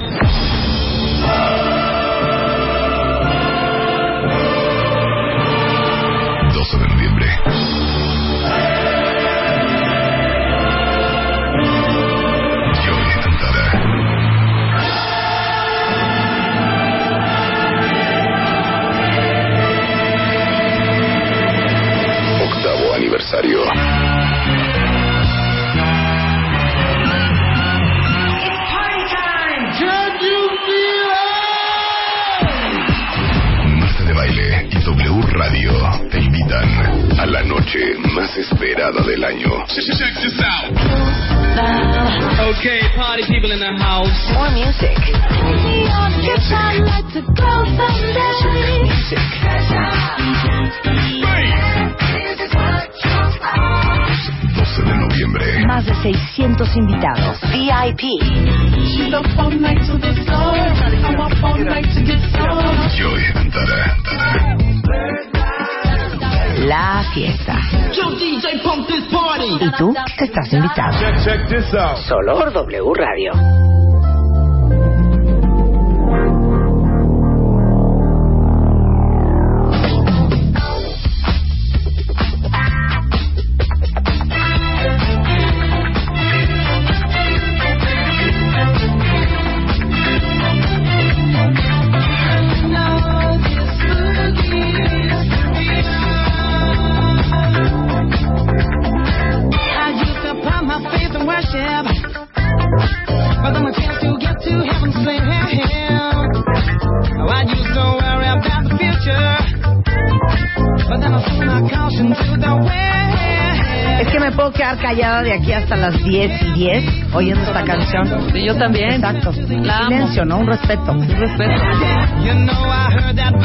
cbp.gov/careers. 12 esperada del año. Check this out. Okay, party people in the house. More music. Bass. 12 de noviembre. Más de 600 invitados. VIP. Joey Antara. La fiesta. Yo DJ pump this party. Y tú estás invitado. Check, check this out. Solo por W Radio. Callada de aquí hasta las 10 y 10 oyendo esta canción. Sí, yo también. Exacto. La amo. Silencio, ¿no? Un respeto. Un respeto. You know I heard that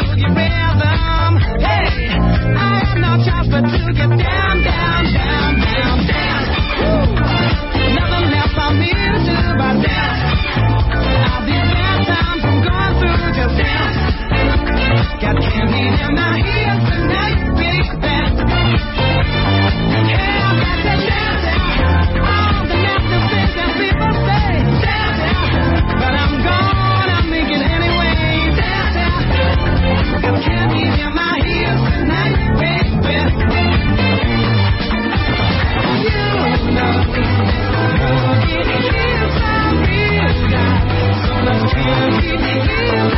Can't keep me here.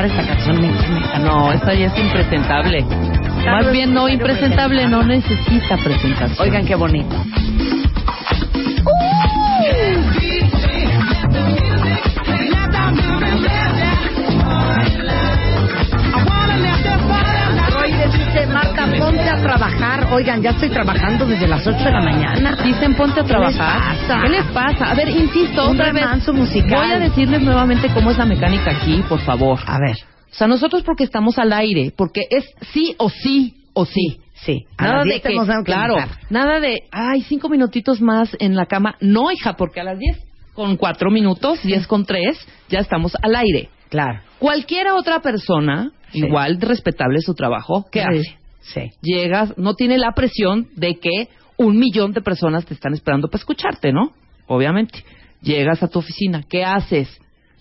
Esta canción. No, esta ya es impresentable. Más bien no impresentable, no necesita presentación. Oigan qué bonito. Oigan, ya estoy trabajando desde las 8 de la mañana. Dicen ponte a trabajar. les pasa? ¿Qué les pasa? A ver, insisto, Un otra vez. musical. Voy a decirles nuevamente cómo es la mecánica aquí, por favor. A ver, O sea, nosotros porque estamos al aire, porque es sí o sí o sí. sí. A Nada las de 10 que, claro, nada de, ay, cinco minutitos más en la cama. No, hija, porque a las 10 con cuatro minutos, 10 con tres, ya estamos al aire. Claro. Cualquier otra persona, Sí. igual respetable su trabajo, ¿qué Sí. hace? Sí. Llegas, no tiene la presión de que un millón de personas te están esperando para escucharte, ¿no? Obviamente. llegas a tu oficina, ¿qué haces?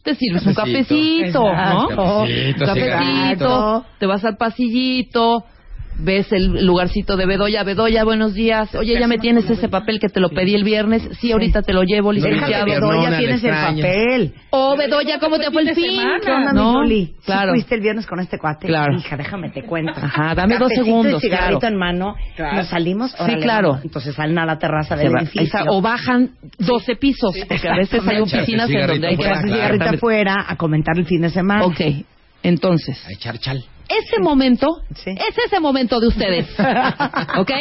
Te sirves un Cafecito. cafecito, ¿no? Cafecito, cafecito, te vas al pasillito, ves el lugarcito de Bedoya, Bedoya, buenos días. Oye, ya me tienes ese papel que te lo pedí el viernes. Sí, ahorita te lo llevo, Déjame, licenciado. Bedoya, tienes el papel. Oh, Bedoya, ¿cómo te fue el fin? ¿Qué onda, ¿No? mi Claro. fuiste el viernes con este cuate? Claro. Hija, déjame te cuento. Ajá, dame dos segundos, Y cigarrito claro. en mano. Nos salimos. Sí, claro. Entonces salen a la terraza del edificio. esa- o bajan 12 pisos, porque a veces hay oficinas en donde hay que Claro. cigarrito afuera a comentar el fin de semana. Ok, entonces, A echar chal. Ese momento Sí. es ese momento de ustedes. ¿Ok?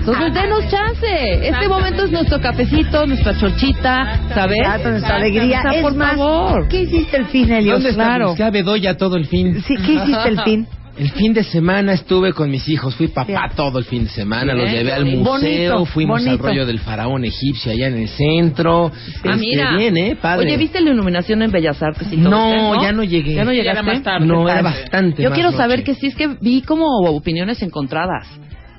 Entonces denos chance. Este momento es nuestro cafecito, nuestra chorchita, ¿sabes? Exacto, nuestra alegría. O sea, es por más, favor. ¿qué hiciste el fin, Helios? ¿Dónde está? claro. Bedoya todo el fin. Sí, ¿qué hiciste el fin? El fin de semana estuve con mis hijos, fui papá Bien. todo el fin de semana, los llevé al Bonito, museo, fuimos al rollo del faraón egipcio allá en el centro. Ah, Este, mira. Bien, ¿eh? Padre. Oye, ¿viste la iluminación en Bellas Artes y todo? No, ya no llegué. ¿Ya no llegaste? No, era bastante Yo más quiero saber que sí, es que vi como opiniones encontradas.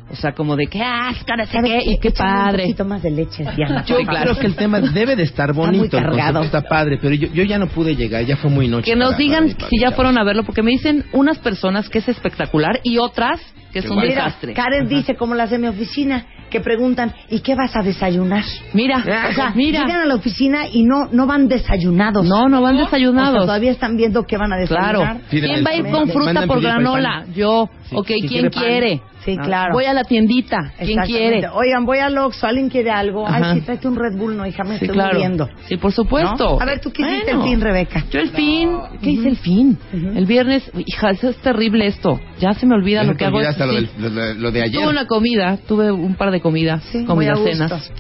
O sea, como de que asco, no sé ¿Sabes qué, y qué Échame Un padre. poquito más de leche, Diana. Yo creo que el tema debe de estar bonito, el cargado. está padre, pero yo, yo ya no pude llegar, ya fue muy noche. Que nos para- digan para- para si ya fueron a verlo, porque me dicen unas personas que es espectacular y otras que es un Mira, desastre. Karen dice, como las de mi oficina, que preguntan, ¿y qué vas a desayunar? Mira, O sea, mira. llegan a la oficina y no no van desayunados. No, no van O sea, desayunados. todavía están viendo qué van a desayunar. Claro. ¿Quién va a ir con fruta por granola? Yo. Sí, ok, ¿quién quiere pan. quiere? Sí, Ah, claro. Voy a la tiendita. ¿Quién Exactamente. quiere? Oigan, voy al Oxxo, ¿alguien quiere algo? Ajá. Ay, sí, tráete un Red Bull, no, hija, me Sí, estoy claro. muriendo. Sí, por supuesto. ¿No? A ver, ¿tú qué hiciste Bueno. el fin, Rebeca? Yo el fin, ¿qué hice el fin? El viernes, hija, eso es terrible esto. Ya se me olvida Ya lo que hago. hasta lo, Sí. del- lo, de- lo de ayer. Tuve una comida, tuve un par de comidas, muy comidas cenas.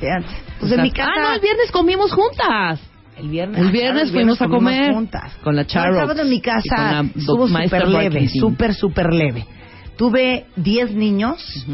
Pues en mi casa... Ah, no, el viernes comimos juntas. El viernes, El viernes claro, fuimos a comer juntas. con la No, Charo el sábado en mi casa estuvo súper leve, súper, súper leve. Tuve 10 niños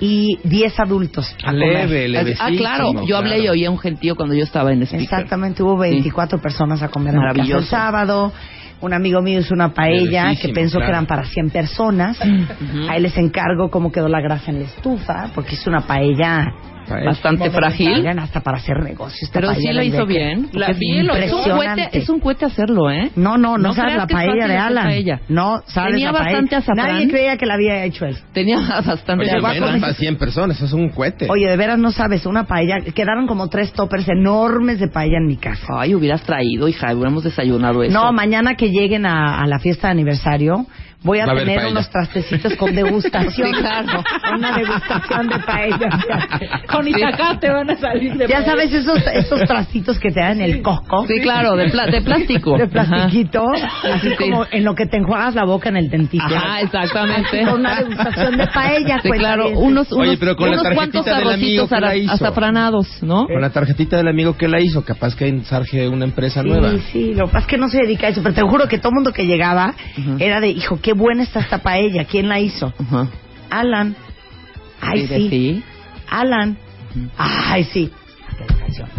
y 10 adultos a comer. Leve, Ah, levecísimo. claro, yo hablé y claro. oí a un gentío cuando yo estaba en speaker. Exactamente, hubo 24 personas a comer en mi casa el Maravilloso. sábado. Un amigo mío hizo una paella que pensó que claro. eran para 100 personas. A él les encargo cómo quedó la grasa en la estufa, porque es una paella Bastante frágil. Hasta para hacer negocios. esta Pero sí lo hizo bien. La es vi, es un cohete, impresionante. es un cohete hacerlo, ¿eh? No, no, no, No sabes la paella de Alan. paella. No, sabes Tenía la paella. bastante azafrán. Nadie creía que la había hecho él. Tenía bastante. Oye, con- para 100 personas, eso es un cohete. Oye, de veras no sabes, una paella. Quedaron como tres toppers enormes de paella en mi casa. Ay, hubieras traído, hija, hubiéramos desayunado eso. No, mañana que lleguen a, a la fiesta de aniversario, voy a, Va tener unos trastecitos con degustación. Sí, claro. Una degustación de paella. Con Sí. itacate van a salir de Ya sabes, esos, esos trastitos que te dan en el Costco. Sí, claro, de, pla- de plástico. De plastiquito, así Sí. como en lo que te enjuagas la boca en el dentista. Ajá, exactamente. Con una degustación de paella, Sí, claro, cuentavientes. unos, Oye, unos, pero con la unos tarjetita cuantos del amigo arrocitos que la ara- hizo. azafranados, ¿no? Con la tarjetita del amigo que la hizo, capaz que sarge una empresa Sí, nueva. sí, lo que pasa es que no se dedica a eso, pero te juro que todo el mundo que llegaba era de, hijo, qué buena está esta paella, ¿quién la hizo? Alan. Ay, Sí. Alan. Ay, sí.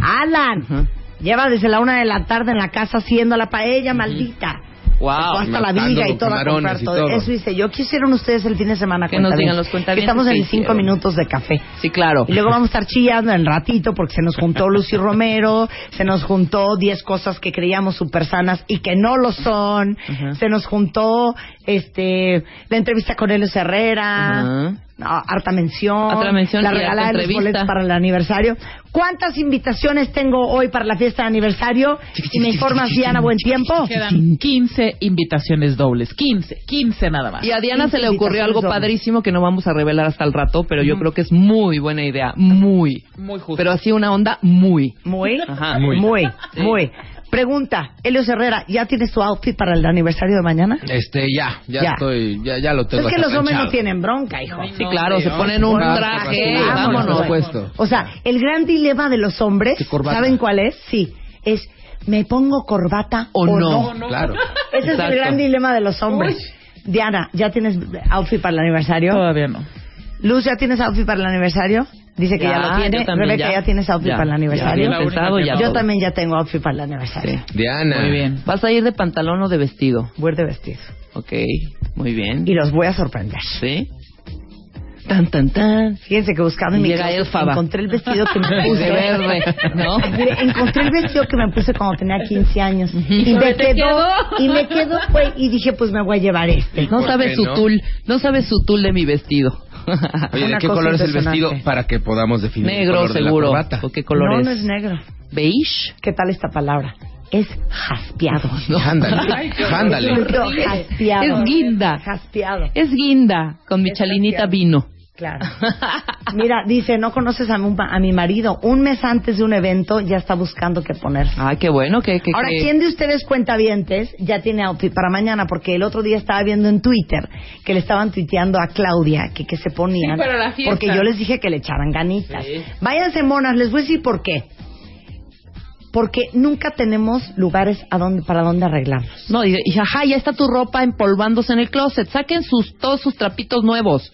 Alan. Lleva desde la una de la tarde en la casa haciendo la paella, maldita. Wow. Hasta la viga y todo a comprar todo. todo. Eso dice yo. ¿Qué hicieron ustedes el fin de semana? Que nos digan los cuentavientes Estamos en cinco hicieron. minutos de café. Sí, claro. Y luego vamos a estar chillando en ratito porque se nos juntó Lucy Romero, se nos juntó 10 cosas que creíamos súper sanas y que no lo son, se nos juntó este la entrevista con Helios Herrera. No, harta mención, Harta mención la regalada de los entrevista. boletos para el aniversario. ¿Cuántas invitaciones tengo hoy para la fiesta de aniversario? Y me informas, Diana, buen tiempo. Quedan 15 invitaciones dobles. 15, 15 nada más. Y a Diana se le ocurrió algo dobles. padrísimo que no vamos a revelar hasta el rato, pero yo creo que es muy buena idea. Muy. Muy justo. Pero así una onda muy. Muy, Ajá. muy, Muy. muy. muy. Pregunta, Helios Herrera, ¿ya tienes tu outfit para el aniversario de mañana? Este, ya, ya, Ya. estoy, ya, ya lo tengo. Es que los hombres no tienen bronca, hijo. Sí, claro, se ponen un Corbata, traje, vámonos. Por supuesto. O sea, el gran dilema de los hombres. ¿saben cuál es? Sí, es ¿me pongo corbata O o, no. no? Claro. Ese es el gran dilema de los hombres. Diana, ¿ya tienes outfit para el aniversario? Todavía no. Luz, ¿ya tienes outfit para el aniversario? Dice que ya, Ya, lo tiene. Rebeca, ya. ya, tienes outfit Ya, para el ya, aniversario? pensado, ya Yo también ya tengo outfit para el aniversario. Sí. Diana. Muy bien. ¿Vas a ir de pantalón o de vestido? Voy de vestido. Ok, muy bien. Y los voy a sorprender. ¿Sí? Tan, tan, tan. Fíjense que buscando en Y mi Elfaba. encontré el vestido que me De puse. verde, ¿no? Mire, encontré el vestido que me puse cuando tenía 15 años. Y me ¿Te quedó, y me quedó, güey, y dije, pues me voy a llevar este. No ¿Por sabe qué su no? tul, no sabe su tul de mi vestido. Oye, ¿de Una qué color es el vestido para que podamos definir el Negro color de la seguro. corbata? ¿O qué color no, es? no es negro. Beige. ¿Qué tal esta palabra? Es jaspeado. Ándale, ándale. No, jaspeado. Es guinda. Jaspeado. Es guinda con mi Es chalinita jaspeado. vino. Claro. Mira, dice, no conoces a mi, a mi marido. Un mes antes de un evento ya está buscando qué ponerse. Ay, qué bueno que que Ahora, que- ¿quién de ustedes cuentavientes ya tiene outfit para mañana? Porque el otro día estaba viendo en Twitter que le estaban tuiteando a Claudia que, que se ponían. Sí, para la fiesta. Porque yo les dije que le echaran ganitas. Váyanse, monas, les voy a decir por qué. Porque nunca tenemos lugares a donde, para dónde arreglarnos. No, y, y, ajá, ya está tu ropa empolvándose en el closet. Saquen sus todos sus trapitos nuevos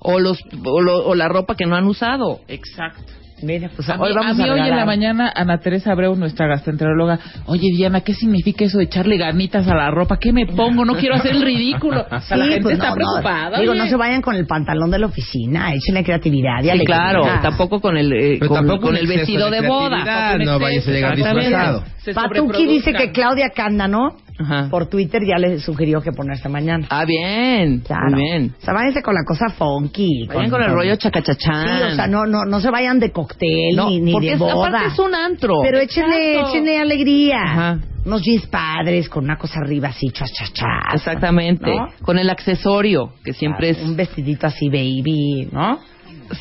o los o, lo- o la ropa que no han usado. Exacto. Mira, pues A mí, hoy vamos a mí a, hoy en la mañana Ana Teresa Abreu, nuestra gastroenteróloga, oye Diana, ¿qué significa eso de echarle ganitas a la ropa? ¿Qué me pongo? No quiero hacer el ridículo. O sea, la Sí, gente pues está no, no. preocupada. Digo, oye. no se vayan con el pantalón de la oficina, échenle creatividad y Sí, claro, tampoco con el eh, con, tampoco con el vestido de de boda. no vayas a llegar Exactamente. disfrazado. Se Patuki dice que. Claudia Cándano Ajá. por Twitter ya le sugirió que ponerse mañana. Ah, bien. Claro. Muy bien. O sea, váyanse con la cosa funky. Vayan con el rollo chacachachán. Sí, o sea, no, no, no se vayan de cóctel No, ni, ni porque de es- boda. aparte es un antro. Pero échenle, échenle alegría. Ajá. Unos jeans padres con una cosa arriba así, chas, chas, chas. Exactamente. ¿No? Con el accesorio, que siempre Un es vestidito así, baby, ¿no?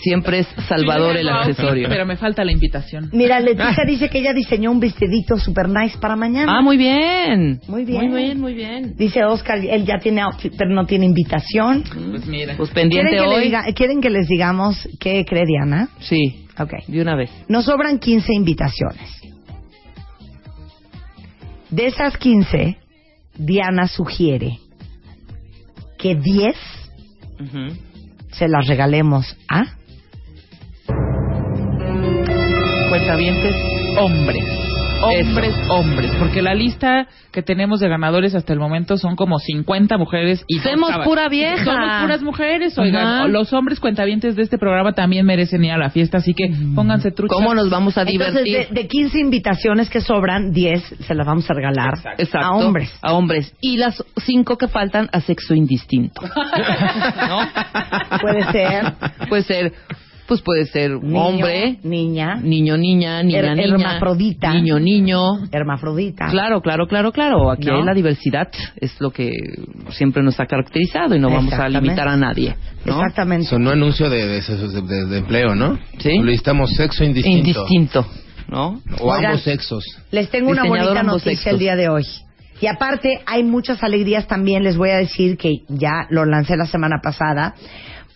Siempre es salvador el accesorio. Pero me falta la invitación. Mira, Leticia dice que ella diseñó un vestidito super nice para mañana. Ah, muy bien. Muy bien. Muy bien, muy bien. Dice Oscar, él ya tiene outfit, pero no tiene invitación. Pues mira. Pues ¿Quieren pendiente que, le hoy. diga- ¿Quieren que les digamos qué cree Diana? Sí, Ok. de una vez. Nos sobran 15 invitaciones. De esas 15, Diana sugiere que 10 Ujú. se las regalemos a... Cuentavientes hombres. Hombres, hombres. Porque la lista que tenemos de ganadores hasta el momento son como 50 mujeres y Somos pura vieja. Somos puras mujeres, oigan. Ajá. Los hombres cuentavientes de este programa también merecen ir a la fiesta, así que pónganse truchas. ¿Cómo nos vamos a Entonces, divertir? de, de 15 invitaciones que sobran, 10 se las vamos a regalar Exacto. a hombres. A hombres. Y las cinco que faltan a sexo indistinto. ¿No? Puede ser Puede ser, pues puede ser niño, hombre, niña, niño, niña, niña, Her- niña. hermafrodita. Niño, niño. hermafrodita. Claro, claro, claro, claro. Aquí ¿No? hay la diversidad, es lo que siempre nos ha caracterizado y no vamos a limitar a nadie. ¿no? Exactamente. Sonó anuncio de, de, de- de- de empleo, ¿no? Sí. Solicitamos sexo indistinto. Indistinto, ¿no? O Oigan. ambos sexos. Les tengo una Diseñador bonita noticia sexos. el día de hoy. Y aparte, hay muchas alegrías también. Les voy a decir que ya lo lancé la semana pasada.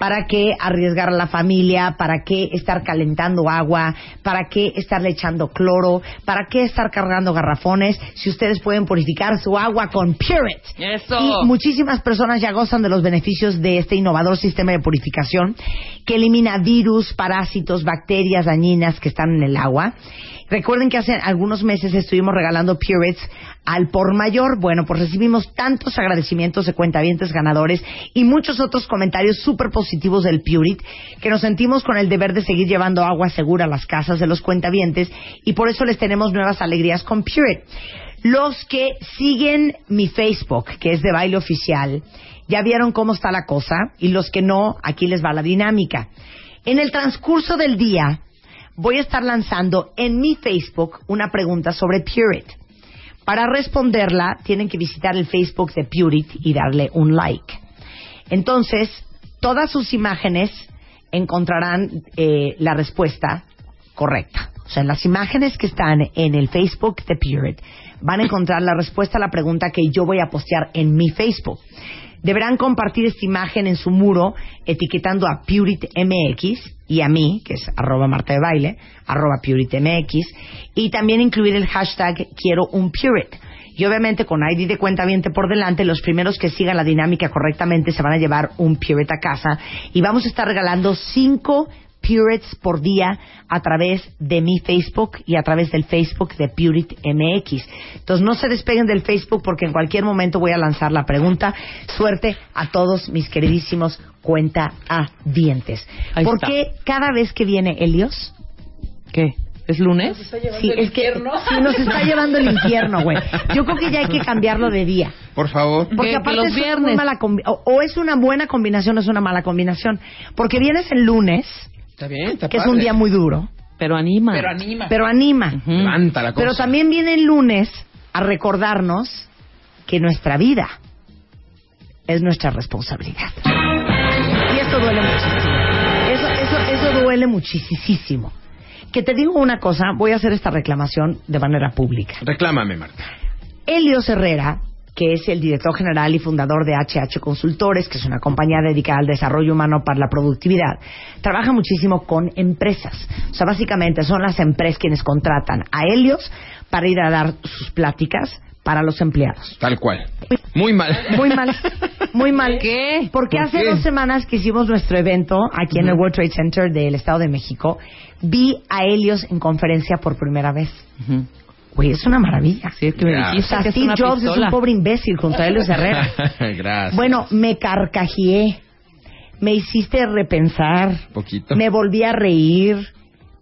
¿Para qué arriesgar a la familia? ¿Para qué estar calentando agua? ¿Para qué estarle echando cloro? ¿Para qué estar cargando garrafones? Si ustedes pueden purificar su agua con Purit. Eso. Y muchísimas personas ya gozan de los beneficios de este innovador sistema de purificación que elimina virus, parásitos, bacterias dañinas que están en el agua. Recuerden que hace algunos meses estuvimos regalando Purits al por mayor. Bueno, pues recibimos tantos agradecimientos de cuentavientes ganadores y muchos otros comentarios súper positivos del Purit que nos sentimos con el deber de seguir llevando agua segura a las casas de los cuentavientes y por eso les tenemos nuevas alegrías con Purit. Los que siguen mi Facebook, que es de baile oficial, ya vieron cómo está la cosa y los que no, aquí les va la dinámica. En el transcurso del día voy a estar lanzando en mi Facebook una pregunta sobre Purit. Para responderla tienen que visitar el Facebook de Purit y darle un like. Entonces, todas sus imágenes encontrarán eh, la respuesta correcta. O sea, en las imágenes que están en el Facebook de Purit van a encontrar la respuesta a la pregunta que yo voy a postear en mi Facebook. Deberán compartir esta imagen en su muro etiquetando a Purit MX y a mí, que es arroba Marta de Baile, arroba Purit MX, y también incluir el hashtag quiero un Purit. Y obviamente con ID de cuenta viente por delante, los primeros que sigan la dinámica correctamente se van a llevar un Purit a casa y vamos a estar regalando cinco Purits por día a través de mi Facebook y a través del Facebook de Purit MX. Entonces no se despeguen del Facebook porque en cualquier momento voy a lanzar la pregunta. Suerte a todos mis queridísimos cuenta a dientes. Ahí ¿Por está. qué cada vez que viene Helios? ¿Qué? ¿Es lunes? Sí, es que sí, nos está llevando el infierno, güey. Yo creo que ya hay que cambiarlo de día. Por favor. Porque Que- que aparte los es una muy viernes. mala combi- o, o es una buena combinación o es una mala combinación. Porque vienes el lunes, Está bien, está que es un día muy duro, Pero anima. Pero anima. pero anima. Levanta la cosa. Pero también viene el lunes a recordarnos que nuestra vida es nuestra responsabilidad. Y esto duele muchísimo. Eso, eso, eso duele muchísimo. Que te digo una cosa, voy a hacer esta reclamación de manera pública. Reclámame, Marta. Helios Herrera, que es el director general y fundador de HH Consultores, que es una compañía dedicada al desarrollo humano para la productividad, trabaja muchísimo con empresas. O sea, básicamente son las empresas quienes contratan a Helios para ir a dar sus pláticas para los empleados. Tal cual. Muy mal. Muy mal, muy mal. ¿Qué? Porque ¿Por hace qué? dos semanas que hicimos nuestro evento aquí en el World Trade Center del Estado de México, vi a Helios en conferencia por primera vez. Ujú. Güey, es una maravilla. Sí, es que me Ya. O dijiste sea, es Steve una Jobs es pistola. un pobre imbécil junto a Helios Herrera. Gracias. Bueno, me carcajeé, me hiciste repensar, Poquito. me volví a reír,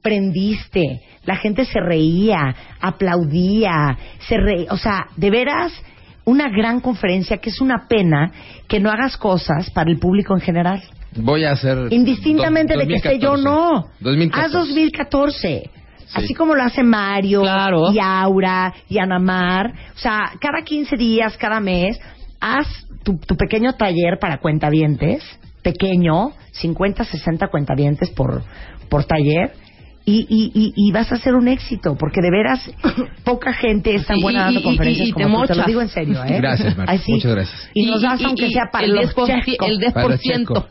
prendiste, la gente se reía, aplaudía, se re... o sea, de veras una gran conferencia que es una pena que no hagas cosas para el público en general. Voy a hacer. Indistintamente dos- de que esté yo 2014. no. 2014. Haz 2014. Así como lo hace Mario Claro. y Aura y Anamar. O sea, cada 15 días, cada mes, haz tu, tu pequeño taller para cuentavientes. Pequeño, 50, 60 cuentavientes por, por taller. Y, y, y, y vas a hacer un éxito, porque de veras poca gente es tan buena dando y- y- conferencias y te como tú. Te lo digo en serio, ¿eh? Gracias, Marta. Muchas gracias. Y, nos das, aunque sea para el los 10%. checos. El 10%.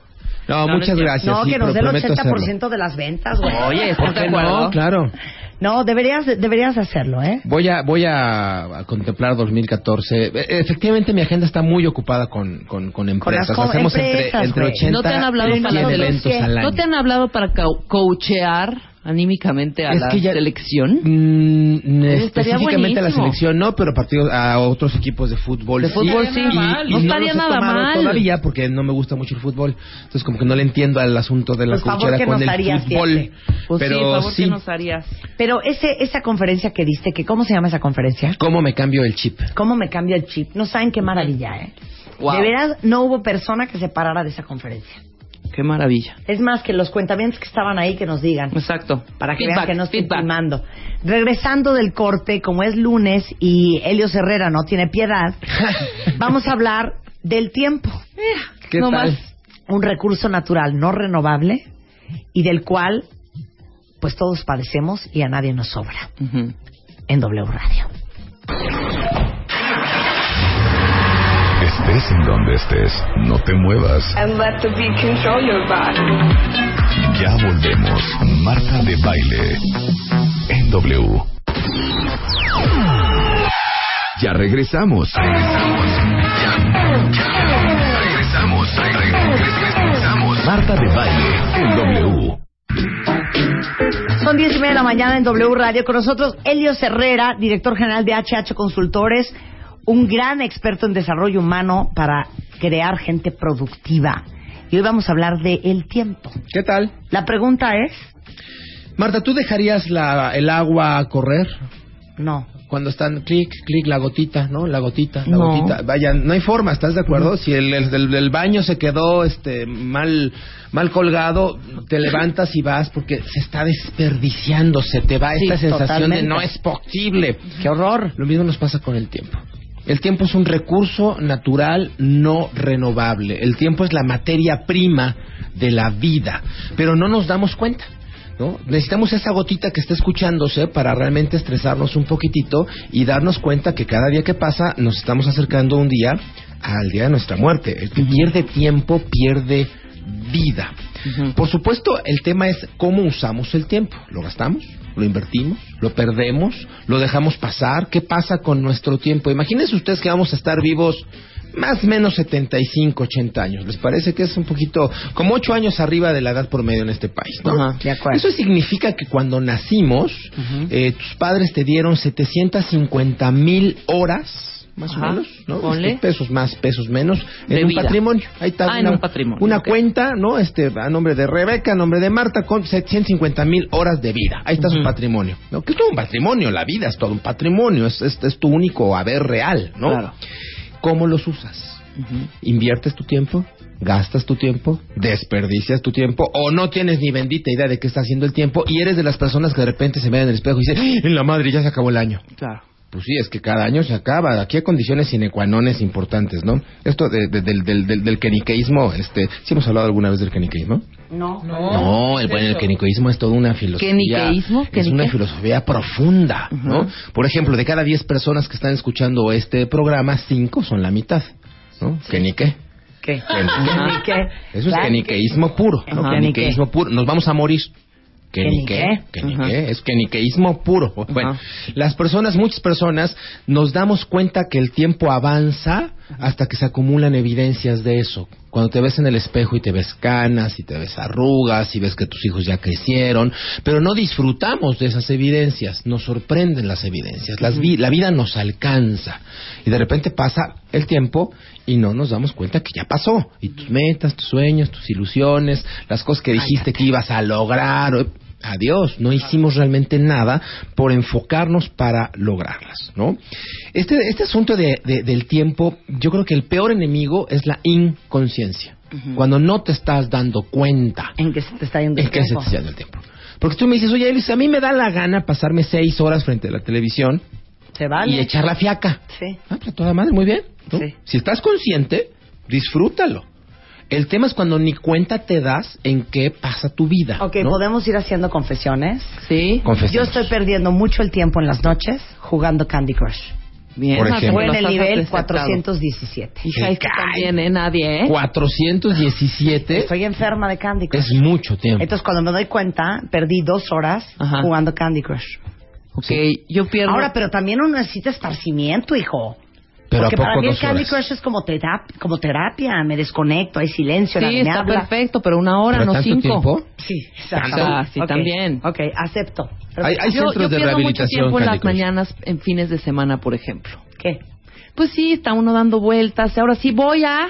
No, No, muchas no gracias. No, sí, que nos dé el prometo 80% hacerlo. de las ventas, güey. Oye, ¿Por ¿estás de acuerdo? no? Claro. No, deberías, deberías hacerlo, ¿eh? Voy a, voy a, contemplar 2014. E- Efectivamente, mi agenda está muy ocupada con, con, con empresas. las co- Hacemos empresas, entre, entre güey. 80 ¿No te han hablado y para 100 nosotros? eventos al año. ¿No te han hablado para coachear anímicamente a Es la que ya- selección? Mm, específicamente a la selección no, pero partidos a otros equipos de fútbol. De fútbol sí. Y, mal. y No no estaría los he nada tomado mal. todavía porque no me gusta mucho el fútbol. Entonces como que no le entiendo al asunto de la Pues, favor, coachera ¿qué con nos el harías, fútbol. Pues pero favor, sí, ¿qué nos harías? Pero ese, esa conferencia que diste, que ¿cómo se llama esa conferencia? ¿cómo me cambio el chip? ¿Cómo me cambia el chip? No saben qué maravilla, ¿eh? Wow. De veras, no hubo persona que se parara de esa conferencia. Qué maravilla. Es más, que los cuentamientos que estaban ahí que nos digan. Exacto. Para que Feedback, vean que no estoy filmando. Regresando del corte, como es lunes y Helios Herrera no tiene piedad, vamos a hablar del tiempo. ¿Qué no tal? más. Un recurso natural no renovable y del cual, pues todos padecemos y a nadie nos sobra. En W Radio. Estés en donde estés, no te muevas. and let the beat control your body. Ya volvemos. Marta de baile. En W. Ya regresamos. Regresamos. Ya, ya. Regresamos. Regresamos. Marta de baile. En W. Son diez y media de la mañana en W Radio. Con nosotros, Helios Herrera, director general de HH Consultores, un gran experto en desarrollo humano para crear gente productiva. Y hoy vamos a hablar de el tiempo. ¿Qué tal? La pregunta es, Marta, ¿tú dejarías la, el agua correr? no. Cuando están clic, clic, la gotita, ¿no? La gotita, la No. gotita. Vaya, no hay forma, ¿estás de acuerdo? Si el, baño se quedó este mal mal colgado, te levantas y vas porque se está desperdiciando, se te va Sí, esta sensación totalmente. de no es posible. ¡Qué horror! Lo mismo nos pasa con el tiempo. El tiempo es un recurso natural no renovable. El tiempo es la materia prima de la vida, pero no nos damos cuenta. ¿no? Necesitamos esa gotita que está escuchándose para realmente estresarnos un poquitito y darnos cuenta que cada día que pasa nos estamos acercando un día al día de nuestra muerte. El que pierde tiempo pierde vida. Por supuesto, el tema es cómo usamos el tiempo. ¿Lo gastamos? ¿Lo invertimos? ¿Lo perdemos? ¿Lo dejamos pasar? ¿Qué pasa con nuestro tiempo? Imagínense ustedes que vamos a estar vivos más o menos 75, 80 años. ¿Les parece que es un poquito, como 8 años arriba de la edad promedio en este país? ¿no? Ajá, de acuerdo. Eso significa que cuando nacimos, eh, tus padres te dieron 750 mil horas, más Ajá, o menos, ¿no? ponle. Este, pesos más, pesos menos, en De un vida. patrimonio. Ahí está Ah, en un patrimonio, Una cuenta, ¿no? Este, a nombre de Rebeca, a nombre de Marta, con 750 mil horas de vida. Ahí está su patrimonio. ¿no? Que es todo un patrimonio, la vida es todo un patrimonio, es, es, es tu único haber real, ¿no? Claro. ¿Cómo los usas? ¿Inviertes tu tiempo? ¿Gastas tu tiempo? ¿Desperdicias tu tiempo? ¿O no tienes ni bendita idea de qué está haciendo el tiempo? Y eres de las personas que de repente se ven en el espejo y dicen, "¡Ah, en la madre, ya se acabó el año. Claro. Pues sí, es que cada año se acaba. Aquí hay condiciones sine qua nones importantes, ¿no? Esto de- de- del, del, del, del keniqueísmo, este, ¿sí hemos hablado alguna vez del keniqueísmo? No. No, el, bueno, el keniqueísmo es toda una filosofía. ¿Keniqueísmo? Es una filosofía profunda, ¿no? Por ejemplo, de cada 10 personas que están escuchando este programa, 5 son la mitad, ¿no? ¿Kenique? ¿Qué? Kenique. ¿Qué? Eso es Claro. keniqueísmo puro, ¿no? Ajá. Keniqueísmo puro. Nos vamos a morir. Kenique, Kenique. kenique, Ajá. es keniqueísmo puro. Bueno, Ajá. las personas, muchas personas, nos damos cuenta que el tiempo avanza hasta que se acumulan evidencias de eso. Cuando te ves en el espejo y te ves canas y te ves arrugas y ves que tus hijos ya crecieron, pero no disfrutamos de esas evidencias, nos sorprenden las evidencias, las vi- la vida nos alcanza. Y de repente pasa el tiempo y no nos damos cuenta que ya pasó. Y tus metas, tus sueños, tus ilusiones, las cosas que dijiste que ibas a lograr, adiós, no hicimos realmente nada por enfocarnos para lograrlas, ¿no? Este, este asunto de- de- del tiempo, yo creo que el peor enemigo es la inconsciencia. Cuando no te estás dando cuenta ¿En qué se te está yendo el en qué se tiempo? te está yendo el tiempo. Porque tú me dices, oye, Elis, a mí me da la gana pasarme seis horas frente a la televisión Se vale. y echar la fiaca. Sí. Ah, pues a toda madre, muy bien. ¿no? Sí. Si estás consciente, disfrútalo. El tema es cuando ni cuenta te das en qué pasa tu vida. Ok, ¿no? ¿podemos ir haciendo confesiones? Sí. Confesemos. Yo estoy perdiendo mucho el tiempo en las noches jugando Candy Crush. Bien. Por Marta, ejemplo. Fue en el nivel aceptado. 417. Hija, es que también, ¿eh? Nadie, ¿eh? 417 Estoy enferma de Candy Crush. es mucho tiempo. Entonces, cuando me doy cuenta, perdí dos horas Ajá. jugando Candy Crush. Ok, yo pierdo... Ahora, pero también uno necesita esparcimiento, hijo. Pero Porque ¿a poco para mí el Candy? Crush es como, terap- como terapia. Me desconecto, hay silencio, Sí, nadie me está habla. perfecto, pero una hora, ¿Pero no tanto cinco. tiempo? Sí, Ah, sí, también. Ok, acepto. Hay- hay yo, centros yo de pierdo mucho tiempo en Candy las Crush. mañanas, en fines de semana, por ejemplo. ¿Qué? Pues sí, está uno dando vueltas. Ahora sí voy a...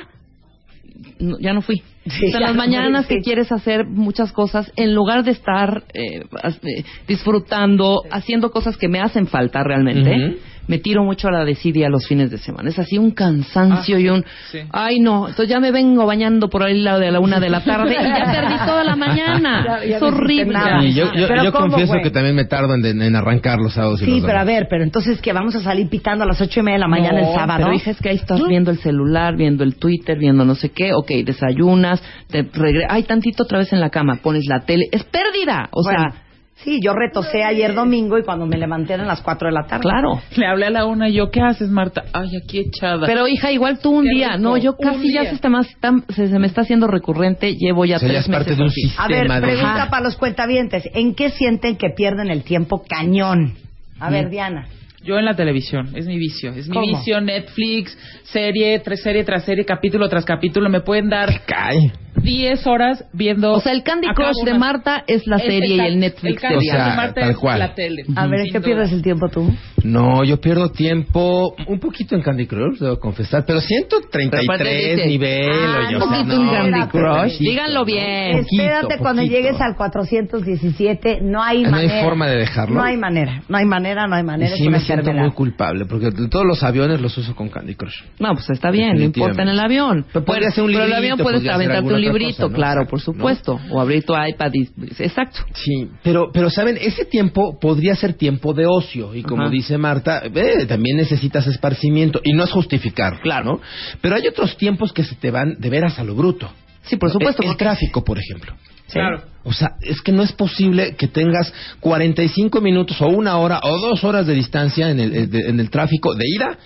No, ya no fui. Sí, O sea, las mañanas que quieres hacer muchas cosas, en lugar de estar eh, eh, disfrutando, haciendo cosas que me hacen falta realmente, Ujú. Me tiro mucho a la desidia los fines de semana. Es así un cansancio y un... sí. Ay, no, entonces ya me vengo bañando por ahí lado de la una de la tarde y ya perdí toda la mañana. Ya- ya es horrible. nada. Y yo, yo, Pero yo ¿cómo, confieso güey? que también me tardo en, en arrancar los sábados y Sí, los pero a ver, pero entonces que vamos a salir pitando a las ocho y media de la mañana No, el sábado. Pero hija, es que ahí estás viendo el celular, viendo el Twitter, viendo no sé qué. Ok, desayunas, te regre Ay, tantito otra vez en la cama, pones la tele. Es pérdida. O Bueno, sea, sí, yo retosé ayer domingo y cuando me levanté eran las cuatro de la tarde. claro. Le hablé a la una y yo, ¿qué haces, Marta? Ay, aquí echada. Pero hija, igual tú un día. rico, No, yo casi ya se, está más, se, se me está haciendo recurrente. Llevo ya O sea, ya tres es parte meses de un así. sistema A ver, de... pregunta Ajá. para los cuentavientes. ¿En qué sienten que pierden el tiempo cañón? A ver, Mm. Diana. Yo en la televisión, es mi vicio. Es mi ¿Cómo? vicio, Netflix, serie, tras serie tras serie, capítulo tras capítulo. Me pueden dar Cae. 10 horas viendo. O sea, el Candy Crush de Marta es la Es serie y el Netflix el Candy de O sea, Crush de Diana. Marta tal es cual. la tele. A ver, ¿en qué pierdes el tiempo tú? No, yo pierdo tiempo un poquito en Candy Crush, debo confesar, pero 133 Pero aparte dice, nivel, ah, oye, un o sea, poquito en no, Candy espérate, Crush. poquito, Díganlo ¿no? bien. Poquito, Espérate cuando poquito. llegues al 417, no hay No hay manera. forma de dejarlo. No hay manera, no hay manera, no hay Y manera. sí es una me siento muy culpable, porque todos los aviones los uso con Candy Crush. No, pues está bien, no importa en el avión. Pero podría ser un Pero el librito, avión puedes aventarte un librito, cosa, ¿no? claro, por ¿no? supuesto. O abrir tu iPad y... Exacto. Sí, pero, pero saben, ese tiempo podría ser tiempo de ocio y como Ajá. dice Marta, eh, también necesitas esparcimiento y no es justificar, claro, ¿no? Pero hay otros tiempos que se te van de veras a lo bruto. Sí, por supuesto. El, tráfico, por ejemplo. Claro. O sea, es que no es posible que tengas 45 minutos o una hora o dos horas de distancia en el, eh, de- en el tráfico de ida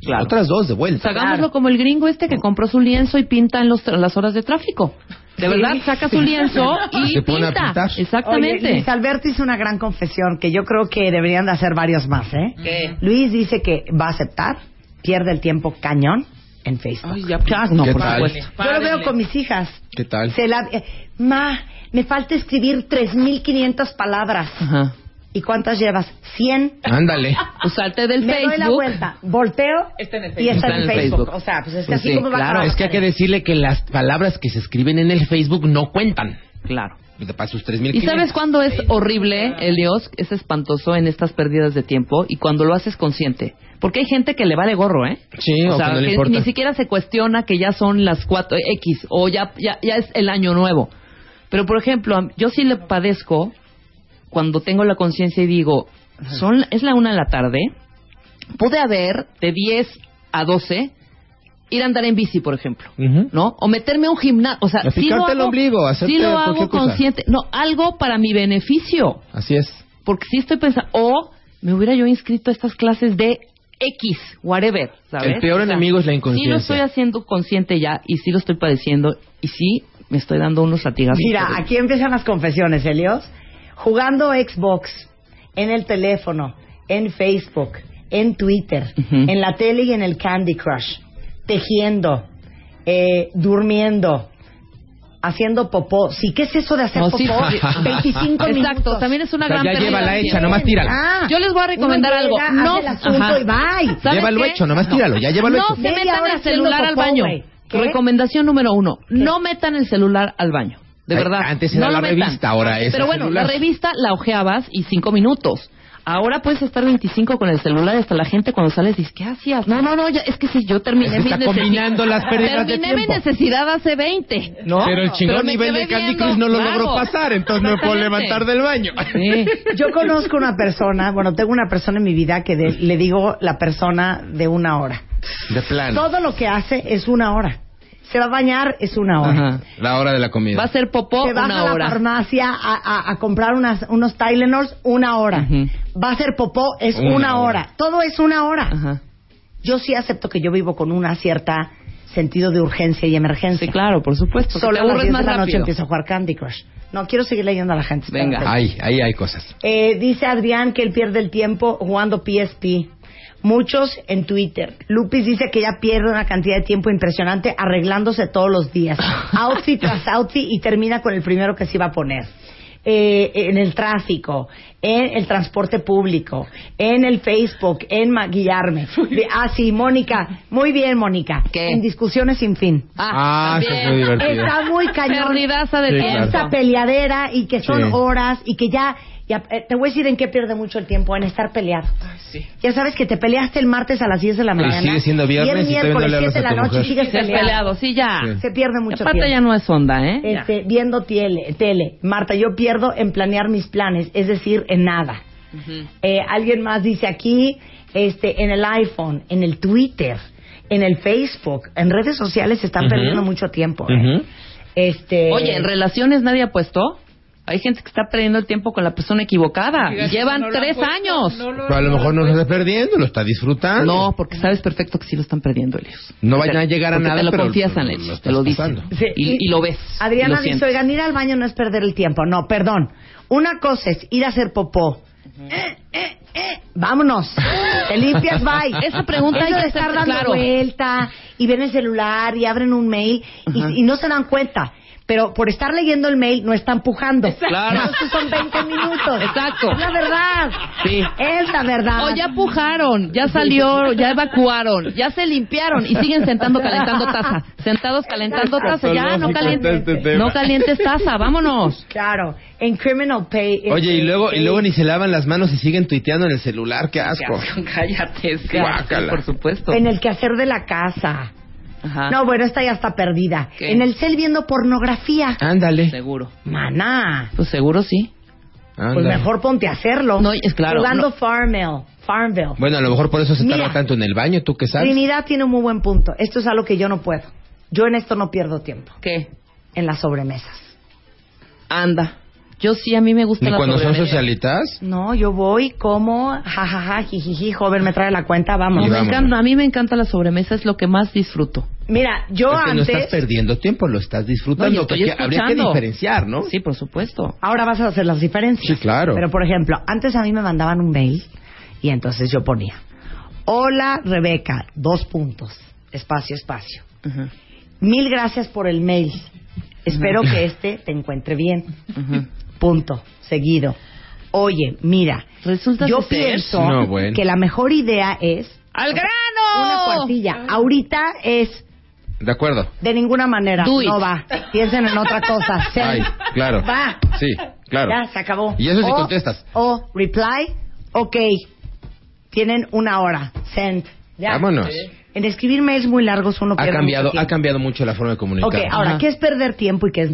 y Claro. otras dos de Pues vuelta. hagámoslo como el gringo este que compró su lienzo y pinta en los, las horas de tráfico. De verdad, saca su lienzo y Se pone a pinta. pintar. Exactamente. Oye, Luis Alberto hizo una gran confesión que yo creo que deberían de hacer varios más, ¿eh? ¿Qué? Luis dice que va a aceptar, pierde el tiempo cañón en Facebook. Ay, ya, Ya, no, ¿Qué por tal? supuesto. Yo lo veo con mis hijas. ¿Qué tal? Se la, eh, ma, me falta escribir 3.500 palabras. Ajá. ¿Y cuántas llevas? 100. Ándale. Pues salte del Me doy la Facebook. vuelta, volteo Está en el y está, Facebook. en Está en el Facebook. Facebook. O sea, pues es que Pues así sí, como va a claro. acabar. Es que hay que decirle que las palabras que se escriben en el Facebook no cuentan. Claro. Para sus 3.000 ¿Y sabes cuándo es horrible, Elios? Es espantoso en estas pérdidas de tiempo y cuando lo haces consciente. Porque hay gente que le vale gorro, ¿eh? Sí, o o sea, que no le que importa. ni siquiera se cuestiona que ya son las cuatro X o ya, ya, ya es el año nuevo. Pero, por ejemplo, yo sí le padezco cuando tengo la conciencia y digo, son es la una de la tarde, pude haber de 10 a 12 ir a andar en bici, por ejemplo. ¿no? O meterme a un gimnasio, o sea, sí picarte lo el hago, ombligo, hacerte sí lo hago cosa. consciente, no, algo para mi beneficio, Así es. porque sí estoy pensando, o me hubiera yo inscrito a estas clases de X, whatever, ¿sabes? El peor O sea, enemigo es la Sí lo inconsciencia. estoy haciendo consciente ya y sí lo estoy padeciendo y sí me estoy dando unos latigazos. Mira, aquí empiezan las confesiones, Elios. Jugando Xbox en el teléfono, en Facebook, en Twitter, Ujú. en la tele y en el Candy Crush, tejiendo, eh, durmiendo, haciendo popó. Sí, ¿qué es eso de hacer No, popó? sí, sí. 25 minutos. Exacto, también es una O sea, gran ya pérdida llévala de hecha, nomás tírala. Ah, Yo les voy a recomendar algo. llega, No, hace el asunto y bye. ¿Sabes Llévalo qué? hecho, nomás tíralo, ya llévalo no hecho. se Media metan el celular al popó, baño. güey. ¿Qué? Recomendación número uno, no metan el celular al baño. De Ay, verdad. antes era no la revista, ahora es Pero bueno, celular. la revista la ojeabas y cinco minutos. Ahora puedes estar 25 con el celular y hasta la gente cuando sales dice, ¿qué hacías? No, no, no, ya, es que sí, yo terminé Es que mi está necesidad. combinando las pérdidas de Terminé mi tiempo. necesidad hace 20, ¿no? Pero el chingón Pero me nivel quedé de Candy viendo, Crush no lo claro. logró pasar, entonces no me puedo Exactamente. levantar del baño. Sí. Yo conozco una persona, bueno, tengo una persona en mi vida que de- le digo la persona de una hora. De plano. Todo lo que hace es una hora. Se va a bañar es una hora. Ajá. La hora de la comida. Va a ser popó Se baja una a la hora. farmacia a, a- a comprar unas, unos Tylenol una hora. Ujú. Va a ser popó es Una una, hora. hora. Todo es una hora. Ajá. Yo sí acepto que yo vivo con una cierta sentido de urgencia y emergencia. Sí, claro, por supuesto. Solo a las aburres 10 más de la noche empiezo a jugar Candy Crush. No, quiero seguir leyendo a la gente. Venga. Ahí, ahí hay cosas. Eh, dice Adrián que él pierde el tiempo jugando PSP. Muchos en Twitter. Lupis dice que ya pierde una cantidad de tiempo impresionante arreglándose todos los días. Outfit tras outfit y termina con el primero que se iba a poner. Eh, en el tráfico, en el transporte público, en el Facebook, en maquillarme. Ah, sí, Mónica. Muy bien, Mónica. ¿Qué? En discusiones sin fin. Ah, eso también. fue divertido. Está muy cañón. Perdidaza de Sí. Esta peleadera y que son Sí. horas y que ya, ya, eh, te voy a decir en qué pierde mucho el tiempo, en estar peleado. Ya sabes que te peleaste el martes a las 10 de la mañana. sigue siendo viernes y el y miércoles le 7 hablas de a la noche y sigues peleado. peleado, sí, ya. Sí. Se pierde Y mucho aparte tiempo. ya no es onda, ¿eh? Este, viendo tele, tele. Marta, yo pierdo en planear mis planes, es decir, en nada. Ujú. Eh, alguien más dice aquí, este, en el iPhone, en el Twitter, en el Facebook, en redes sociales se están Ujú. perdiendo mucho tiempo. ¿eh? Ujú. Este, Oye, en relaciones nadie ha puesto. Hay gente que está perdiendo el tiempo con la persona equivocada. Y Fíjate, Llevan no tres puesto, años. no lo- Pero a lo mejor no lo está perdiendo, lo está disfrutando. No, porque sabes perfecto que sí lo están perdiendo, Elios. No vayan a llegar a nada, te lo pero confiesan, lo te lo dicen. Sí, Y, y lo ves. Adriana y lo dice, oigan, ir al baño no es perder el tiempo. No, perdón. Una cosa es ir a hacer popó. Eh, eh, eh, Vámonos. Te limpias, bye. Esa pregunta hay que de estar dando claro. vuelta y ven el celular y abren un mail y, y no se dan cuenta. Pero por estar leyendo el mail no están pujando. Claro. Entonces son 20 minutos. Exacto. Es la verdad. Sí. Es la verdad. O ya pujaron, ya salió, ya evacuaron, ya se limpiaron y siguen sentando calentando taza. Sentados calentando taza, ya no calientes, Este tema. no calientes taza, vámonos. Claro. En Criminal Pay. Oye, y este, luego, y luego ni se lavan las manos y siguen tuiteando en el celular, qué asco. Cállate, sí, Guácala. por supuesto. En el quehacer de la casa. Ajá. No, bueno, esta ya está perdida. ¿Qué? En el cel viendo pornografía. Ándale. Seguro. Maná. Pues seguro sí. Pues mejor ponte a hacerlo. No, es claro, Jugando no. Farmville. Farmville. Bueno, a lo mejor por eso se Mira. tarda tanto en el baño, ¿tú qué sabes? Trinidad tiene un muy buen punto. Esto es algo que yo no puedo. Yo en esto no pierdo tiempo. ¿Qué? En las sobremesas. Anda. Yo sí, a mí me gusta Ni la cuando son socialitas. No, yo voy, como, jajaja, jijiji, joven, me trae la cuenta, No, vamos. Y me vámonos. encanta, a mí me encanta la sobremesa, es lo que más disfruto. Mira, yo Porque no antes... estás perdiendo tiempo, lo estás disfrutando. No, porque habría que diferenciar, ¿no? Sí, por supuesto. Ahora vas a hacer las diferencias. Sí, claro. Pero, por ejemplo, antes a mí me mandaban un mail y entonces yo ponía, hola Rebeca, dos puntos. espacio, espacio. Mil gracias por el mail. Espero que este te encuentre bien. Punto. Seguido. Oye, mira, Resulta yo pienso No, bueno. que la mejor idea es ¡Al grano! una cuartilla. Ahorita es De acuerdo. de ninguna manera. Do it. No va. Piensen en otra cosa. Send. Ay, claro. Va. Sí, claro. Ya, se acabó. Y eso sí O- contestas. O reply, ok. Tienen una hora. Send. Ya. Vámonos. En escribir mails muy largos uno Ha cambiado, mucho ha cambiado mucho la forma de comunicar. Ok, ahora, Ajá. ¿qué es perder tiempo y qué es,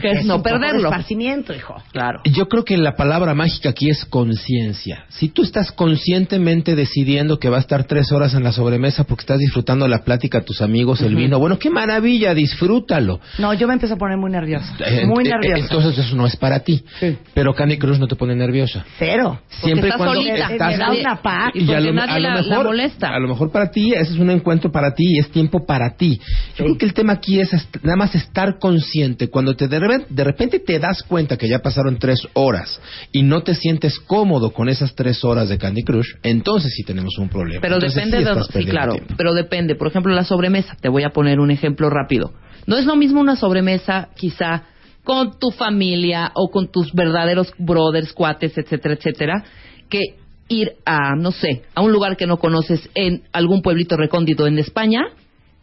qué es no perderlo? esparcimiento, hijo? Claro. Yo creo que la palabra mágica aquí es conciencia. Si tú estás conscientemente decidiendo que va a estar tres horas en la sobremesa porque estás disfrutando la plática a tus amigos, el vino, bueno, qué maravilla, disfrútalo. No, yo me empiezo a poner muy nerviosa. Eh, Muy eh, nerviosa. Entonces eso no es para ti. Sí. Pero Candy Crush no te pone nerviosa. Cero. Siempre y estás cuando solita. estás Me da una paz. Y porque nadie la- la molesta. a lo mejor para ti ese es un encuentro para ti y es tiempo para ti. Yo creo que el tema aquí es nada más estar consciente. Cuando te de, repente, de repente te das cuenta que ya pasaron tres horas y no te sientes cómodo con esas tres horas de Candy Crush, entonces sí tenemos un problema. Pero Entonces depende sí de... Sí, claro. tiempo. Pero depende. Por ejemplo, la sobremesa. Te voy a poner un ejemplo rápido. No es lo mismo una sobremesa, quizá, con tu familia o con tus verdaderos brothers, cuates, etcétera, etcétera, que ir a, no sé, a un lugar que no conoces en algún pueblito recóndito en España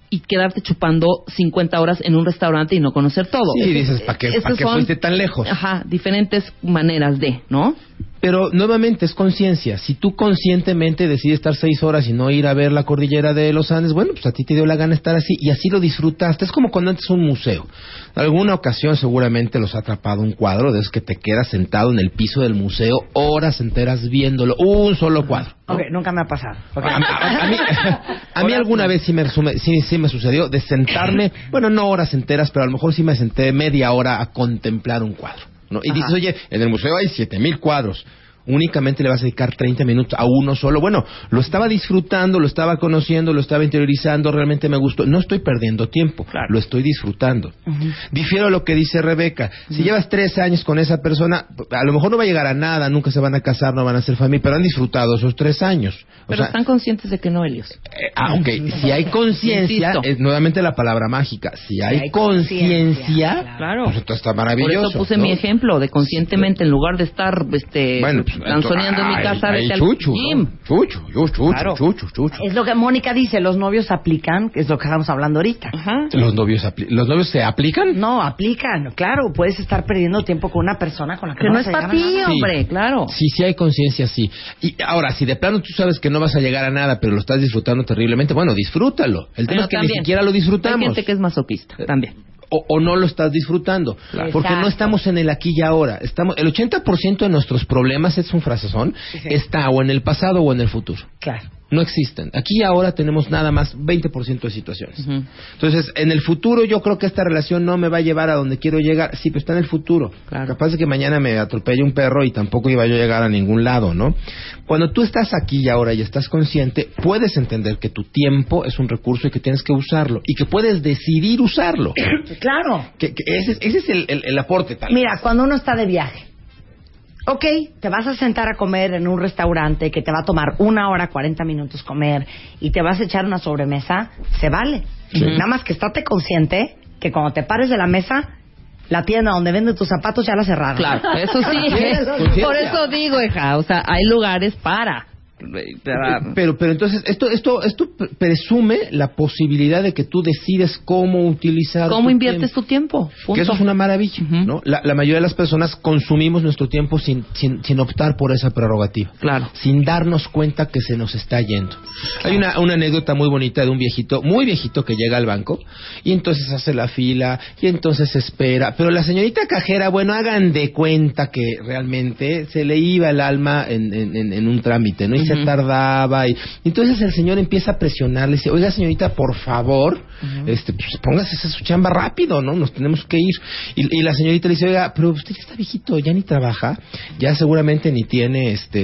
y quedarte chupando 50 horas en un restaurante y no conocer todo. Sí, dices, ¿para qué, ¿para qué fuiste tan lejos? Ajá, diferentes maneras de, ¿no? Pero nuevamente es conciencia. Si tú conscientemente decides estar seis horas y no ir a ver la cordillera de los Andes, bueno, pues a ti te dio la gana estar así y así lo disfrutaste. Es como cuando entras a un museo. En alguna ocasión seguramente los ha atrapado un cuadro de esos que te quedas sentado en el piso del museo horas enteras viéndolo. Un solo cuadro. ¿no? Ok, nunca me ha pasado. A, a- a mí, a mí alguna vez sí me, sí, sí me sucedió de sentarme, bueno, no horas enteras, pero a lo mejor sí me senté media hora a contemplar un cuadro. ¿No? Y dices, oye, en el museo hay siete mil cuadros. Únicamente le vas a dedicar 30 minutos a uno solo. Bueno, lo estaba disfrutando, lo estaba conociendo, lo estaba interiorizando, realmente me gustó. No estoy perdiendo tiempo, lo estoy disfrutando. Difiero a lo que dice Rebeca. Si llevas tres años con esa persona, a lo mejor no va a llegar a nada, nunca se van a casar, no van a ser familia, pero han disfrutado esos tres años. O Pero sea, están conscientes de que no, Helios. eh, ah, ok. Si hay conciencia, nuevamente la palabra mágica. Si hay, hay conciencia, Claro. pues entonces está Por maravilloso. eso puse ¿no? mi ejemplo de conscientemente, en lugar de estar este, Bueno, pues, danzoneando en mi ay, casa, ay, vete al chuchu, ¿no? Chuchu, yo, chuchu, Claro. chuchu, chuchu. Es lo que Mónica dice, los novios aplican, que es lo que estamos hablando ahorita. Ajá. ¿Los novios, ¿Los novios se aplican? No, aplican, claro, puedes estar perdiendo tiempo con una persona con la que, Que no vas es para ti, hombre, claro. Sí, sí hay conciencia, sí. Y ahora, si de plano tú sabes que no vas a llegar a nada, pero lo estás disfrutando terriblemente, bueno, disfrútalo. El tema Pero es que también, ni siquiera lo disfrutamos. Hay gente que es masoquista, también. O, o no lo estás disfrutando. Porque no estamos en el aquí y ahora. Estamos, el 80% de nuestros problemas, es un frasezón, está o en el pasado o en el futuro. Claro. No existen. Aquí y ahora tenemos nada más 20% de situaciones. Entonces, en el futuro yo creo que esta relación no me va a llevar a donde quiero llegar. Sí, pero está en el futuro. Claro. Capaz de que mañana me atropelle un perro y tampoco iba yo a llegar a ningún lado, ¿no? Cuando tú estás aquí y ahora y estás consciente, puedes entender que tu tiempo es un recurso y que tienes que usarlo. Y que puedes decidir usarlo. Claro. que, que ese, es- ese es el, el- el aporte tal. Mira, cuando uno está de viaje, ok, te vas a sentar a comer en un restaurante que te va a tomar una hora, 40 minutos comer y te vas a echar una sobremesa, se vale. Nada más que estate consciente que cuando te pares de la mesa, la tienda donde venden tus zapatos ya la cerraron. Claro, eso sí. Por eso digo, hija, o sea, hay lugares para. Para- Pero, pero entonces, esto, esto, esto pre- presume la posibilidad de que tú decides cómo utilizar. ¿Cómo tu inviertes tiempo. tu tiempo? Que eso es una maravilla. ¿no? La, la mayoría de las personas consumimos nuestro tiempo sin, sin, sin optar por esa prerrogativa. Claro. Sin darnos cuenta que se nos está yendo. Hay una, una anécdota muy bonita de un viejito, muy viejito, que llega al banco y entonces hace la fila y entonces espera. Pero la señorita cajera, bueno, hagan de cuenta que realmente se le iba el alma en, en, en- en un trámite, ¿no? Y se tardaba. Y, entonces el señor empieza a presionarle, dice, oiga señorita, por favor, este, pues, póngase esa su chamba rápido, ¿no? Nos tenemos que ir. Y, y la señorita le dice, oiga, pero usted ya está viejito, ya ni trabaja, ya seguramente ni tiene este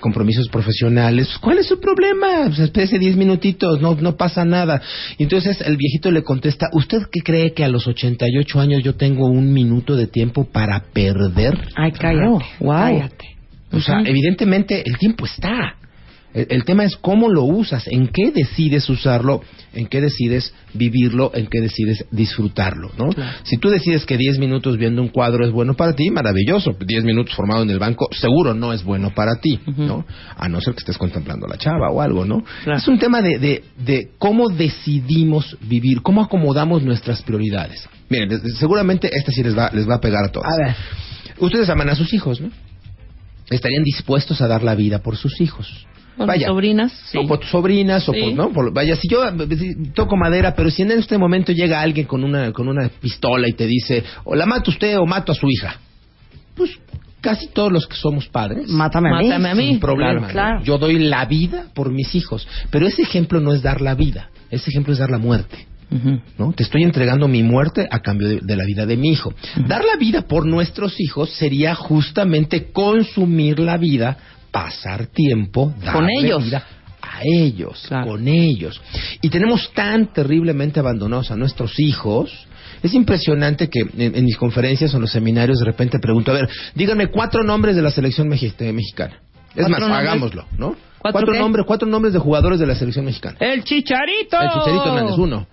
compromisos profesionales. Pues, ¿Cuál es su problema? Pues espérese 10 minutitos, no, no pasa nada. Y entonces el viejito le contesta, ¿usted qué cree que a los 88 años yo tengo un minuto de tiempo para perder? Ay, cállate. Guau. Cállate. O sea, evidentemente el tiempo está. El, el tema es cómo lo usas, en qué decides usarlo, en qué decides vivirlo, en qué decides disfrutarlo, ¿no? Si tú decides que 10 minutos viendo un cuadro es bueno para ti, maravilloso. 10 minutos formado en el banco seguro no es bueno para ti, ¿no? A no ser que estés contemplando a la chava o algo, ¿no? Claro. Es un tema de, de, de cómo decidimos vivir, cómo acomodamos nuestras prioridades. Miren, seguramente esta sí les va, les va a pegar a todos. A ver. Ustedes aman a sus hijos, ¿no? Estarían dispuestos a dar la vida por sus hijos. Con mis sobrinas, sí. O por tus sobrinas, o Sí. por, ¿no? Por- vaya, si yo toco madera, pero si en este momento llega alguien con una, con una pistola y te dice, o la mata usted o mato a su hija, pues casi todos los que somos padres. Mátame a mí. Mátame a mí. Sin problema. Claro, ¿no? claro. Yo doy la vida por mis hijos. Pero ese ejemplo no es dar la vida. Ese ejemplo es dar la muerte. ¿no? Te estoy entregando mi muerte a cambio de, de la vida de mi hijo. Dar la vida por nuestros hijos sería justamente consumir la vida, pasar tiempo, Con darle ellos. vida a ellos, Claro. con ellos. Y tenemos tan terriblemente abandonados a nuestros hijos. Es impresionante que en, en mis conferencias o en los seminarios de repente pregunto, a ver, díganme cuatro nombres de la selección mexi- de mexicana. Es ¿Cuatro más, nombres? hagámoslo, ¿no? ¿Cuatro nombres, cuatro nombres de jugadores de la selección mexicana. El chicharito. El Chicharito Hernández, uno.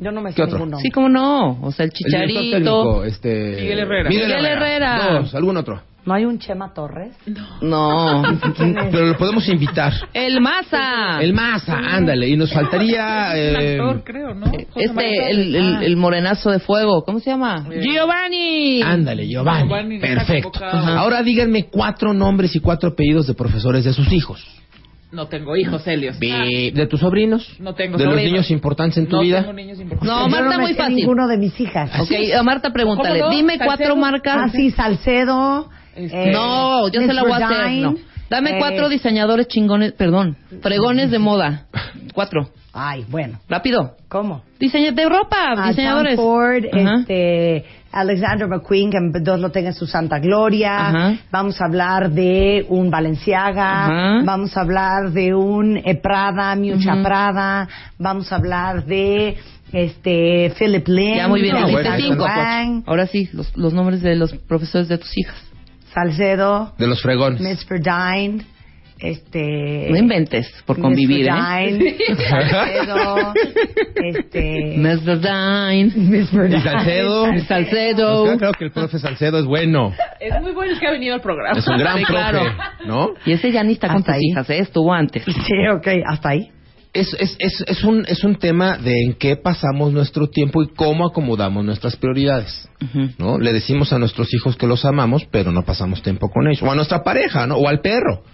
Yo no me ¿Qué sé otro? ninguno. Sí, cómo no. O sea, el El chicharito. técnico, este... Miguel Herrera. Miguel Herrera. Dos, algún otro. ¿No hay un Chema Torres? No. Pero lo podemos invitar. El Maza. El Maza, ándale. Y nos faltaría... Eh, actor, creo, ¿no? José María Este, el, el, el morenazo de fuego. ¿Cómo se llama? Eh, Giovanni. Ándale, Giovanni. No Perfecto. Ahora díganme cuatro nombres y cuatro apellidos de profesores de sus hijos. No tengo hijos, Helios. Bi- ¿De tus sobrinos? No tengo ¿De los niños importantes en tu no vida? tengo niños importantes. No, Marta, no muy fácil. ninguno de mis hijas. Ok, a Marta pregúntale. ¿Cómo no? Dime Salcedo. cuatro marcas. Ah, sí, Salcedo. Este- No, yo se la voy a hacer. No. Dame eh, cuatro diseñadores chingones, perdón, fregones de moda. Cuatro. Ay, bueno. Rápido. ¿Cómo? Diseño de ropa, Ah, diseñadores. Tom Ford, Ajá. este, Alexander McQueen, que Dios lo tenga en su santa gloria. Ajá. Vamos a hablar de un Valenciaga. Ajá. Vamos a hablar de un eh, Prada, Miucha. Prada. Vamos a hablar de este Philip Lynn. Ya muy bien, No, bueno, cinco. Ahora sí, los, los nombres de los profesores de tus hijas. Salcedo, De los fregones. Miss Verdine, este... No inventes por Miss convivir, ¿eh? Verdine, Salcedo, este... Miss Verdine. Miss Verdine. ¿Y Salcedo? Miss Salcedo. Pues creo que el profe Salcedo es bueno. Es muy bueno el que ha venido al programa. Es un gran Sí, profe, claro. ¿no? Y ese ya ni está con Hasta tus ahí. hijas, ¿eh? Estuvo antes. Sí, ok, hasta ahí. Es, es, es, es, un, es un tema de en qué pasamos nuestro tiempo y cómo acomodamos nuestras prioridades. ¿no? Le decimos a nuestros hijos que los amamos, pero no pasamos tiempo con ellos. O a nuestra pareja, ¿no? O al perro,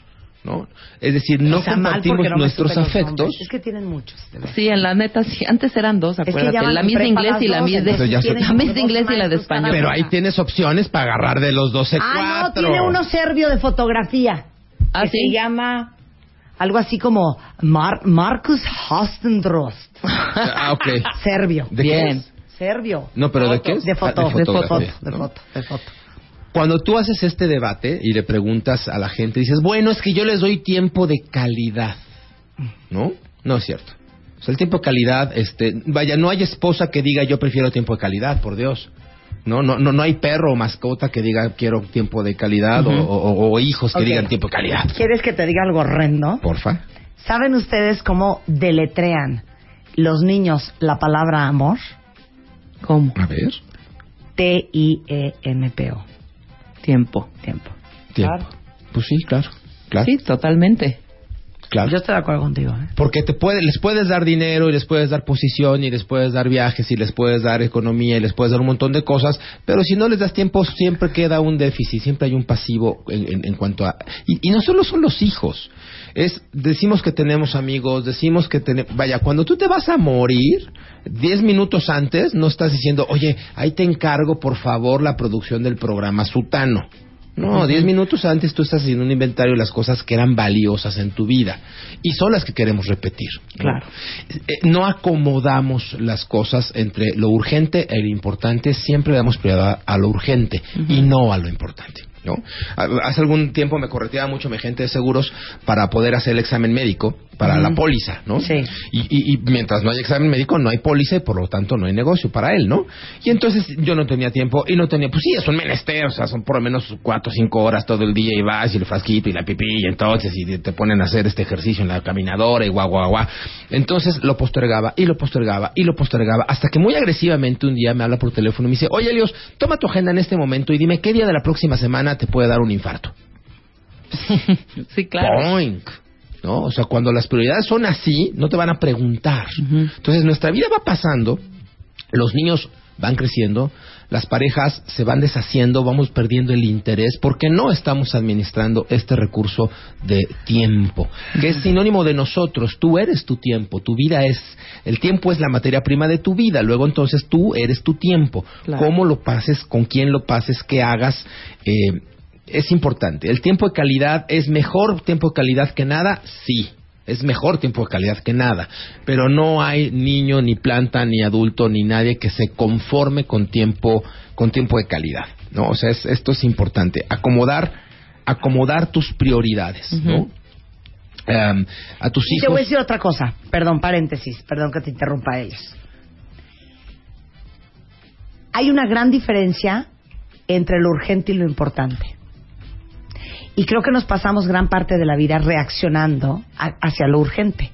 ¿no? Es decir, no compartimos no nuestros afectos. Es que tienen muchos. Sí, en la neta, sí. Antes eran dos, que acuérdate. ya van la de inglés las y la dos, Miss de... La Miss de inglés y la de español. Pero ahí tienes opciones para agarrar de los 12 Ah, no, cuatro. tiene uno serbio de fotografía. ¿Ah, que sí? se llama algo así como Mar- Marcus Hostendrost. Ah, ok. Serbio. ¿De qué Bien. es? Serbio. No, pero ¿de qué es? De foto. Ah, De foto. De foto. De foto. Cuando tú haces este debate y le preguntas a la gente, dices, bueno, es que yo les doy tiempo de calidad. ¿No? No es cierto. O sea, el tiempo de calidad, este, vaya, no hay esposa que diga yo prefiero tiempo de calidad, por Dios. No, no, no, no hay perro o mascota que diga quiero tiempo de calidad o- o, o hijos que Ok. digan tiempo de calidad. ¿Quieres que te diga algo horrendo? Porfa. ¿Saben ustedes cómo deletrean los niños la palabra amor? ¿Cómo? A ver. T-I-E-M-P-O. Tiempo. Tiempo. Tiempo. Claro. Pues sí, claro. Claro. Sí, totalmente. Claro. Yo estoy de acuerdo contigo. ¿eh? Porque te puede, les puedes dar dinero y les puedes dar posición y les puedes dar viajes y les puedes dar economía y les puedes dar un montón de cosas, pero si no les das tiempo siempre queda un déficit, siempre hay un pasivo en, en- en cuanto a... Y, y no solo son los hijos, es decimos que tenemos amigos, decimos que tenemos... Vaya, cuando tú te vas a morir, diez minutos antes no estás diciendo, oye, ahí te encargo por favor la producción del programa Sutano. No, diez minutos antes tú estás haciendo un inventario de las cosas que eran valiosas en tu vida y son las que queremos repetir. ¿no? Claro. Eh, no acomodamos las cosas entre lo urgente e lo importante, siempre damos prioridad a lo urgente y no a lo importante. ¿No? Hace algún tiempo me correteaba mucho mi gente de seguros para poder hacer el examen médico para la póliza, ¿no? Sí. Y, y- y mientras no hay examen médico no hay póliza y por lo tanto no hay negocio para él, ¿no? Y entonces yo no tenía tiempo y no tenía, pues sí, es un menester, o sea, son por lo menos cuatro o cinco horas todo el día y vas y el frasquito y la pipí y entonces y te ponen a hacer este ejercicio en la caminadora y guau, guau, guau. Entonces lo postergaba y lo postergaba y lo postergaba hasta que muy agresivamente un día me habla por teléfono y me dice, oye Elios, toma tu agenda en este momento y dime qué día de la próxima semana te puede dar un infarto. Sí, claro. Boink. ¿No? O sea, cuando las prioridades son así, no te van a preguntar. Entonces, nuestra vida va pasando, los niños van creciendo, las parejas se van deshaciendo, vamos perdiendo el interés porque no estamos administrando este recurso de tiempo, que es sinónimo de nosotros. Tú eres tu tiempo, tu vida es, el tiempo es la materia prima de tu vida, luego entonces tú eres tu tiempo. Claro. Cómo lo pases, con quién lo pases, qué hagas, eh, es importante. ¿El tiempo de calidad es mejor tiempo de calidad que nada? Sí. Es mejor tiempo de calidad que nada. Pero no hay niño, ni planta, ni adulto, ni nadie que se conforme con tiempo, con tiempo de calidad. ¿no? O sea, es- esto es importante. Acomodar, acomodar tus prioridades, ¿no? Em, a tus Y te voy a hijos. decir otra cosa, perdón, paréntesis, perdón que te interrumpa ellos. Hay una gran diferencia entre lo urgente y lo importante. Y creo que nos pasamos gran parte de la vida reaccionando a- hacia lo urgente.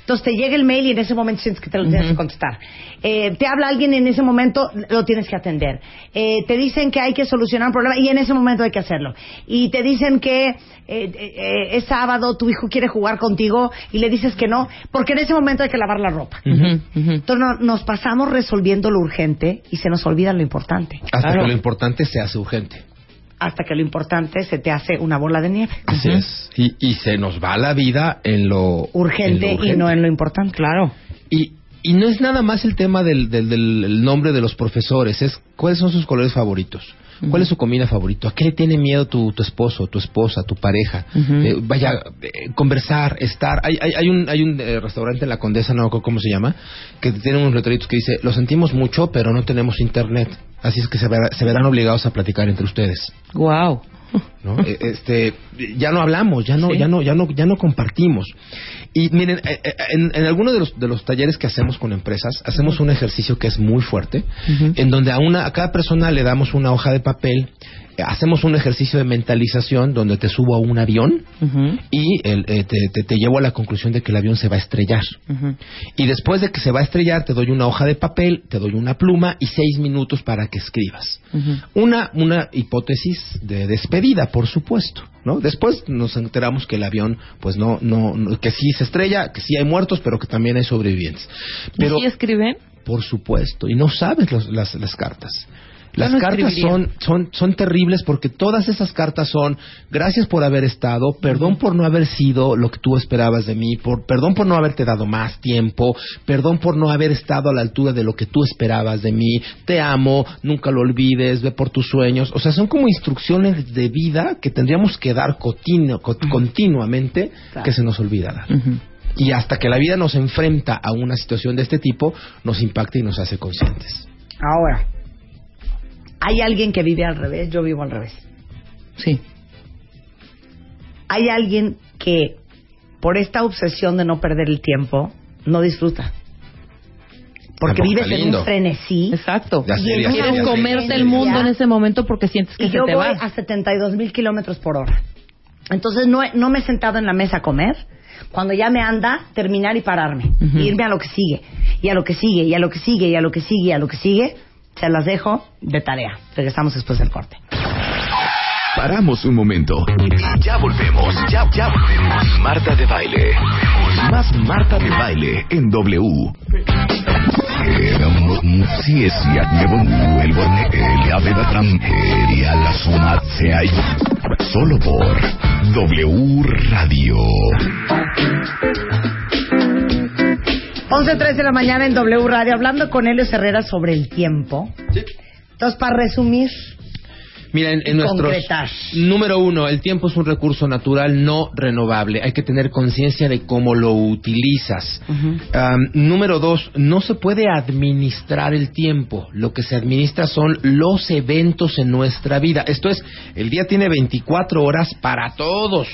Entonces te llega el mail y en ese momento sientes que te lo tienes que contestar. Eh, te habla alguien y en ese momento lo tienes que atender. Eh, te dicen que hay que solucionar un problema y en ese momento hay que hacerlo. Y te dicen que eh, eh, es sábado, tu hijo quiere jugar contigo y le dices que no, porque en ese momento hay que lavar la ropa. Entonces no- nos pasamos resolviendo lo urgente y se nos olvida lo importante. Hasta Claro. que lo importante se hace urgente. Hasta que lo importante se te hace una bola de nieve. Así es. Y, y se nos va la vida en lo Urgente, en lo y no en lo importante. Claro. Y, y no es nada más el tema del, del, del- el nombre de los profesores, es cuáles son sus colores favoritos. ¿Cuál es su comida favorito? ¿A qué le tiene miedo tu, tu esposo, tu esposa, tu pareja? Eh, vaya, eh, conversar, estar. Hay, hay, hay un, hay un eh, restaurante en la Condesa, no cómo se llama, que tiene unos letreritos que dice, lo sentimos mucho, pero no tenemos internet. Así es que se, verá- se verán obligados a platicar entre ustedes. Wow. ¿no? Eh, este ya no hablamos ya no Sí. ya no ya no ya no compartimos y miren eh, eh, en, en algunos de los de los talleres que hacemos con empresas hacemos un ejercicio que es muy fuerte en donde a una a cada persona le damos una hoja de papel hacemos un ejercicio de mentalización donde te subo a un avión y el, eh, te, te- te llevo a la conclusión de que el avión se va a estrellar y después de que se va a estrellar te doy una hoja de papel te doy una pluma y seis minutos para que escribas una, una hipótesis de despedida, por supuesto, ¿no? Después nos enteramos que el avión, pues no, no, no- que sí se estrella, que sí hay muertos, pero que también hay sobrevivientes. Pero, ¿Y si escriben? por supuesto, y no sabes los- las, las cartas. Las no cartas son, son, son terribles porque todas esas cartas son gracias por haber estado, perdón por no haber sido lo que tú esperabas de mí, por, perdón por no haberte dado más tiempo, perdón por no haber estado a la altura de lo que tú esperabas de mí, te amo, nunca lo olvides, ve por tus sueños. O sea, son como instrucciones de vida que tendríamos que dar continu- co- continuamente Claro. que se nos olvida dar. Y hasta que la vida nos enfrenta a una situación de este tipo, nos impacta y nos hace conscientes. Ahora, hay alguien que vive al revés, yo vivo al revés. Sí. Hay alguien que, por esta obsesión de no perder el tiempo, no disfruta. Porque Ah, vives en un frenesí. Exacto. Ya Y sería, Quieres comerte el mundo en ese momento porque sientes que Y se yo te voy va. a 72 mil kilómetros por hora. Entonces no, no me he sentado en la mesa a comer. Cuando ya me anda, terminar y pararme. E irme a lo que sigue. Y a lo que sigue, y a lo que sigue, y a lo que sigue, y a lo que sigue. Se las dejo de tarea. Regresamos después del corte. Paramos un momento ya volvemos, ya, ya volvemos. Marta de baile. Más Marta de baile en W. Solo por W Radio. 11.03 de la mañana en W Radio, hablando con Helios Herrera sobre el tiempo. Entonces, para resumir, Mira, en, en. Número uno, el tiempo es un recurso natural no renovable. Hay que tener conciencia de cómo lo utilizas. Número dos, no se puede administrar el tiempo. Lo que se administra son los eventos en nuestra vida. Esto es, el día tiene 24 horas para todos.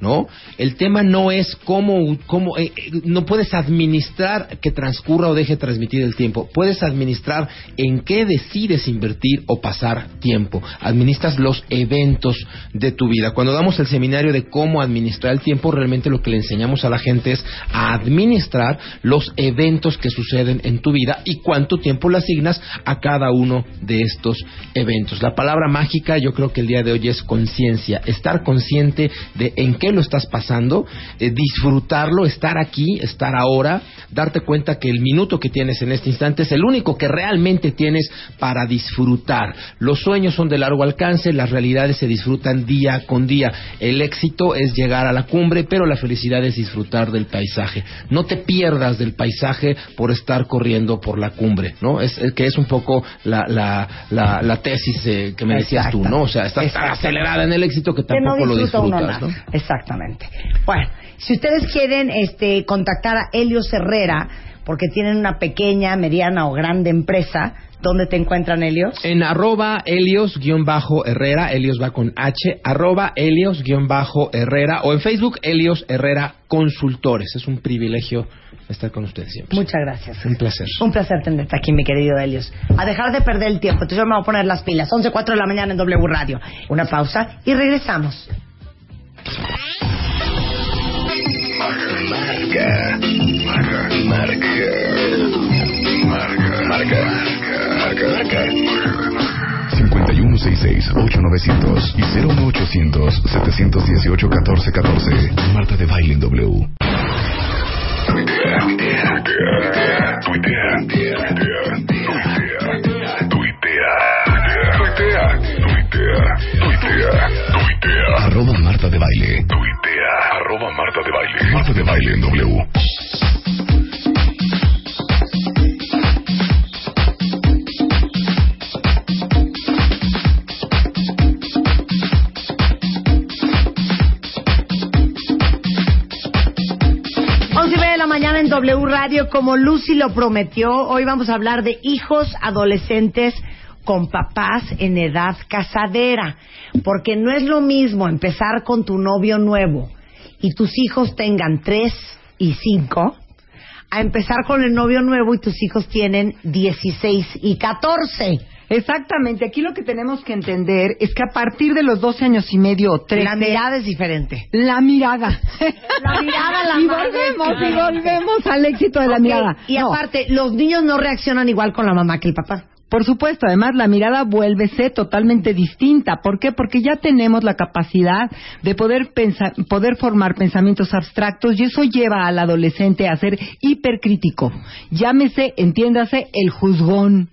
¿No? El tema no es cómo, cómo eh, eh, no puedes administrar que transcurra o deje transmitir el tiempo. Puedes administrar en qué decides invertir o pasar tiempo. Administras los eventos de tu vida. Cuando damos el seminario de cómo administrar el tiempo, realmente lo que le enseñamos a la gente es a administrar los eventos que suceden en tu vida y cuánto tiempo le asignas a cada uno de estos eventos. La palabra mágica yo creo que el día de hoy es conciencia, estar consciente de en qué lo estás pasando, eh, disfrutarlo, estar aquí, estar ahora, darte cuenta que el minuto que tienes en este instante es el único que realmente tienes para disfrutar. Los sueños son de largo alcance, las realidades se disfrutan día con día. El éxito es llegar a la cumbre, pero la felicidad es disfrutar del paisaje. No te pierdas del paisaje por estar corriendo por la cumbre, ¿no? Es, es que es un poco la, la, la, la tesis eh, que me decías tú, ¿no? O sea, estás tan Exacto. acelerada en el éxito que que no tampoco lo disfrutas. ¿no? Exactamente. Bueno, si ustedes quieren este, contactar a Helios Herrera, porque tienen una pequeña, mediana o grande empresa, ¿dónde te encuentran, Helios? En arroba Helios-Herrera, Helios va con H, arroba Helios-Herrera o en Facebook Helios Herrera Consultores. Es un privilegio estar con ustedes siempre. Muchas gracias. Un placer. Un placer tenerte aquí, mi querido Helios. A dejar de perder el tiempo. Entonces yo me voy a poner las pilas. 11.04 de la mañana en W Radio. Una pausa y regresamos. Marca. Marca. Marca. Marca. Marca. Marca. Marca. 5166-8900 y 01800-718-1414. Marta de Baile en W. Tuitea, tuitea, tuitea, tuitea, tuitea. Arroba Marta de Baile. Tuitea. Arroba Marta de Baile. Marta de Baile en W. Once y media de la mañana en W Radio, como Lucy lo prometió, hoy vamos a hablar de hijos adolescentes con papás en edad casadera, porque no es lo mismo empezar con tu novio nuevo y tus hijos tengan tres y cinco, a empezar con el novio nuevo y tus hijos tienen 16 y 14. Exactamente, aquí lo que tenemos que entender es que a partir de los 12 años y medio o 13... La mirada es diferente. La mirada. La mirada, la y volvemos, y volvemos al éxito de la mirada. Y No, aparte, los niños no reaccionan igual con la mamá que el papá. Por supuesto, además la mirada vuelve ser totalmente distinta. ¿Por qué? Porque ya tenemos la capacidad de poder pensar, poder formar pensamientos abstractos y eso lleva al adolescente a ser hipercrítico. Llámese, entiéndase, el juzgón.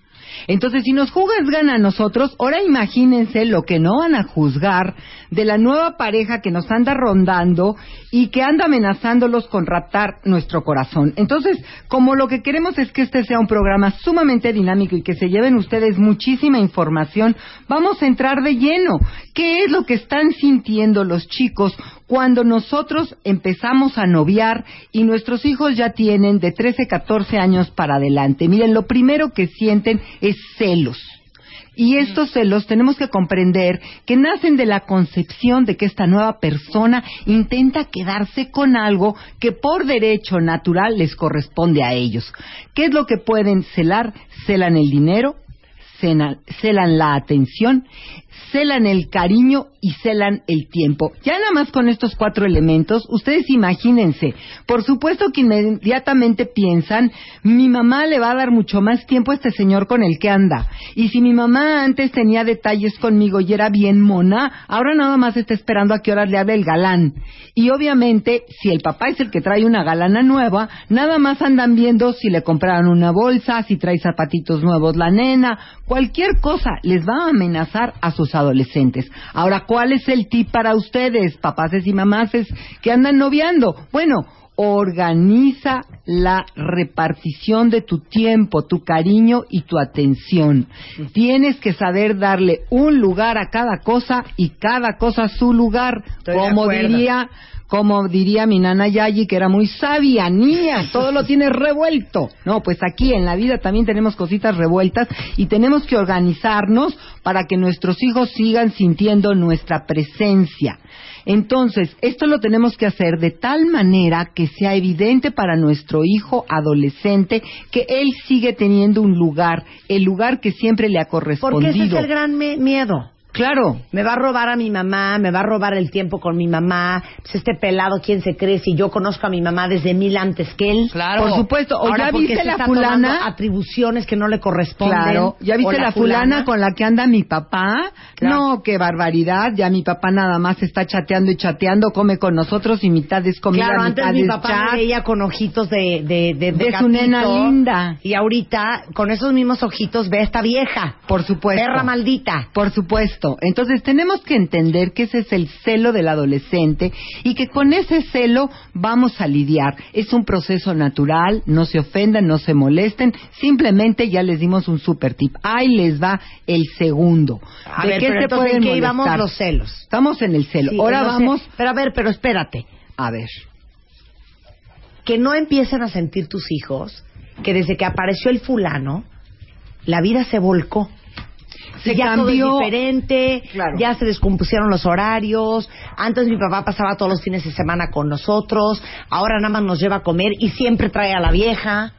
Entonces, si nos juzgan a nosotros, ahora imagínense lo que no van a juzgar de la nueva pareja que nos anda rondando y que anda amenazándolos con raptar nuestro corazón. Entonces, como lo que queremos es que este sea un programa sumamente dinámico y que se lleven ustedes muchísima información, vamos a entrar de lleno. ¿Qué es lo que están sintiendo los chicos cuando nosotros empezamos a noviar y nuestros hijos ya tienen de 13, 14 años para adelante? Miren, lo primero que sienten es celos. Y estos celos tenemos que comprender que nacen de la concepción de que esta nueva persona intenta quedarse con algo que por derecho natural les corresponde a ellos. ¿Qué es lo que pueden celar? Celan el dinero, celan, celan la atención, celan el cariño y celan el tiempo. Ya nada más con estos cuatro elementos, ustedes imagínense, por supuesto que inmediatamente piensan, mi mamá le va a dar mucho más tiempo a este señor con el que anda. Y si mi mamá antes tenía detalles conmigo y era bien mona, ahora nada más está esperando a qué horas le hable el galán. Y obviamente, si el papá es el que trae una galana nueva, nada más andan viendo si le compraron una bolsa, si trae zapatitos nuevos la nena, cualquier cosa les va a amenazar a sus adolescentes. Ahora, ¿cuál es el tip para ustedes, papaces y mamaces que andan noviando? Bueno, organiza la repartición de tu tiempo, tu cariño y tu atención. Tienes que saber darle un lugar a cada cosa y cada cosa su lugar, Estoy como diría como diría mi nana Yayi, que era muy sabia, niña, todo lo tienes revuelto. No, pues aquí en la vida también tenemos cositas revueltas y tenemos que organizarnos para que nuestros hijos sigan sintiendo nuestra presencia. Entonces, esto lo tenemos que hacer de tal manera que sea evidente para nuestro hijo adolescente que él sigue teniendo un lugar, el lugar que siempre le ha correspondido. Porque ese es el gran miedo. Claro, Me va a robar a mi mamá, me va a robar el tiempo con mi mamá. Pues este pelado, ¿quién se cree? Si yo conozco a mi mamá desde mil antes que él. Claro. por supuesto. O Ahora, ya ¿por qué viste se la está fulana. atribuciones que no le corresponden. Claro, ¿ya viste la fulana, con la que anda mi papá? Claro. No, qué barbaridad, ya mi papá nada más está chateando y chateando, come con nosotros y mitad es comida, Claro, antes mitad mi es papá chat. me veía con ojitos de de, de, De gatito, nena linda. Y ahorita, con esos mismos ojitos, ve a esta vieja. Por supuesto. Perra maldita. Por supuesto. Entonces tenemos que entender que ese es el celo del adolescente y que con ese celo vamos a lidiar. Es un proceso natural, no se ofendan, no se molesten, simplemente ya les dimos un super tip. Ahí les va el segundo. A ¿De ver, qué pero se entonces, pueden ¿en qué íbamos los celos? Estamos en el celo. Sí, Ahora no sé. vamos Pero a ver, pero espérate. a ver. Que no empiecen a sentir tus hijos que desde que apareció el fulano, la vida se volcó. Se ya cambió. todo es diferente, Claro. ya se descompusieron los horarios. Antes mi papá pasaba todos los fines de semana con nosotros, ahora nada más nos lleva a comer y siempre trae a la vieja.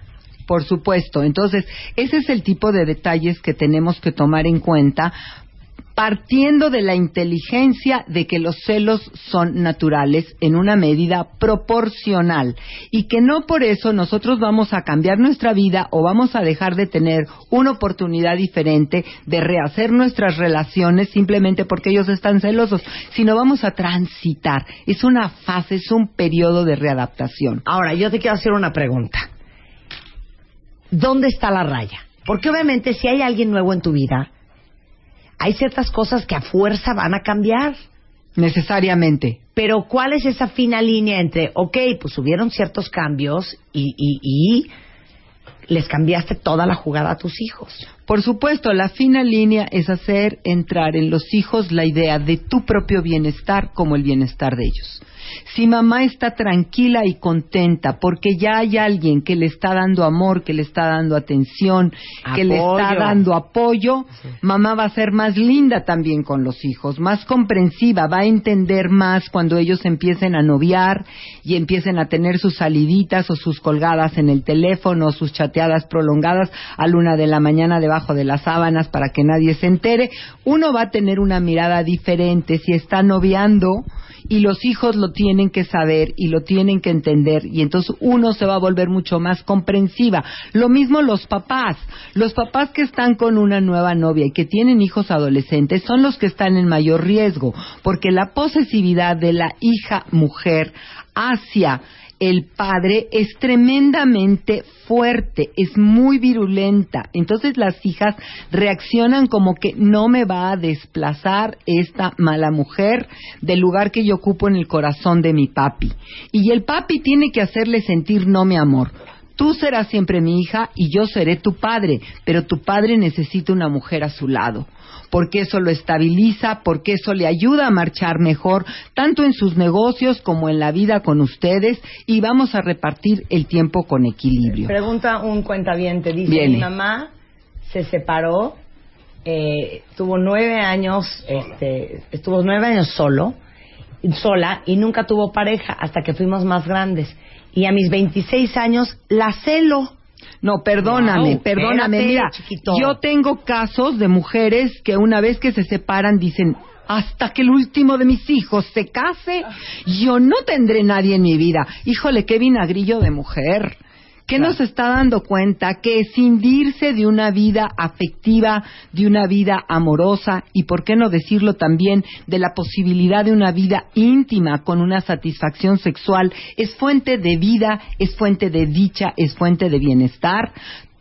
Por supuesto. Entonces, ese es el tipo de detalles que tenemos que tomar en cuenta partiendo de la inteligencia de que los celos son naturales en una medida proporcional y que no por eso nosotros vamos a cambiar nuestra vida o vamos a dejar de tener una oportunidad diferente de rehacer nuestras relaciones simplemente porque ellos están celosos, sino vamos a transitar. Es una fase, es un periodo de readaptación. Ahora, yo te quiero hacer una pregunta. ¿Dónde está la raya? Porque obviamente si hay alguien nuevo en tu vida, hay ciertas cosas que a fuerza van a cambiar. Necesariamente. Pero ¿cuál es esa fina línea entre, ok, pues hubieron ciertos cambios y, y, y les cambiaste toda la jugada a tus hijos? Por supuesto, la fina línea es hacer entrar en los hijos la idea de tu propio bienestar como el bienestar de ellos. Si mamá está tranquila y contenta porque ya hay alguien que le está dando amor, que le está dando atención, que le está dando apoyo, mamá va a ser más linda también con los hijos, más comprensiva, va a entender más cuando ellos empiecen a noviar y empiecen a tener sus saliditas o sus colgadas en el teléfono, o sus chateadas prolongadas a luna de la mañana debajo de las sábanas para que nadie se entere. Uno va a tener una mirada diferente si está noviando y los hijos lo tienen que saber y lo tienen que entender y entonces uno se va a volver mucho más comprensiva. Lo mismo los papás. Los papás que están con una nueva novia y que tienen hijos adolescentes son los que están en mayor riesgo porque la posesividad de la hija mujer hacia el padre es tremendamente fuerte, es muy virulenta. Entonces las hijas reaccionan como que no me va a desplazar esta mala mujer del lugar que yo ocupo en el corazón de mi papi. Y el papi tiene que hacerle sentir no mi amor. Tú serás siempre mi hija y yo seré tu padre, pero tu padre necesita una mujer a su lado porque eso lo estabiliza, porque eso le ayuda a marchar mejor, tanto en sus negocios como en la vida con ustedes, y vamos a repartir el tiempo con equilibrio. Pregunta un cuentaviente, dice, Viene. mi mamá se separó, eh, tuvo nueve años, este, estuvo nueve años solo, sola, y nunca tuvo pareja hasta que fuimos más grandes. Y a mis 26 años la celo. No, perdóname, Wow, perdóname. espérate, Mira, chiquito. yo tengo casos de mujeres que una vez que se separan dicen, hasta que el último de mis hijos se case, yo no tendré nadie en mi vida. Híjole, qué vinagrillo de mujer. ¿Qué nos está dando cuenta? Que escindirse de una vida afectiva, de una vida amorosa y, por qué no decirlo también, de la posibilidad de una vida íntima con una satisfacción sexual es fuente de vida, es fuente de dicha, es fuente de bienestar.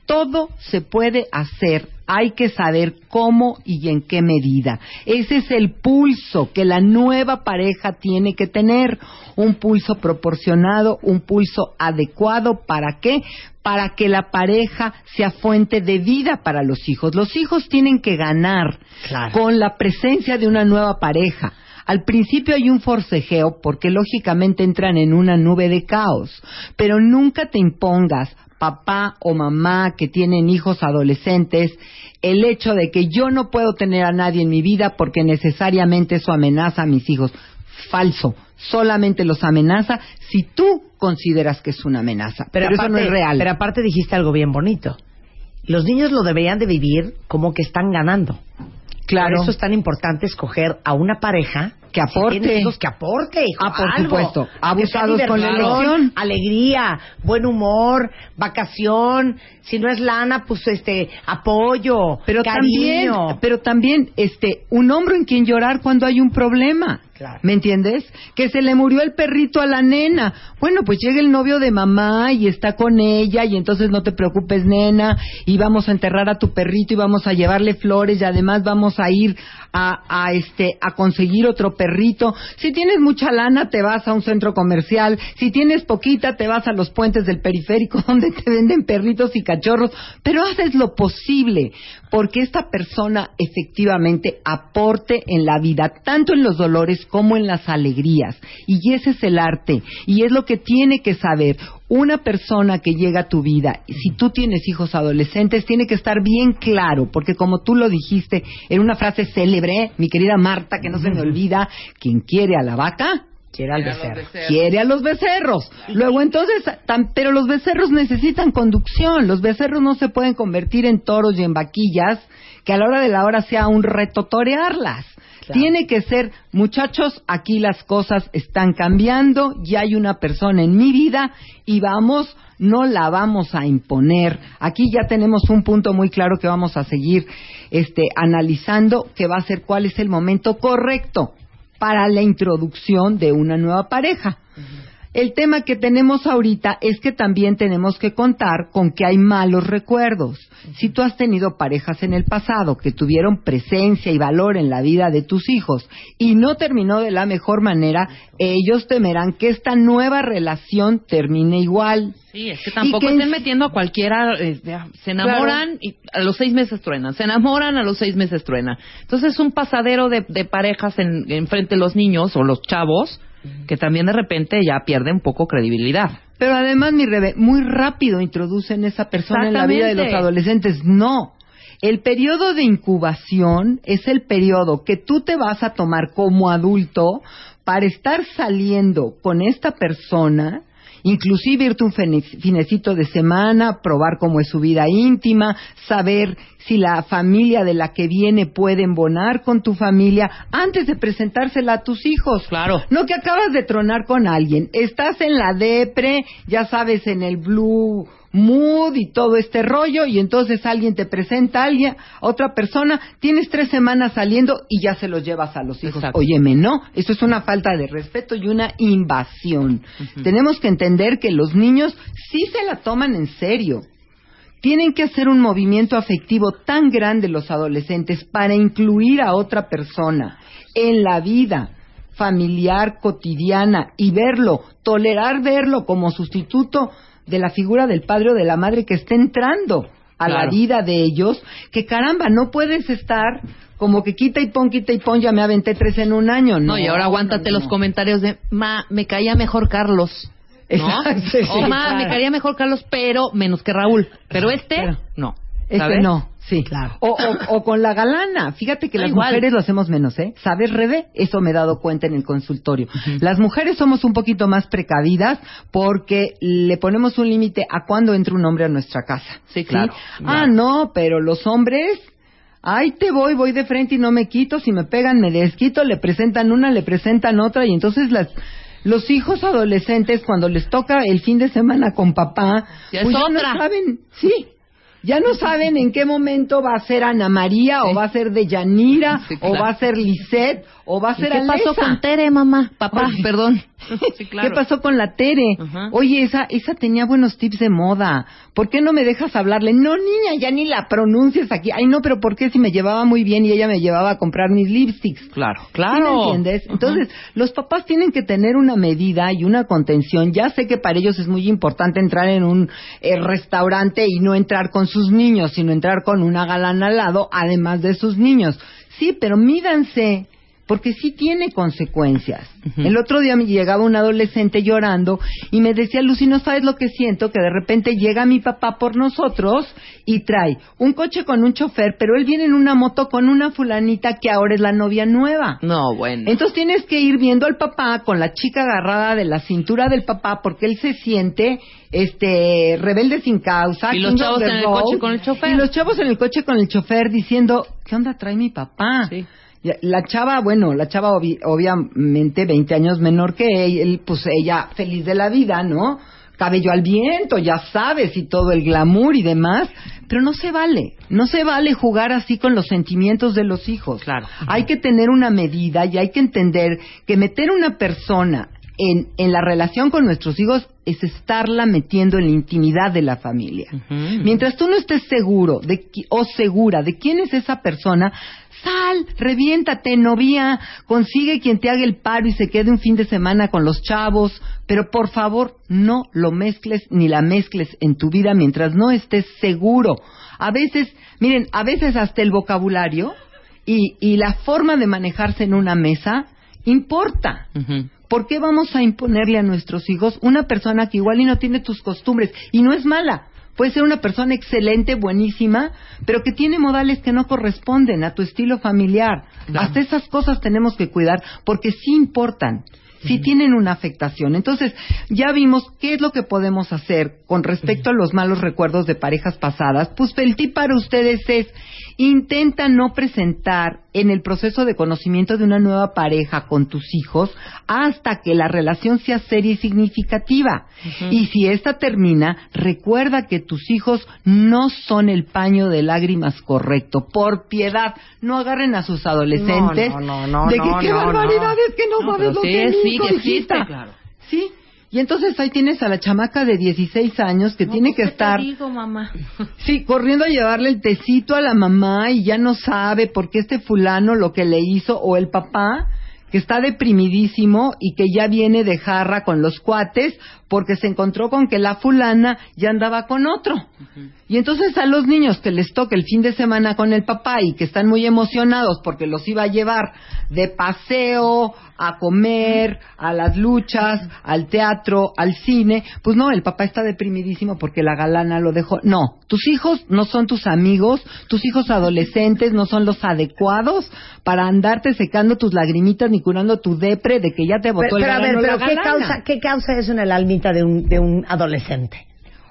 Todo se puede hacer. Hay que saber cómo y en qué medida. Ese es el pulso que la nueva pareja tiene que tener. Un pulso proporcionado, un pulso adecuado. ¿Para qué? Para que la pareja sea fuente de vida para los hijos. Los hijos tienen que ganar Claro. con la presencia de una nueva pareja. Al principio hay un forcejeo porque lógicamente entran en una nube de caos, pero nunca te impongas, papá o mamá que tienen hijos adolescentes, el hecho de que yo no puedo tener a nadie en mi vida porque necesariamente eso amenaza a mis hijos. Falso. Solamente los amenaza si tú consideras que es una amenaza. Pero, eso no es real. Pero aparte dijiste algo bien bonito. Los niños lo deberían de vivir como que están ganando. claro. Por eso es tan importante escoger a una pareja Que si aporte. tienes hijos, que aporte. hijo, Ah, por algo. supuesto. Abusados con la elección. Alegría, buen humor, vacación. Si no es lana, pues este apoyo, pero cariño. también pero también este un hombro en quien llorar cuando hay un problema Claro. ¿me entiendes? que se le murió el perrito a la nena bueno pues llega el novio de mamá y está con ella y entonces no te preocupes nena y vamos a enterrar a tu perrito y vamos a llevarle flores y además vamos a ir a, este a conseguir otro perrito. Si tienes mucha lana te vas a un centro comercial. Si tienes poquita te vas a los puentes del periférico donde te venden perritos y cachorros. Pero haces lo posible porque esta persona efectivamente aporte en la vida, tanto en los dolores como en las alegrías. Y ese es el arte, y es lo que tiene que saber una persona que llega a tu vida. Si tú tienes hijos adolescentes, tiene que estar bien claro, porque como tú lo dijiste en una frase célebre, mi querida Marta, que no se me olvida, quien quiere a la vaca, Quiere al becerro. quiere a los becerros. Luego entonces, pero los becerros necesitan conducción. Los becerros no se pueden convertir en toros y en vaquillas, que a la hora de la hora sea un reto torearlas. Tiene que ser, muchachos, aquí las cosas están cambiando, ya hay una persona en mi vida y vamos, no la vamos a imponer. Aquí ya tenemos un punto muy claro que vamos a seguir este, analizando, que va a ser cuál es el momento correcto para la introducción de una nueva pareja. El tema que tenemos ahorita es que también tenemos que contar con que hay malos recuerdos. Si tú has tenido parejas en el pasado que tuvieron presencia y valor en la vida de tus hijos y no terminó de la mejor manera, ellos temerán que esta nueva relación termine igual. Sí, es que tampoco que estén en- metiendo a cualquiera. eh, se enamoran y a los seis meses truenan. Se enamoran, a los seis meses truenan. Entonces es un pasadero de, de parejas en, en frente de los niños o los chavos que también de repente ya pierden un poco credibilidad. Pero además, mi Rebe, muy rápido introducen esa persona en la vida de los adolescentes. No. El periodo de incubación es el periodo que tú te vas a tomar como adulto para estar saliendo con esta persona, inclusive irte un finecito de semana, probar cómo es su vida íntima, saber si la familia de la que viene puede embonar con tu familia antes de presentársela a tus hijos. Claro. No que acabas de tronar con alguien, estás en la depre, ya sabes, en el blue mood y todo este rollo, y entonces alguien te presenta a alguien, otra persona, tienes tres semanas saliendo y ya se los llevas a los hijos. Exacto. Óyeme, no, eso es una falta de respeto y una invasión. Tenemos que entender que los niños sí se la toman en serio. Tienen que hacer un movimiento afectivo tan grande los adolescentes para incluir a otra persona en la vida familiar cotidiana y verlo, tolerar verlo como sustituto de la figura del padre o de la madre que está entrando a la vida de ellos, que caramba, no puedes estar como que quita y pon, quita y pon, ya me aventé tres en un año, ¿no? No, y ahora aguántate no, los comentarios de, ma, me caía mejor Carlos. ¿No? Sí, o ma, claro. me caía mejor Carlos, pero menos que Raúl. Pero este, Pero- no. Este no, sí. Claro. O, o- o con la galana. Fíjate que Ah, las igual. mujeres lo hacemos menos, ¿eh? ¿Sabes, Rebe? Eso me he dado cuenta en el consultorio. Las mujeres somos un poquito más precavidas porque le ponemos un límite a cuándo entra un hombre a nuestra casa. Sí, claro. Ah, no, pero los hombres... Ahí te voy, voy de frente y no me quito. Si me pegan, me desquito. Le presentan una, le presentan otra. Y entonces las, los hijos adolescentes, cuando les toca el fin de semana con papá, Ya es pues ya otra. no saben. Sí, ya no saben en qué momento va a ser Ana María, o va a ser de Yanira, Sí, o va a ser Lisette, o va a ¿Y ser qué pasó con Tere, mamá? Papá, Oye. perdón. Sí, claro. ¿Qué pasó con la Tere? Oye, esa, esa tenía buenos tips de moda. ¿Por qué no me dejas hablarle? No, niña, ya ni la pronuncias aquí. Ay, no, pero ¿por qué si me llevaba muy bien y ella me llevaba a comprar mis lipsticks? Claro, ¿Sí claro. me entiendes? Entonces, los papás tienen que tener una medida y una contención. Ya sé que para ellos es muy importante entrar en un eh, restaurante y no entrar con sus niños, sino entrar con una galana al lado, además de sus niños. Sí, pero mídanse, porque sí tiene consecuencias. El otro día me llegaba un adolescente llorando y me decía, Lucy, no sabes lo que siento, que de repente llega mi papá por nosotros y trae un coche con un chofer, pero él viene en una moto con una fulanita que ahora es la novia nueva. No, bueno. Entonces tienes que ir viendo al papá con la chica agarrada de la cintura del papá porque él se siente este rebelde sin causa. Y los chavos en el coche con el chofer. Y los chavos en el coche con el chofer diciendo, ¿qué onda trae mi papá? Sí. La chava, bueno, la chava obvi- obviamente 20 años menor que él, pues ella feliz de la vida, ¿no? Cabello al viento, ya sabes, y todo el glamour y demás, pero no se vale, no se vale jugar así con los sentimientos de los hijos. Claro. Hay que tener una medida y hay que entender que meter una persona en, en la relación con nuestros hijos es estarla metiendo en la intimidad de la familia. Mientras tú no estés seguro de, o segura de quién es esa persona, sal, reviéntate, novia, consigue quien te haga el paro y se quede un fin de semana con los chavos, pero por favor no lo mezcles ni la mezcles en tu vida mientras no estés seguro. A veces, miren, a veces hasta el vocabulario y, y la forma de manejarse en una mesa importa. Ujú. ¿Por qué vamos a imponerle a nuestros hijos una persona que igual y no tiene tus costumbres? Y no es mala. Puede ser una persona excelente, buenísima, pero que tiene modales que no corresponden a tu estilo familiar. Claro. Hasta esas cosas tenemos que cuidar porque sí importan, sí tienen una afectación. Entonces, ya vimos qué es lo que podemos hacer con respecto a los malos recuerdos de parejas pasadas. Pues el tip para ustedes es, intenta no presentar en el proceso de conocimiento de una nueva pareja con tus hijos hasta que la relación sea seria y significativa. Y si esta termina, recuerda que tus hijos no son el paño de lágrimas correcto. Por piedad, no agarren a sus adolescentes No, no, no, de que no, qué no, barbaridad no. es que no, No, sabes lo sí, que es sí, mi hijo, que existe, claro. Sí. Y entonces ahí tienes a la chamaca de 16 años que tiene que estar digo, mamá? Sí, corriendo a llevarle el tecito a la mamá y ya no sabe por qué este fulano lo que le hizo o el papá que está deprimidísimo y que ya viene de jarra con los cuates porque se encontró con que la fulana ya andaba con otro. Y entonces a los niños que les toca el fin de semana con el papá y que están muy emocionados porque los iba a llevar de paseo, a comer, a las luchas, al teatro, al cine, pues no, el papá está deprimidísimo porque la galana lo dejó. No, tus hijos no son tus amigos, tus hijos adolescentes no son los adecuados para andarte secando tus lagrimitas ni curando tu depre de que ya te botó Pero, el pero a ver, pero la ¿qué galana. causa, ¿qué causa eso en el almita de un, de un adolescente?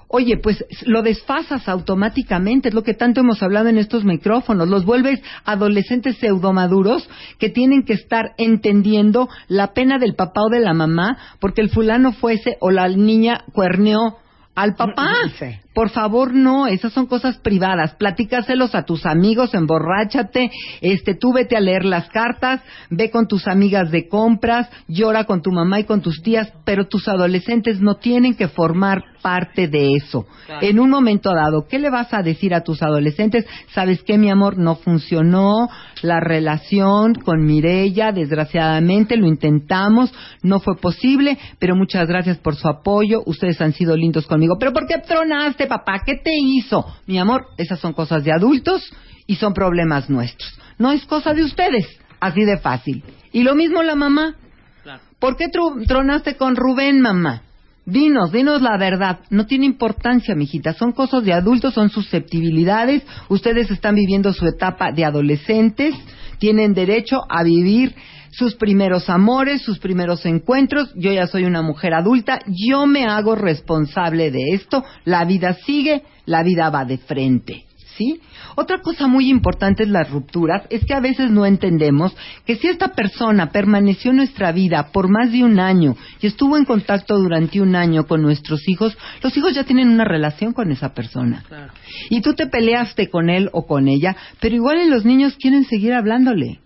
Oye, pues lo desfasas automáticamente, es lo que tanto hemos hablado en estos micrófonos, los vuelves adolescentes pseudomaduros que tienen que estar entendiendo la pena del papá o de la mamá porque el fulano fuese o la niña cuerneó al papá. Sí. Por favor, no, esas son cosas privadas. Platícaselos a tus amigos, emborráchate, este, tú vete a leer las cartas, ve con tus amigas de compras, llora con tu mamá y con tus tías, pero tus adolescentes no tienen que formar parte de eso. En un momento dado, ¿qué le vas a decir a tus adolescentes? ¿Sabes qué, mi amor? No funcionó la relación con Mirella, desgraciadamente lo intentamos, no fue posible, pero muchas gracias por su apoyo, ustedes han sido lindos conmigo. ¿Pero por qué tronaste, papá? ¿Qué te hizo? Mi amor, esas son cosas de adultos y son problemas nuestros. No es cosa de ustedes, así de fácil. Y lo mismo la mamá. ¿Por qué tronaste con Rubén, mamá? Dinos, dinos la verdad. No tiene importancia, mijita. Son cosas de adultos, son susceptibilidades. Ustedes están viviendo su etapa de adolescentes. Tienen derecho a vivir sus primeros amores, sus primeros encuentros. Yo ya soy una mujer adulta. Yo me hago responsable de esto. La vida sigue, la vida va de frente. ¿Sí? Otra cosa muy importante en las rupturas es que a veces no entendemos que si esta persona permaneció en nuestra vida por más de un año y estuvo en contacto durante un año con nuestros hijos, los hijos ya tienen una relación con esa persona. Y tú te peleaste con él o con ella, pero igual los niños quieren seguir hablándole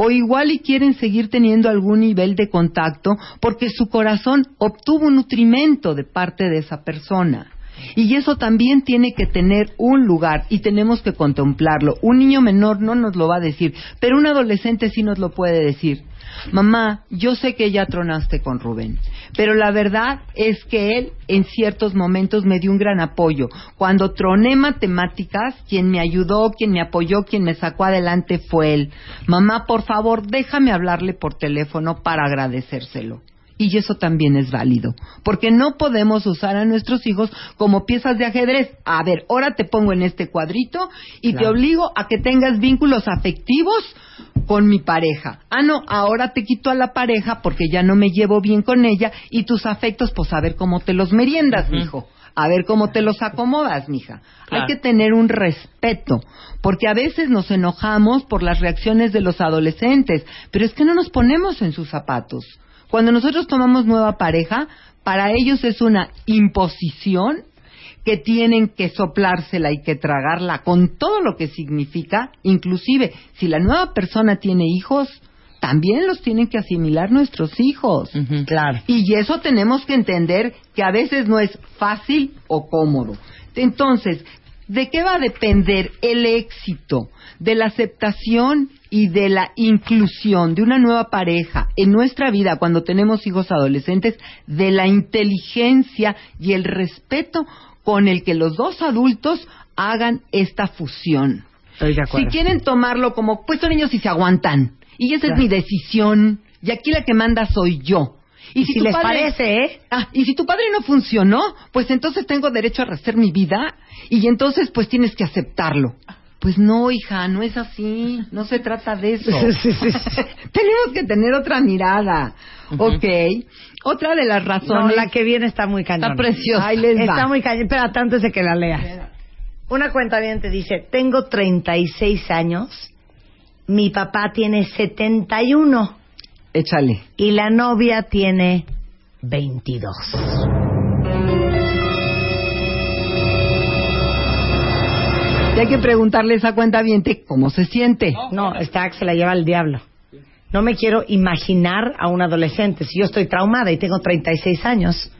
o igual y quieren seguir teniendo algún nivel de contacto porque su corazón obtuvo un nutrimento de parte de esa persona. Y eso también tiene que tener un lugar y tenemos que contemplarlo. Un niño menor no nos lo va a decir, pero un adolescente sí nos lo puede decir. Mamá, yo sé que ya tronaste con Rubén, pero la verdad es que él en ciertos momentos me dio un gran apoyo. Cuando troné matemáticas, quien me ayudó, quien me apoyó, quien me sacó adelante fue él. Mamá, por favor, déjame hablarle por teléfono para agradecérselo. Y eso también es válido, porque no podemos usar a nuestros hijos como piezas de ajedrez. A ver, ahora te pongo en este cuadrito y te obligo a que tengas vínculos afectivos con mi pareja. Ah, no, ahora te quito a la pareja porque ya no me llevo bien con ella y tus afectos, pues a ver cómo te los meriendas, mijo. A ver cómo te los acomodas, mija. Claro. Hay que tener un respeto, porque a veces nos enojamos por las reacciones de los adolescentes, pero es que no nos ponemos en sus zapatos. Cuando nosotros tomamos nueva pareja, para ellos es una imposición que tienen que soplársela y que tragarla con todo lo que significa, inclusive si la nueva persona tiene hijos, también los tienen que asimilar nuestros hijos. Claro. Y eso tenemos que entender que a veces no es fácil o cómodo. Entonces, ¿de qué va a depender el éxito de la aceptación y de la inclusión de una nueva pareja en nuestra vida cuando tenemos hijos adolescentes? De la inteligencia y el respeto con el que los dos adultos hagan esta fusión. Estoy de Si acuerdo. quieren tomarlo como, pues son niños y se aguantan. Y esa Claro. es mi decisión. Y aquí la que manda soy yo. Y si tu les parece, ¿eh? Ah, y si tu padre no funcionó, pues entonces tengo derecho a rehacer mi vida. Y entonces, pues tienes que aceptarlo. Pues no, hija, no es así. No se trata de eso. Sí, sí, sí. Tenemos que tener otra mirada. Ok. Otra de las No, razones. la que viene está muy cañona. Está preciosa. Ahí les va. Está muy cañona. Espérate antes de que la lea. Una cuenta bien te dice, tengo 36 años, mi papá tiene 71 Échale. y la novia tiene 22. Y hay que preguntarle a esa cuenta cómo se siente. No, está que se la lleva el diablo. No me quiero imaginar a un adolescente. Si yo estoy traumada y tengo 36 años,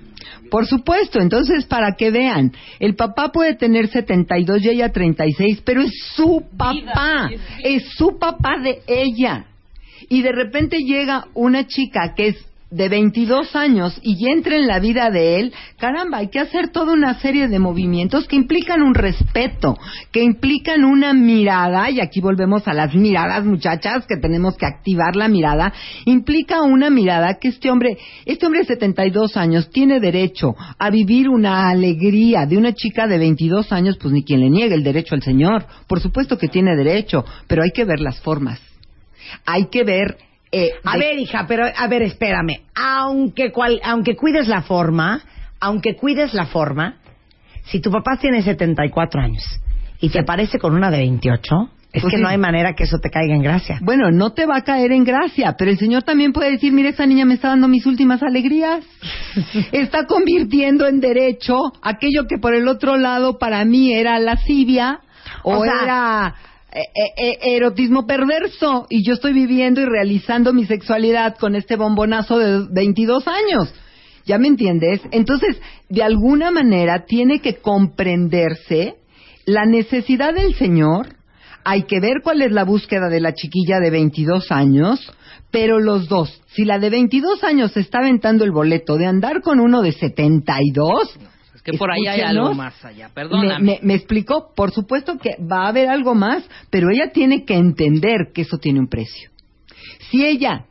Por supuesto, entonces para que vean, el papá puede tener 72 y ella 36, pero es su papá, es su papá de ella. Y de repente llega una chica que es de 22 años y entra en la vida de él, caramba, hay que hacer toda una serie de movimientos que implican un respeto, que implican una mirada, y aquí volvemos a las miradas, muchachas, que tenemos que activar la mirada, implica una mirada que este hombre, este hombre de 72 años tiene derecho a vivir una alegría de una chica de 22 años, pues ni quien le niegue el derecho al Señor, por supuesto que tiene derecho, pero hay que ver las formas. Hay que ver eh, A de- ver, hija, pero a ver, espérame. Aunque cual, aunque cuides la forma, aunque cuides la forma, si tu papá tiene 74 años y te aparece con una de 28, es Pues que sí. no hay manera que eso te caiga en gracia. Bueno, no te va a caer en gracia, pero el Señor también puede decir, mira, esa niña me está dando mis últimas alegrías. está convirtiendo en derecho aquello que por el otro lado para mí era lascivia o, O sea- era erotismo perverso y yo estoy viviendo y realizando mi sexualidad con este bombonazo de 22 años. ¿Ya me entiendes? Entonces, de alguna manera tiene que comprenderse la necesidad del Señor. Hay que ver cuál es la búsqueda de la chiquilla de 22 años, pero los dos, si la de 22 años está aventando el boleto de andar con uno de 72, Es que por ahí hay algo más allá. me, Perdóname. me, me explicó, por supuesto que va a haber algo más, pero ella tiene que entender que eso tiene un precio. Si ella,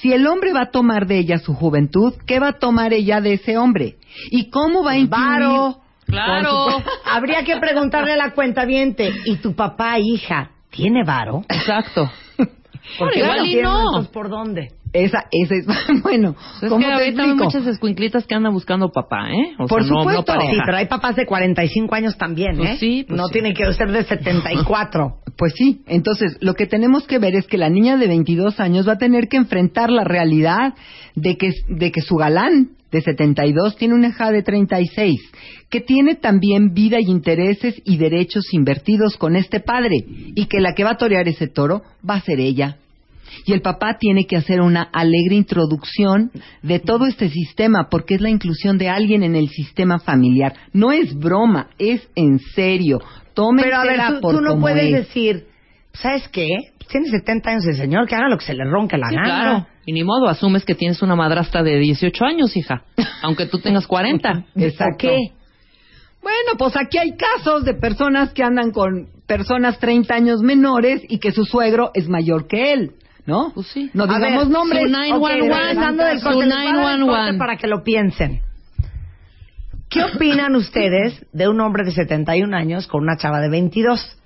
si el hombre va a tomar de ella su juventud, ¿qué va a tomar ella de ese hombre? ¿Y cómo va a incluir? Varo. Claro. Habría que preguntarle a la cuenta ¿y tu papá, hija, tiene varo? Exacto. Porque Igual no ¿por dónde? Esa, esa es, bueno, Es ¿cómo que te ahorita hay explico? muchas escuinclitas que andan buscando papá, ¿eh? O Por sea, no- no supuesto. pareja. Sí, pero hay papás de 45 años también, Pues ¿eh? sí, pues no sí. tienen que ser de 74. Pues sí, entonces lo que tenemos que ver es que la niña de 22 años va a tener que enfrentar la realidad de que, de que su galán de 72 tiene una hija de 36, que tiene también vida y intereses y derechos invertidos con este padre, y que la que va a torear ese toro va a ser ella. Y el papá tiene que hacer una alegre introducción de todo este sistema, porque es la inclusión de alguien en el sistema familiar. No es broma, es en serio. Pero a ver, Tómensela tú, no puedes es. decir, ¿sabes qué? Tiene 70 años el señor, que haga lo que se le ronque la Sí, gana. claro. Y ni modo, asumes que tienes una madrastra de 18 años, hija. Aunque tú tengas 40. Exacto. qué? Bueno, pues aquí hay casos de personas que andan con personas 30 años menores y que su suegro es mayor que él, ¿no? Pues sí. No A digamos ver, nombres. su Ok, 911, regresando del su corte, les voy a dar el corte 911. para que lo piensen. ¿Qué opinan ustedes de un hombre de 71 años con una chava de 22?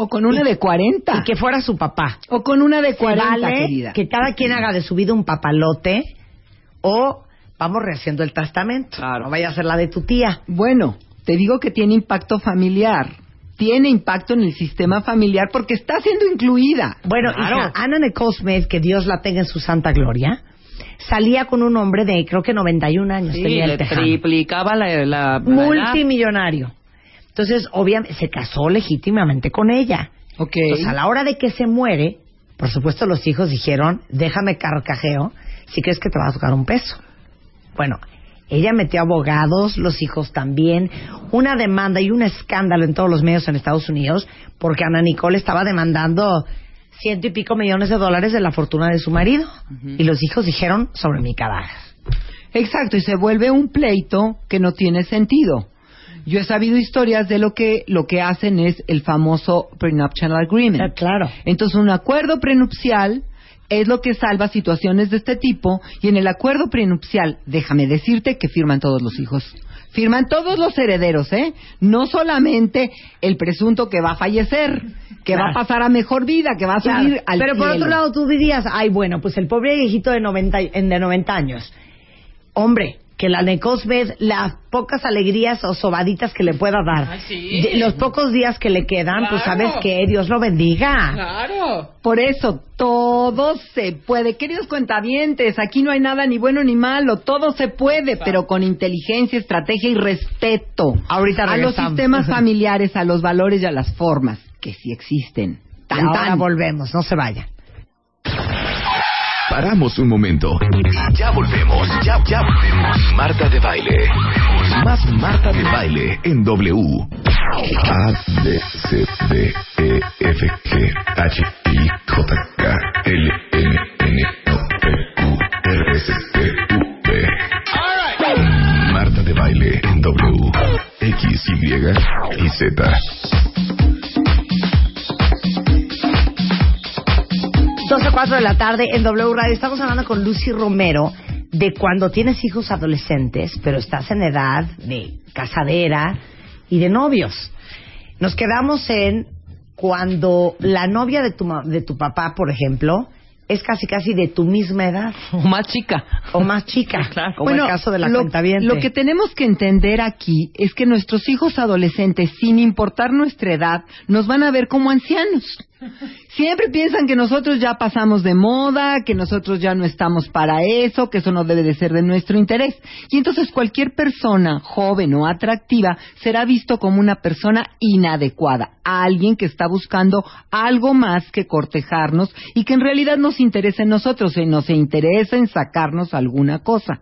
O con una de 40. Y que fuera su papá. O con una de ¿Se 40, vale querida. que cada quien haga de su vida un papalote o vamos rehaciendo el testamento? Claro. No vaya a ser la de tu tía. Bueno, te digo que tiene impacto familiar. Tiene impacto en el sistema familiar porque está siendo incluida. Bueno, Claro. hija, Ana Nicole Smith, que Dios la tenga en su santa gloria, salía con un hombre de creo que 91 años Sí, tenía el le tejano. triplicaba la, multimillonario. Entonces, obviamente, se casó legítimamente con ella. Ok. Entonces, a la hora de que se muere, por supuesto, los hijos dijeron, déjame carcajeo si crees que te va a tocar un peso. Bueno, ella metió abogados, los hijos también, una demanda y un escándalo en todos los medios en Estados Unidos, porque Ana Nicole estaba demandando ciento y pico millones de dólares de la fortuna de su marido. Y los hijos dijeron sobre mi cadáver. Exacto, y se vuelve un pleito que no tiene sentido. Yo he sabido historias de lo que lo que hacen es el famoso prenuptial agreement. Ah, claro. Entonces, un acuerdo prenupcial es lo que salva situaciones de este tipo y en el acuerdo prenupcial, déjame decirte que firman todos los hijos. Firman todos los herederos, ¿eh? No solamente el presunto que va a fallecer, que va a pasar a mejor vida, que va a Claro, subir al Pero por otro lado, tú dirías, ay, bueno, pues el pobre viejito de 90, y- de 90 años. Hombre, que la Necosmed, las pocas alegrías o sobaditas que le pueda dar, Ay, sí. de- los pocos días que le quedan, pues Claro. sabes que Dios lo bendiga. Claro. Por eso, todo se puede. Queridos cuentavientes, aquí no hay nada ni bueno ni malo, todo se puede, pero con inteligencia, estrategia y respeto. Ahorita A los sistemas familiares, a los valores y a las formas, que sí existen. Y Tan, ahora tan. volvemos, no se vayan. Paramos un momento. Ya volvemos. Ya, ya volvemos. Marta de baile. Más Marta de baile en W. A B C D E F G H I J K L M N O P Q R S T U V. Marta de baile en W. X Y y Z. 12 a 4 de la tarde en W Radio. Estamos hablando con Lucy Romero de cuando tienes hijos adolescentes, pero estás en edad de casadera y de novios. Nos quedamos en cuando la novia de tu, ma- de tu papá, por ejemplo, es casi casi de tu misma edad O más chica. o más chica, Claro. como el caso de la lo, lo que tenemos que entender aquí es que nuestros hijos adolescentes, sin importar nuestra edad, nos van a ver como ancianos. Siempre piensan que nosotros ya pasamos de moda, que nosotros ya no estamos para eso, que eso no debe de ser de nuestro interés. Y entonces cualquier persona joven o atractiva será visto como una persona inadecuada, alguien que está buscando algo más que cortejarnos y que en realidad nos interesa en nosotros, y nos interesa en sacarnos alguna cosa.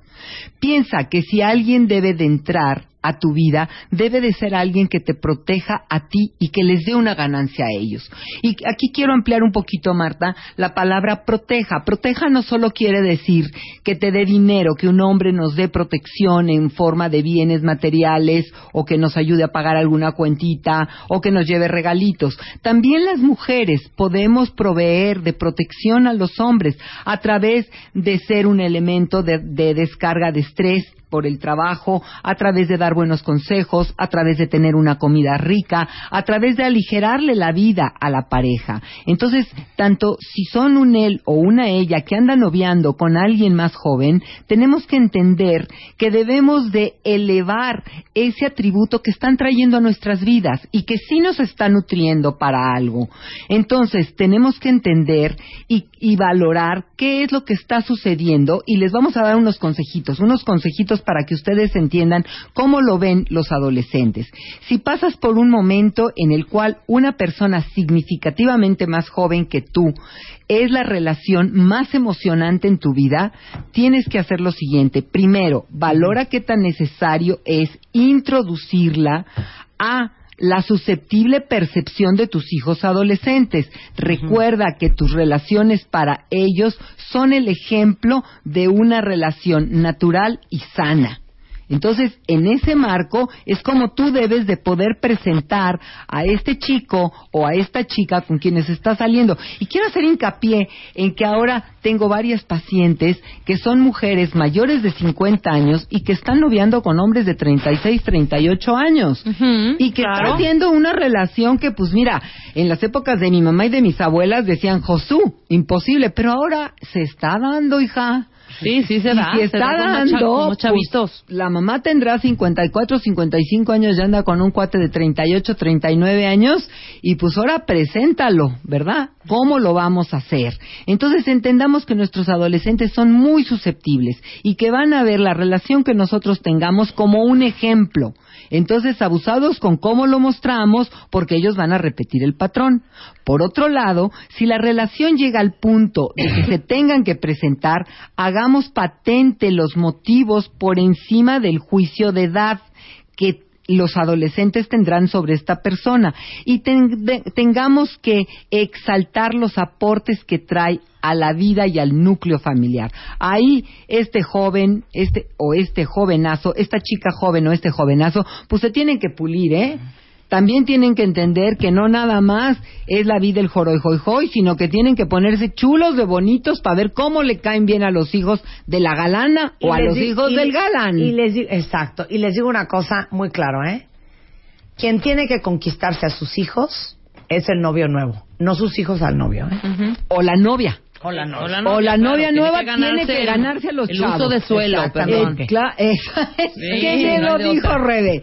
Piensa que si alguien debe de entrar a tu vida, debe de ser alguien que te proteja a ti y que les dé una ganancia a ellos. Y aquí quiero ampliar un poquito, Marta, la palabra proteja. Proteja no solo quiere decir que te dé dinero, que un hombre nos dé protección en forma de bienes materiales o que nos ayude a pagar alguna cuentita o que nos lleve regalitos. También las mujeres podemos proveer de protección a los hombres a través de ser un elemento de, de descarga de estrés por el trabajo, a través de dar buenos consejos, a través de tener una comida rica, a través de aligerarle la vida a la pareja. Entonces, tanto si son un él o una ella que anda noviando con alguien más joven, tenemos que entender que debemos de elevar ese atributo que están trayendo a nuestras vidas y que sí nos está nutriendo para algo. Entonces, tenemos que entender y, y valorar qué es lo que está sucediendo y les vamos a dar unos consejitos, unos consejitos para que ustedes entiendan cómo lo ven los adolescentes. Si pasas por un momento en el cual una persona significativamente más joven que tú es la relación más emocionante en tu vida, tienes que hacer lo siguiente. Primero, valora qué tan necesario es introducirla a la susceptible percepción de tus hijos adolescentes. Recuerda que tus relaciones para ellos son el ejemplo de una relación natural y sana. Entonces, en ese marco es como tú debes de poder presentar a este chico o a esta chica con quienes estás saliendo. Y quiero hacer hincapié en que ahora tengo varias pacientes que son mujeres mayores de 50 años y que están noviando con hombres de 36, 38 años. y que están haciendo una relación que, pues mira, en las épocas de mi mamá y de mis abuelas decían, Josú, imposible, pero ahora se está dando, hija. Sí, sí se Y da. si se está dando, cha- como pues, chavitos. la mamá tendrá 54, 55 años, ya anda con un cuate de 38, 39 años, y pues ahora preséntalo, ¿verdad? ¿Cómo lo vamos a hacer? Entonces entendamos que nuestros adolescentes son muy susceptibles y que van a ver la relación que nosotros tengamos como un ejemplo. Entonces, abusados con cómo lo mostramos, porque ellos van a repetir el patrón. Por otro lado, si la relación llega al punto de que se tengan que presentar, hagamos patente los motivos por encima del juicio de edad que los adolescentes tendrán sobre esta persona y ten- tengamos que exaltar los aportes que trae a la vida y al núcleo familiar. Ahí este joven, este o este jovenazo, esta chica joven o este jovenazo, pues se tienen que pulir, ¿eh? También tienen que entender que no nada más es la vida el joroy joy joy, sino que tienen que ponerse chulos de bonitos para ver cómo le caen bien a los hijos de la galana Y o a los hijos y- del galán. Y les digo, exacto. Y les digo una cosa muy claro, ¿eh? Quien tiene que conquistarse a sus hijos es el novio nuevo, no sus hijos al novio, ¿eh? o la novia. O la novia. O la o la claro, novia tiene nueva que ganarse tiene que ganarse a los el chavos. uso de suelo, perdón. Eh, Sí, ¿Quién bien no lo dijo. Rebe?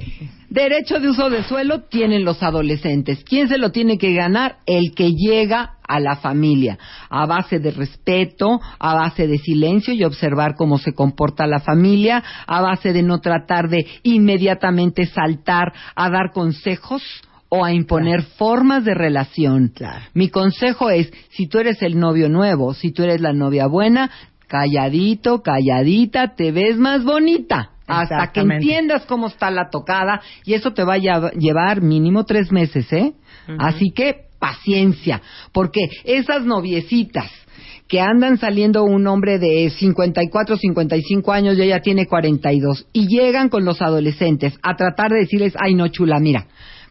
Derecho de uso de suelo tienen los adolescentes. ¿Quién se lo tiene que ganar? El que llega a la familia, a base de respeto, a base de silencio y observar cómo se comporta la familia, a base de no tratar de inmediatamente saltar a dar consejos o a imponer formas de relación. Claro. Mi consejo es, si tú eres el novio nuevo, si tú eres la novia buena, calladito, calladita, te ves más bonita. Hasta que entiendas cómo está la tocada y eso te va a llevar mínimo tres meses, ¿eh? Así que paciencia, porque esas noviecitas que andan saliendo un hombre de 54, 55 años y ella tiene 42 y llegan con los adolescentes a tratar de decirles, ay no chula, mira,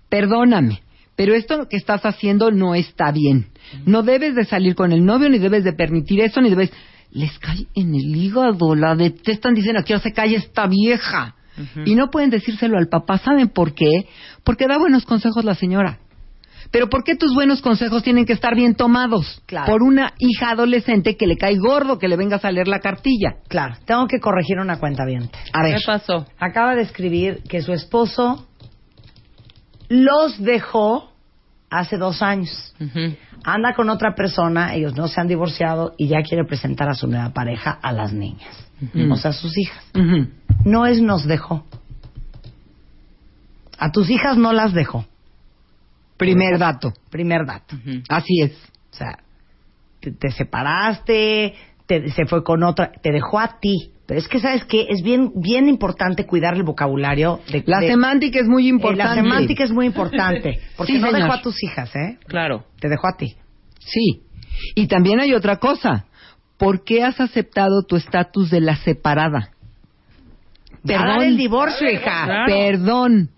perdóname, pero esto que estás haciendo no está bien. No debes de salir con el novio, ni debes de permitir eso, ni debes... Les cae en el hígado, la detestan, dicen, aquí se calle esta vieja. Y no pueden decírselo al papá, ¿saben por qué? Porque da buenos consejos la señora. Pero ¿por qué tus buenos consejos tienen que estar bien tomados? Claro. Por una hija adolescente que le cae gordo que le vengas a leer la cartilla. Claro, tengo que corregir una cuenta bien. A ver. ¿Qué pasó? Acaba de escribir que su esposo los dejó hace dos años. Anda con otra persona, ellos no se han divorciado y ya quiere presentar a su nueva pareja a las niñas, o sea, a sus hijas. No es nos dejó. A tus hijas no las dejó. Primer dato. Primer dato. Así es. O sea, te, te separaste, te- se fue con otra, te dejó a ti. Pero es que, ¿sabes qué? Es bien, bien importante cuidar el vocabulario. De, La de- semántica es muy eh, importante. la semántica es muy importante. Porque Sí, no señor. dejó a tus hijas, ¿eh? Claro. Te dejó a ti. Sí. Y también hay otra cosa. ¿Por qué has aceptado tu estatus de la separada? Dar el divorcio, hija. Claro. Perdón.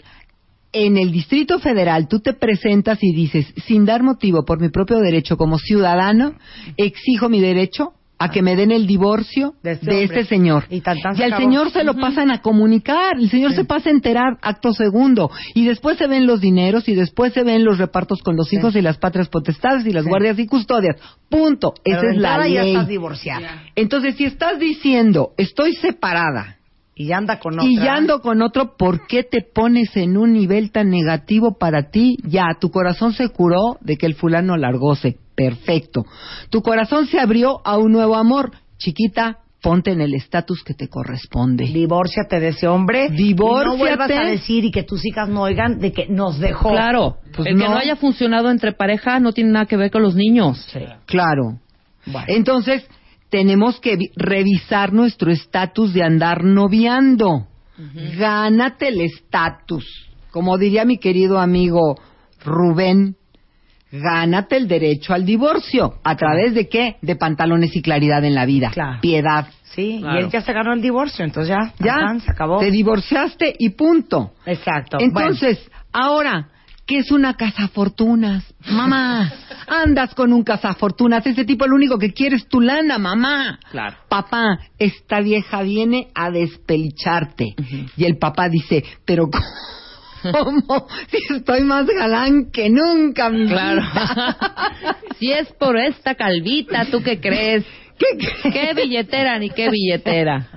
En el Distrito Federal tú te presentas y dices, sin dar motivo por mi propio derecho como ciudadano, exijo mi derecho a que me den el divorcio De de este este, señor. Y tan, tan se al acabó. señor se lo pasan a comunicar, el señor se pasa a enterar acto segundo. Y después se ven los dineros y después se ven los repartos con los hijos y las patrias potestades y las Sí. guardias y custodias. Punto. Pero Esa es la entrada ya ley. estás divorciada. Entonces, si estás diciendo, estoy separada Y ya anda con otra. y ya ando con otro, ¿por qué te pones en un nivel tan negativo para ti? Ya, tu corazón se curó de que el fulano largose. Perfecto. Tu corazón se abrió a un nuevo amor. Chiquita, ponte en el estatus que te corresponde. Divórciate de ese hombre. Divórciate. Y no vuelvas a decir y que tus hijas no oigan de que nos dejó. Claro, Pues el que no. haya funcionado entre pareja no tiene nada que ver con los niños. Claro. Bueno. Entonces, tenemos que vi- revisar nuestro estatus de andar noviando. Gánate el estatus. Como diría mi querido amigo Rubén, gánate el derecho al divorcio. ¿A través de qué? De pantalones y claridad en la vida. Claro. Piedad. Sí, Claro. y él ya se ganó el divorcio, entonces ya, Ya, ajá, se acabó. te divorciaste y punto. Exacto. Entonces, ahora, ¿qué es una cazafortunas? Mamá, andas con un cazafortunas. Ese tipo lo único que quiere es tu lana, mamá. Claro. Papá, esta vieja viene a despelicharte. Y el papá dice, pero ¿cómo? Si estoy más galán que nunca, mi Claro. vida". si es por esta calvita, ¿tú qué crees? ¿Qué- ¿Qué billetera ni qué billetera?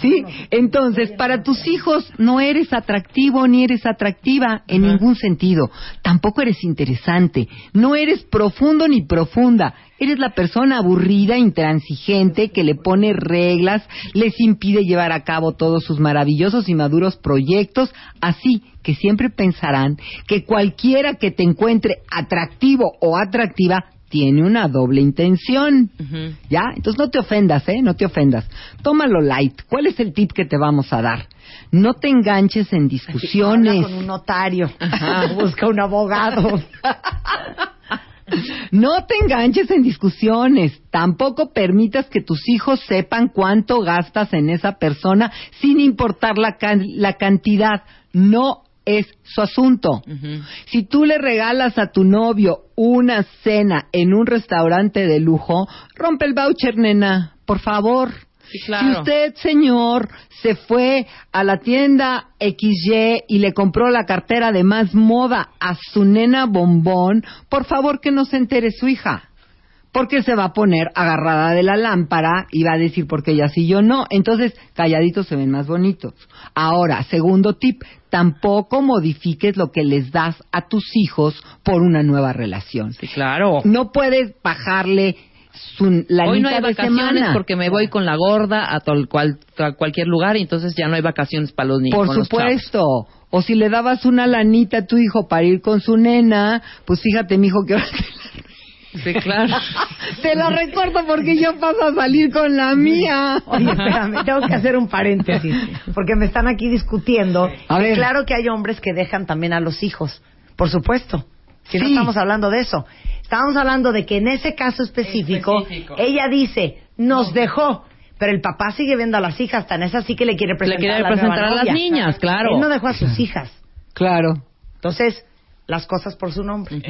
Sí, entonces para tus hijos no eres atractivo ni eres atractiva en ningún sentido. Tampoco eres interesante, no eres profundo ni profunda. Eres la persona aburrida, intransigente, que le pone reglas, les impide llevar a cabo todos sus maravillosos y maduros proyectos, así que siempre pensarán que cualquiera que te encuentre atractivo o atractiva tiene una doble intención. ¿Ya? Entonces no te ofendas, ¿eh? No te ofendas. Tómalo light. ¿Cuál es el tip que te vamos a dar? No te enganches en Habla discusiones. con un notario. Busca un abogado. No te enganches en discusiones. Tampoco permitas que tus hijos sepan cuánto gastas en esa persona sin importar la, can- la cantidad. No es su asunto. Si tú le regalas a tu novio una cena en un restaurante de lujo, rompe el voucher, nena, por favor. Sí, claro. Si usted, señor, se fue a la tienda XY y le compró la cartera de más moda a su nena bombón, por favor que no se entere su hija. Porque se va a poner agarrada de la lámpara y va a decir porque ella sí yo no. Entonces, calladitos se ven más bonitos. Ahora, segundo tip, tampoco modifiques lo que les das a tus hijos por una nueva relación. Sí, claro. No puedes bajarle su la Hoy no hay vacaciones semana. porque me voy con la gorda a, cual- a cualquier lugar y entonces ya no hay vacaciones para los niños. Por supuesto. O si le dabas una lanita a tu hijo para ir con su nena, pues fíjate, mijo, que ahora. Sí, claro. la, te la recorto porque yo paso a salir con la mía. Oye, espérame, tengo que hacer un paréntesis, porque me están aquí discutiendo. A ver. Claro que hay hombres que dejan también a los hijos, por supuesto. Si no estamos hablando de eso. Estamos hablando de que en ese caso específico, Específico. ella dice, nos dejó, pero el papá sigue viendo a las hijas, tan es así que le quiere presentar, quiere a, la presentar nueva a las novia. niñas, claro. Él no dejó a sus hijas. Claro. Entonces, las cosas por su nombre.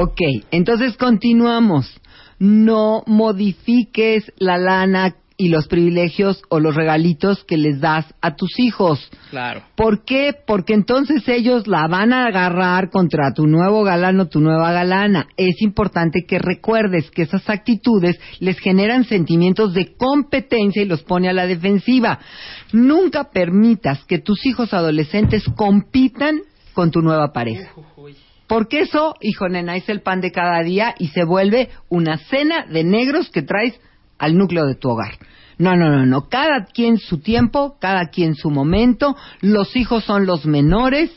Ok, entonces continuamos. No modifiques la lana y los privilegios o los regalitos que les das a tus hijos. Claro. ¿Por qué? Porque entonces ellos la van a agarrar contra tu nuevo galán o tu nueva galana. Es importante que recuerdes que esas actitudes les generan sentimientos de competencia y los pone a la defensiva. Nunca permitas que tus hijos adolescentes compitan con tu nueva pareja. Porque eso, hijo nena, es el pan de cada día y se vuelve una cena de negros que traes al núcleo de tu hogar. No, no, no, no. Cada quien su tiempo, cada quien su momento. Los hijos son los menores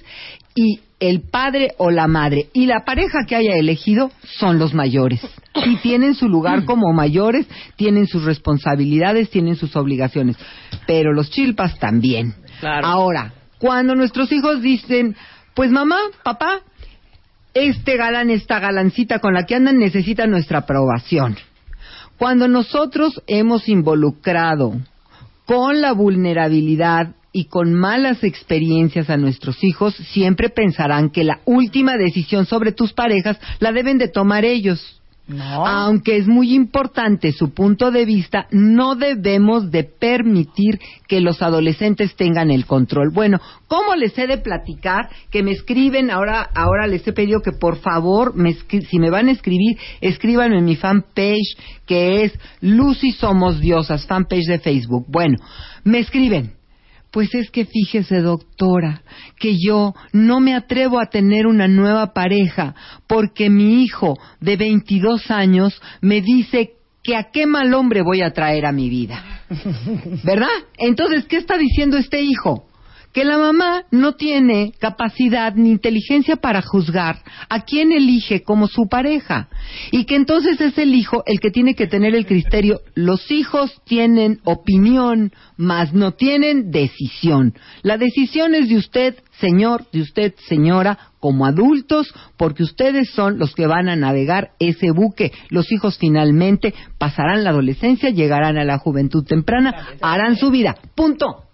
y el padre o la madre y la pareja que haya elegido son los mayores. Y tienen su lugar como mayores, tienen sus responsabilidades, tienen sus obligaciones. Pero los chilpas también. Claro. Ahora, cuando nuestros hijos dicen, pues mamá, papá, este galán, esta galancita con la que andan necesita nuestra aprobación. Cuando nosotros hemos involucrado con la vulnerabilidad y con malas experiencias a nuestros hijos, siempre pensarán que la última decisión sobre tus parejas la deben de tomar ellos. Aunque es muy importante su punto de vista, no debemos de permitir que los adolescentes tengan el control. Bueno, ¿cómo les he de platicar? Que me escriben, ahora, ahora les he pedido que por favor, me si me van a escribir, escríbanme en mi fanpage, que es Lucy Somos Diosas, fanpage de Facebook. Bueno, me escriben. Pues es que fíjese, doctora, que yo no me atrevo a tener una nueva pareja porque mi hijo de 22 años me dice que a qué mal hombre voy a traer a mi vida. ¿Verdad? Entonces, ¿qué está diciendo este hijo? Que la mamá no tiene capacidad ni inteligencia para juzgar a quién elige como su pareja. Y que entonces es el hijo el que tiene que tener el criterio. Los hijos tienen opinión, mas no tienen decisión. La decisión es de usted, señor, de usted, señora, como adultos, porque ustedes son los que van a navegar ese buque. Los hijos finalmente pasarán la adolescencia, llegarán a la juventud temprana, harán su vida. Punto.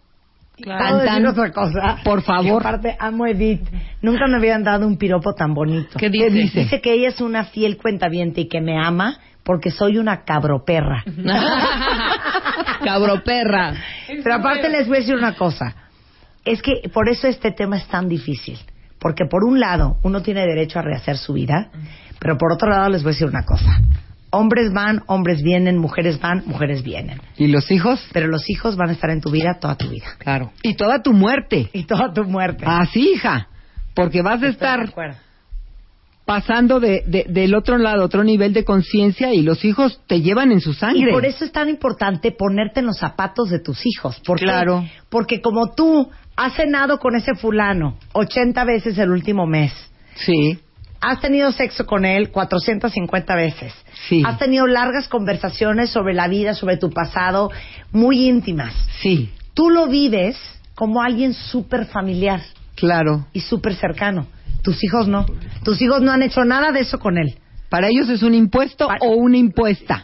¿Puedo Tan, decir tan. otra cosa? Por favor. Aparte, amo a Edith. Nunca me habían dado un piropo tan bonito. ¿Qué dice? Dice que ella es una fiel cuentaviente y que me ama porque soy una cabroperra. Cabroperra. Pero aparte les voy a decir una cosa. Es que por eso este tema es tan difícil. Porque por un lado, uno tiene derecho a rehacer su vida, pero por otro lado les voy a decir una cosa. Hombres van, hombres vienen, mujeres van, mujeres vienen. ¿Y los hijos? Pero los hijos van a estar en tu vida toda tu vida. Claro. Y toda tu muerte. Y toda tu muerte. Así, hija. Porque vas a Estoy estar pasando de, de- del otro lado, otro nivel de conciencia y los hijos te llevan en su sangre. Y por eso es tan importante ponerte en los zapatos de tus hijos. ¿Por qué? Claro. Porque como tú has cenado con ese fulano 80 veces el último mes, Sí, has tenido sexo con él 450 veces, Sí. has tenido largas conversaciones sobre la vida, sobre tu pasado, muy íntimas. sí, Tú lo vives como alguien súper familiar claro. y súper cercano. Tus hijos no. Tus hijos no han hecho nada de eso con él. Para ellos es un impuesto o una impuesta.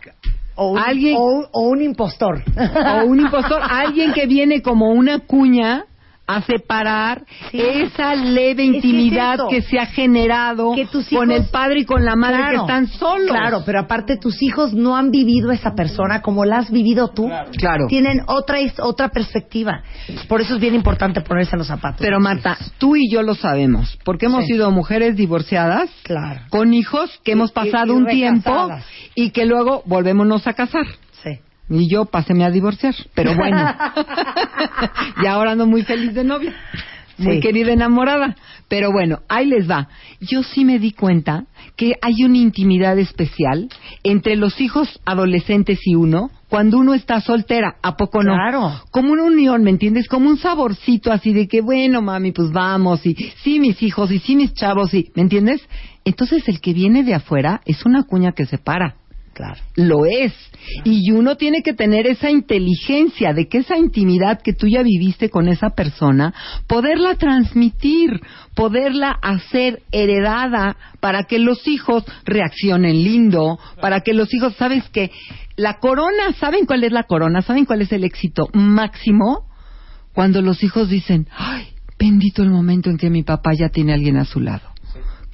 O un, Alguien- o, o un impostor. o un impostor, alguien que viene como una cuña a separar Sí. esa leve Es que es intimidad que, se ha generado Que tus con el padre y con la madre que están solos. Claro, pero aparte tus hijos no han vivido esa persona como la has vivido tú. Claro. Tienen otra otra perspectiva. Por eso es bien importante ponerse en los zapatos. Pero Marta, hijos. tú y yo lo sabemos, porque hemos Sí. sido mujeres divorciadas Claro. con hijos que Y- hemos pasado y un tiempo y que luego volvémonos a casar. Y yo paséme a divorciar, pero bueno. y ahora ando muy feliz de novia. Muy querida enamorada. Pero bueno, ahí les va. Yo sí me di cuenta que hay una intimidad especial entre los hijos adolescentes y uno cuando uno está soltera. ¿A poco no? Claro. Como una unión, ¿me entiendes? Como un saborcito así de que, bueno, mami, pues vamos. Y sí, mis hijos, y sí, mis chavos, y, ¿me entiendes? Entonces el que viene de afuera es una cuña que separa Claro. lo es. Y uno tiene que tener esa inteligencia de que esa intimidad que tú ya viviste con esa persona, poderla transmitir, poderla hacer heredada para que los hijos reaccionen lindo, para que los hijos, ¿sabes qué? La corona, ¿saben cuál es la corona? ¿Saben cuál es el éxito máximo? Cuando los hijos dicen, ay, bendito el momento en que mi papá ya tiene a alguien a su lado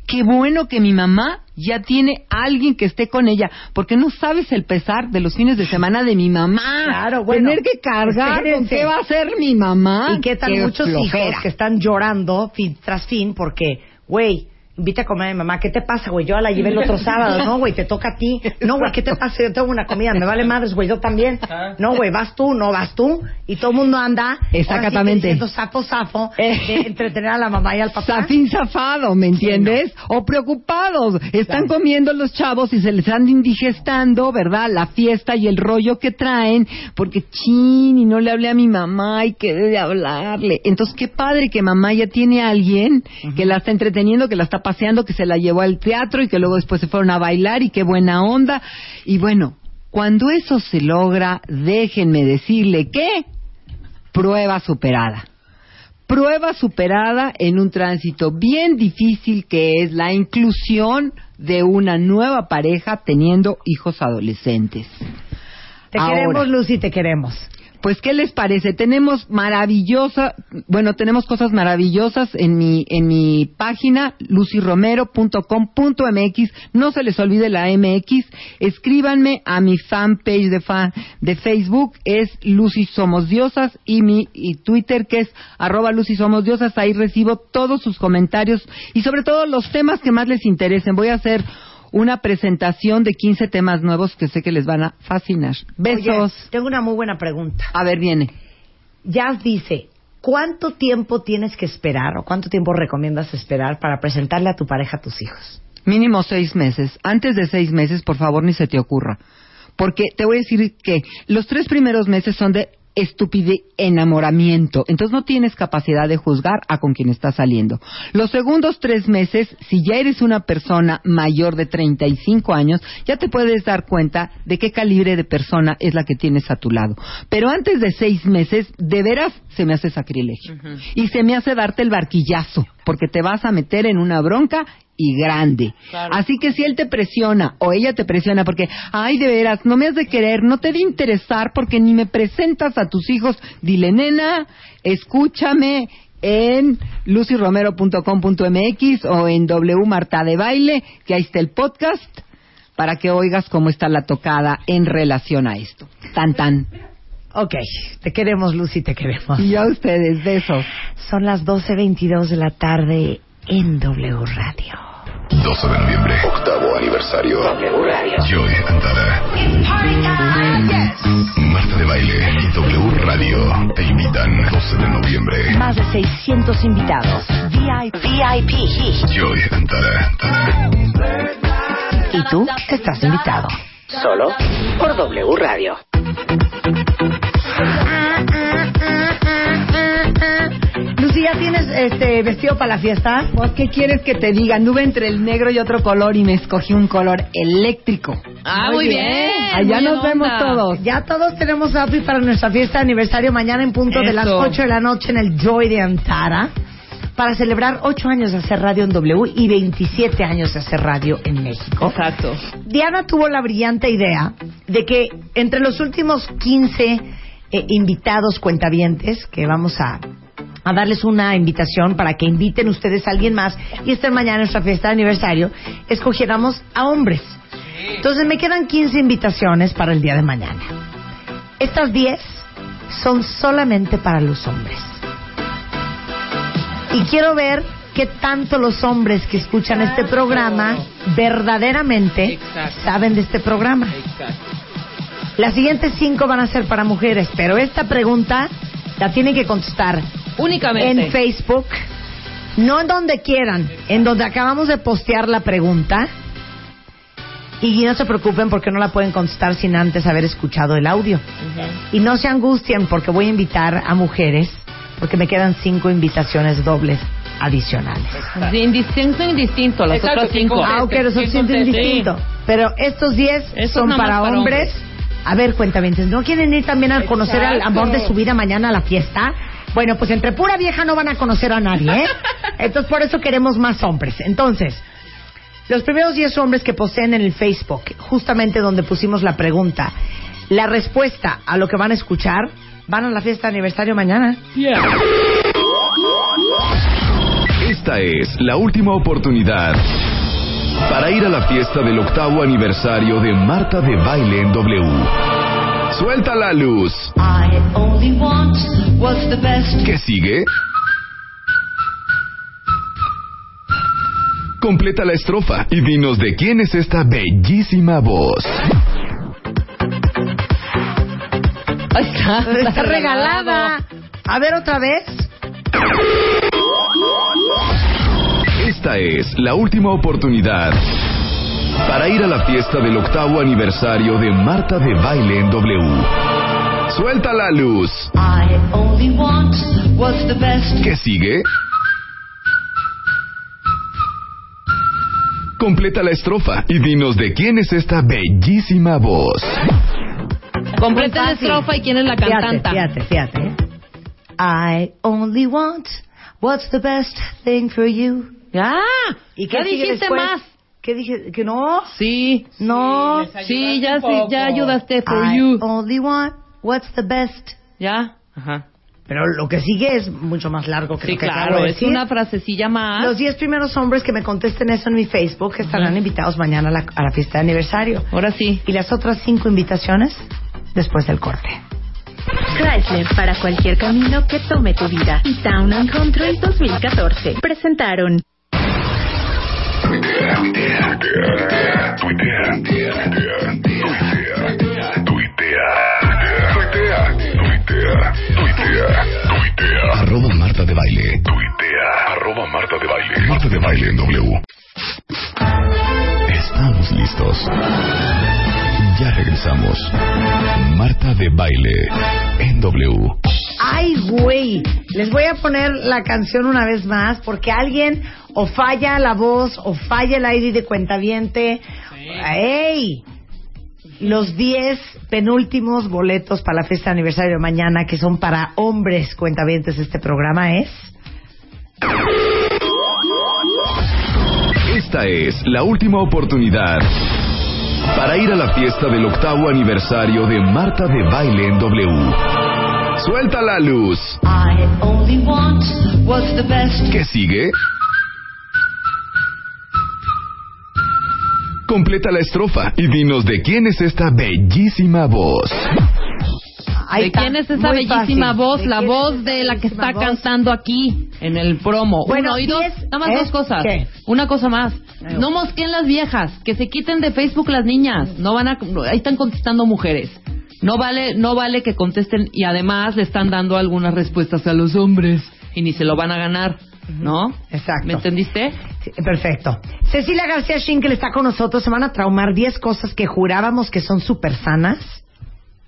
qué bueno que mi mamá ya tiene a alguien que esté con ella, porque no sabes el pesar de los fines de semana de mi mamá. Claro, bueno, Tener que cargar con qué va a hacer mi mamá. y qué tal muchos flojera. hijos que están llorando fin tras fin porque, güey, invita a comer a mi mamá. ¿Qué te pasa, güey? Yo la llevé el otro sábado. No, güey, te toca a ti. No, güey, ¿qué te pasa? Yo tengo una comida. Me vale madres, güey, yo también. No, güey, vas tú, no vas tú. Y todo el mundo anda. ahora sí Exactamente. Diciendo zafo, zafo. De entretener a la mamá y al papá. Zafín zafado, ¿me entiendes? O preocupados. Están comiendo los chavos y se les están indigestando, ¿verdad? La fiesta y el rollo que traen, porque chin, y no le hablé a mi mamá y quedé de hablarle. Entonces, qué padre que mamá ya tiene a alguien que la está entreteniendo, que la está paseando, que se la llevó al teatro y que luego después se fueron a bailar y qué buena onda. Y bueno, cuando eso se logra, déjenme decirle que prueba superada prueba superada en un tránsito bien difícil que es la inclusión de una nueva pareja teniendo hijos adolescentes. Te Ahora. queremos, Lucy, te queremos. Pues, ¿qué les parece? Tenemos maravillosa, bueno, tenemos cosas maravillosas en mi, en mi página, luciromero.com.mx. No se les olvide la MX. Escríbanme a mi fanpage de fan, de Facebook, es Lucy Somos Diosas, y mi y Twitter, que es arroba Lucy Somos Diosas. Ahí recibo todos sus comentarios y sobre todo los temas que más les interesen. Voy a hacer una presentación de 15 temas nuevos que sé que les van a fascinar. Besos. Oye, tengo una muy buena pregunta. A ver, viene. Jazz dice, ¿cuánto tiempo tienes que esperar o cuánto tiempo recomiendas esperar para presentarle a tu pareja a tus hijos? Mínimo seis meses. Antes de seis meses, por favor, ni se te ocurra. Porque te voy a decir que los tres primeros meses son de estupide enamoramiento. Entonces no tienes capacidad de juzgar a con quien estás saliendo. Los segundos tres meses, si ya eres una persona mayor de 35 años, ya te puedes dar cuenta de qué calibre de persona es la que tienes a tu lado. Pero antes de seis meses, de veras se me hace sacrilegio. Y se me hace darte el barquillazo, porque te vas a meter en una bronca y grande. Así que si él te presiona o ella te presiona porque, ay, de veras, no me has de querer, no te de interesar porque ni me presentas a tus hijos, dile, nena, escúchame en lucyromero.com.mx o en W Marta de Baile, que ahí está el podcast, para que oigas cómo está la tocada en relación a esto. Tan, tan. Ok, te queremos, Lucy, te queremos. Y a ustedes, besos. Son las 12.22 de la tarde en W Radio. 12 de noviembre, octavo aniversario. Joy Antara. Marta de Baile y W Radio te invitan 12 de noviembre. Más de 600 invitados. VIP. VIP. Joy Antara. Y tú estás invitado. Solo por W Radio. Lucy, ¿ya tienes este vestido para la fiesta? Pues, ¿qué quieres que te diga? Anduve entre el negro y otro color y me escogí un color eléctrico. Ah, muy bien. Allá muy nos onda. vemos todos. Ya todos tenemos outfit para nuestra fiesta de aniversario mañana en punto de las Eso. 8 de la noche en el Joy de Antara para celebrar 8 años de hacer radio en W y 27 años de hacer radio en México. Exacto. Diana tuvo la brillante idea de que entre los últimos 15 eh, invitados cuentavientes, que vamos a, a darles una invitación para que inviten ustedes a alguien más y estén mañana en nuestra fiesta de aniversario, escogiéramos a hombres. Entonces me quedan 15 invitaciones para el día de mañana. Estas 10 son solamente para los hombres. Y quiero ver qué tanto los hombres que escuchan este programa verdaderamente Exacto. saben de este programa. Exacto. Las siguientes cinco van a ser para mujeres, pero esta pregunta la tienen que contestar Únicamente. en Facebook, no en donde quieran, en donde acabamos de postear la pregunta. Y no se preocupen porque no la pueden contestar sin antes haber escuchado el audio. Y no se angustien porque voy a invitar a mujeres, porque me quedan cinco invitaciones dobles adicionales. Indistinto, indistinto, las Exacto, otras ¿quién cinco. Ah, ok, los ¿Quién otros sienten contesta? distinto. Pero estos 10 Estos son para, hombres. hombres. A ver, cuéntame, ¿no quieren ir también a conocer al amor de su vida mañana a la fiesta? Bueno, pues entre pura vieja no van a conocer a nadie, ¿eh? Entonces, por eso queremos más hombres. Entonces, los primeros 10 hombres que poseen en el Facebook, justamente donde pusimos la pregunta, la respuesta a lo que van a escuchar, van a la fiesta de aniversario mañana. Yeah. Esta es la última oportunidad para ir a la fiesta del octavo aniversario de Marta de Baile en W. Suelta la luz. I only want what's the best. ¿Qué sigue? Completa la estrofa y dinos de quién es esta bellísima voz. Ahí está. Está regalada. A ver otra vez. Esta es la última oportunidad para ir a la fiesta del octavo aniversario de Marta de Baile en W. Suelta la luz. I only want what's the best. ¿Qué sigue? Completa la estrofa y dinos de quién es esta bellísima voz. Completa la estrofa y quién es la cantanta. Fíjate, fíjate, fíjate. I only want what's the best thing for you. Ah, ¿Y ya sigue dijiste después? más. ¿Qué dije? ¿Que no? Sí. No. ayudaste Sí, ya, sí, ya ayudaste for I you. only want what's the best Ya. Ajá. Pero lo que sigue es mucho más largo que Sí, lo que acabo claro, de es decir. una frasecilla más. Los 10 primeros hombres que me contesten eso en mi Facebook estarán invitados mañana a la, a la fiesta de aniversario. Ahora sí. Y las otras cinco invitaciones después del corte. Chrysler para cualquier camino que tome tu vida. Y Town and Country 2014 presentaron Tuitea, tuitea, tuitea, tuitea, tuitea, tuitea, tuitea, tuitea, tuitea, tuitea. Arroba Marta de Baile. Tuitea. Arroba Marta de Baile. Marta de Baile en W. Estamos listos. Ya regresamos. Marta de Baile en W. Ay, güey. Les voy a poner la canción una vez más porque alguien o falla la voz o falla el ID de cuentaviente. ¡Ey! Los 10 penúltimos boletos para la fiesta de aniversario de mañana, que son para hombres cuentavientes este programa, es. Esta es la última oportunidad para ir a la fiesta del octavo aniversario de Marta de Baile en W. Suelta la luz. I only want what's the best. ¿Qué sigue? Completa la estrofa y dinos de quién es esta bellísima voz. Ahí ¿De quién es esa bellísima fácil. voz? ¿De La es voz de la que está voz? cantando aquí en el promo. Bueno, Uno y dos, diez, nada más dos cosas. ¿Qué? Una cosa más. No mosquen las viejas, que se quiten de Facebook las niñas. No van a, ahí están contestando mujeres. No vale, no vale que contesten y además le están dando algunas respuestas a los hombres y ni se lo van a ganar, ¿no? Exacto. ¿Me entendiste? Sí, perfecto. Cecilia García Schinkel está con nosotros. Se van a traumar 10 cosas que jurábamos que son súper sanas.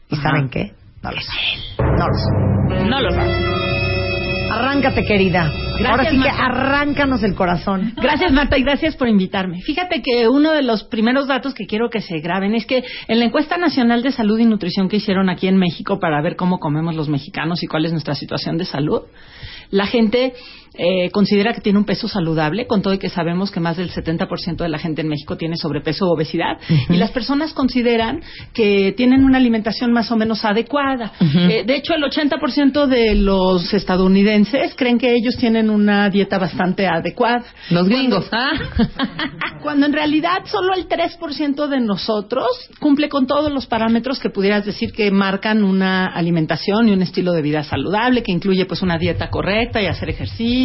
¿Y Ajá. saben qué? No lo son. No lo son. No lo sé. Arráncate, querida. Ahora sí que arráncanos el corazón. Gracias, Marta, y gracias por invitarme. Fíjate que uno de los primeros datos que quiero que se graben es que en la encuesta nacional de salud y nutrición que hicieron aquí en México para ver cómo comemos los mexicanos y cuál es nuestra situación de salud, la gente eh, considera que tiene un peso saludable, con todo y que sabemos que más del 70% de la gente en México tiene sobrepeso o obesidad, y las personas consideran que tienen una alimentación más o menos adecuada. Eh, de hecho, el 80% de los estadounidenses creen que ellos tienen una dieta bastante adecuada. Los gringos, ¿ah? Cuando en realidad solo el 3% de nosotros cumple con todos los parámetros que pudieras decir que marcan una alimentación y un estilo de vida saludable, que incluye pues una dieta correcta y hacer ejercicio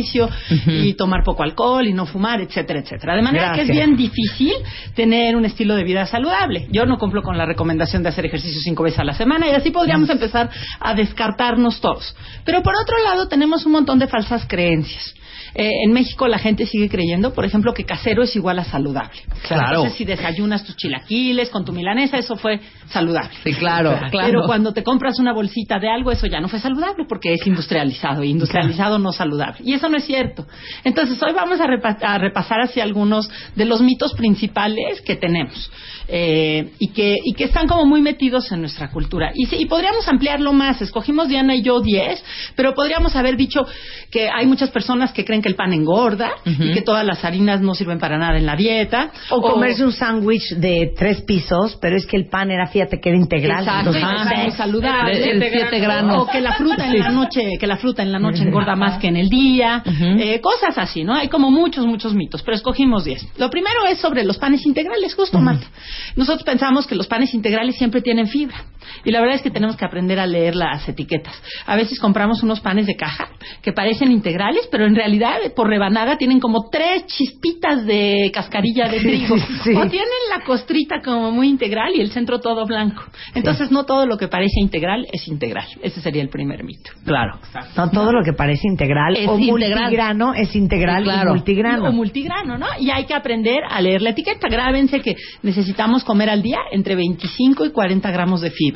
y tomar poco alcohol y no fumar, etcétera, etcétera. De manera que es bien difícil tener un estilo de vida saludable. Yo no cumplo con la recomendación de hacer ejercicio cinco veces a la semana y así podríamos empezar a descartarnos todos. Pero por otro lado tenemos un montón de falsas creencias. Eh, en México la gente sigue creyendo, por ejemplo, que casero es igual a saludable. Claro. Entonces, si desayunas tus chilaquiles con tu milanesa, eso fue saludable. Sí, claro, claro. Pero cuando te compras una bolsita de algo, eso ya no fue saludable porque es industrializado y industrializado no saludable. Y eso no es cierto. Entonces, hoy vamos a, repa- a repasar hacia algunos de los mitos principales que tenemos eh, y, que, y que están como muy metidos en nuestra cultura. Y, sí, y podríamos ampliarlo más. Escogimos Diana y yo 10, pero podríamos haber dicho que hay muchas personas que creen que el pan engorda y que todas las harinas no sirven para nada en la dieta. O comerse un sándwich de tres pisos, pero es que el pan era, fíjate, que era integral. Exacto, Entonces, ah, es- muy saludable. El siete granos. O que la fruta en la noche, que la fruta en la noche engorda más que en el día, eh, cosas así, ¿no? Hay como muchos, muchos mitos, pero escogimos 10. Lo primero es sobre los panes integrales, justo, Marta. Nosotros pensamos que los panes integrales siempre tienen fibra. Y la verdad es que tenemos que aprender a leer las etiquetas. A veces compramos unos panes de caja que parecen integrales, pero en realidad por rebanada tienen como tres chispitas de cascarilla de trigo. Sí, sí. O tienen la costrita como muy integral y el centro todo blanco. Entonces no todo lo que parece integral es integral. Ese sería el primer mito. Claro. No todo lo que parece integral Es o integral. multigrano es integral Sí, claro. y multigrano. O multigrano, ¿no? Y hay que aprender a leer la etiqueta. Grábense que necesitamos comer al día entre 25 y 40 gramos de fibra.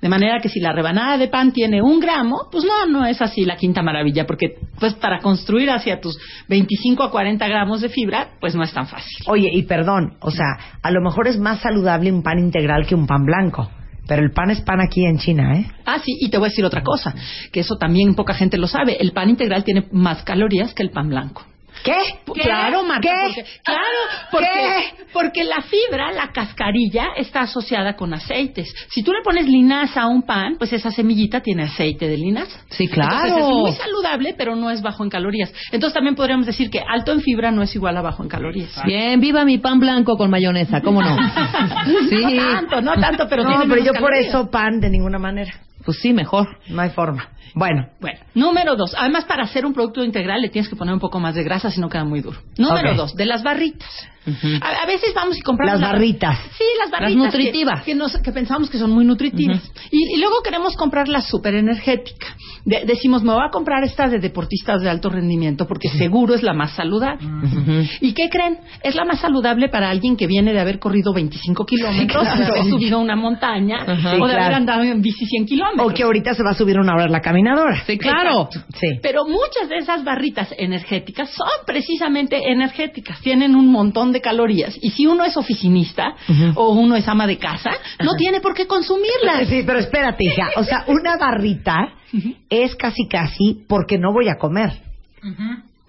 De manera que si la rebanada de pan tiene un gramo, pues no, no es así la quinta maravilla, porque pues para construir hacia tus 25 a 40 gramos de fibra, pues no es tan fácil. Oye, y perdón, o sea, a lo mejor es más saludable un pan integral que un pan blanco. Pero el pan es pan aquí en China, ¿eh? Ah, sí, y te voy a decir otra cosa, que eso también poca gente lo sabe. El pan integral tiene más calorías que el pan blanco. ¿Qué? Claro, Marta, ¿Qué? porque, claro, porque, porque la fibra, la cascarilla, está asociada con aceites. Si tú le pones linaza a un pan, pues esa semillita tiene aceite de linaza. Sí, claro. Entonces es muy saludable, pero no es bajo en calorías. Entonces también podríamos decir que alto en fibra no es igual a bajo en calorías. Bien, viva mi pan blanco con mayonesa, ¿cómo no? Sí. No tanto, no tanto, pero no, pero yo por eso pan de ninguna manera. Pues sí, mejor. No hay forma. Bueno, Bueno, número dos. Además, para hacer un producto integral le tienes que poner un poco más de grasa, si no queda muy duro. Número dos, de las barritas. A, a veces vamos y compramos... Las la- barritas. Sí, las barritas. Las nutritivas. Que, que nos- que pensamos que son muy nutritivas. y, y luego queremos comprar la súper energética. De- decimos, me voy a comprar esta de deportistas de alto rendimiento porque seguro es la más saludable. ¿Y qué creen? Es la más saludable para alguien que viene de haber corrido 25 kilómetros, claro. de haber subido una montaña o de haber andado en bici 100 kilómetros. o que ahorita se va a subir una hora la caminadora. Sí, claro. Sí. Pero muchas de esas barritas energéticas son precisamente energéticas, tienen un montón de calorías. Y si uno es oficinista o uno es ama de casa, no tiene por qué consumirlas. Sí, pero espérate, hija. O sea, una barrita es casi casi porque no voy a comer.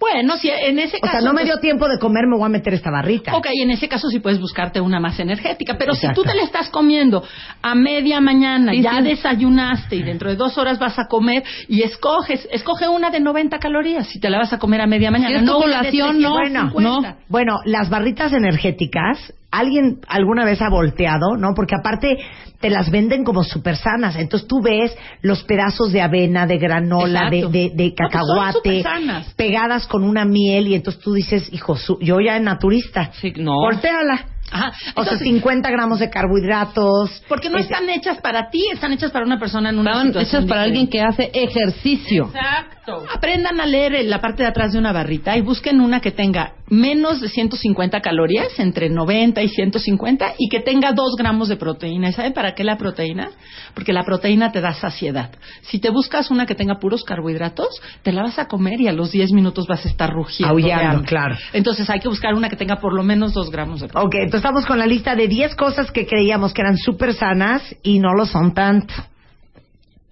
Bueno, si en ese O caso. sea, no me dio pues, tiempo de comer, me voy a meter esta barrita. Ok, en ese caso sí puedes buscarte una más energética, pero si tú te la estás comiendo a media mañana, Sí, ya sí. desayunaste y dentro de dos horas vas a comer y escoges, escoge una de 90 calorías si te la vas a comer a media mañana. No colación, no, 350. no. Bueno, las barritas energéticas, ¿alguien alguna vez ha volteado? ¿No? Porque aparte te las venden como súper sanas. Entonces tú ves los pedazos de avena, de granola, de, de, de No, pues son cacahuate, supersanas. pegadas con una miel y entonces tú dices, hijo, su- yo ya en naturista. Sí, no. Voltéala. Ajá. O sea, Entonces, 50 gramos de carbohidratos. Porque no Este- están hechas para ti, están hechas para una persona en una Estaban situación hechas para alguien que hace ejercicio. Exacto. Aprendan a leer en la parte de atrás de una barrita y busquen una que tenga menos de 150 calorías, entre 90 y 150, y que tenga 2 gramos de proteína. ¿Y saben para qué la proteína? Porque la proteína te da saciedad. Si te buscas una que tenga puros carbohidratos, te la vas a comer y a los 10 minutos vas a estar rugiendo. Aullando, claro. Entonces hay que buscar una que tenga por lo menos 2 gramos de proteína. Ok, entonces estamos con la lista de 10 cosas que creíamos que eran súper sanas y no lo son tanto.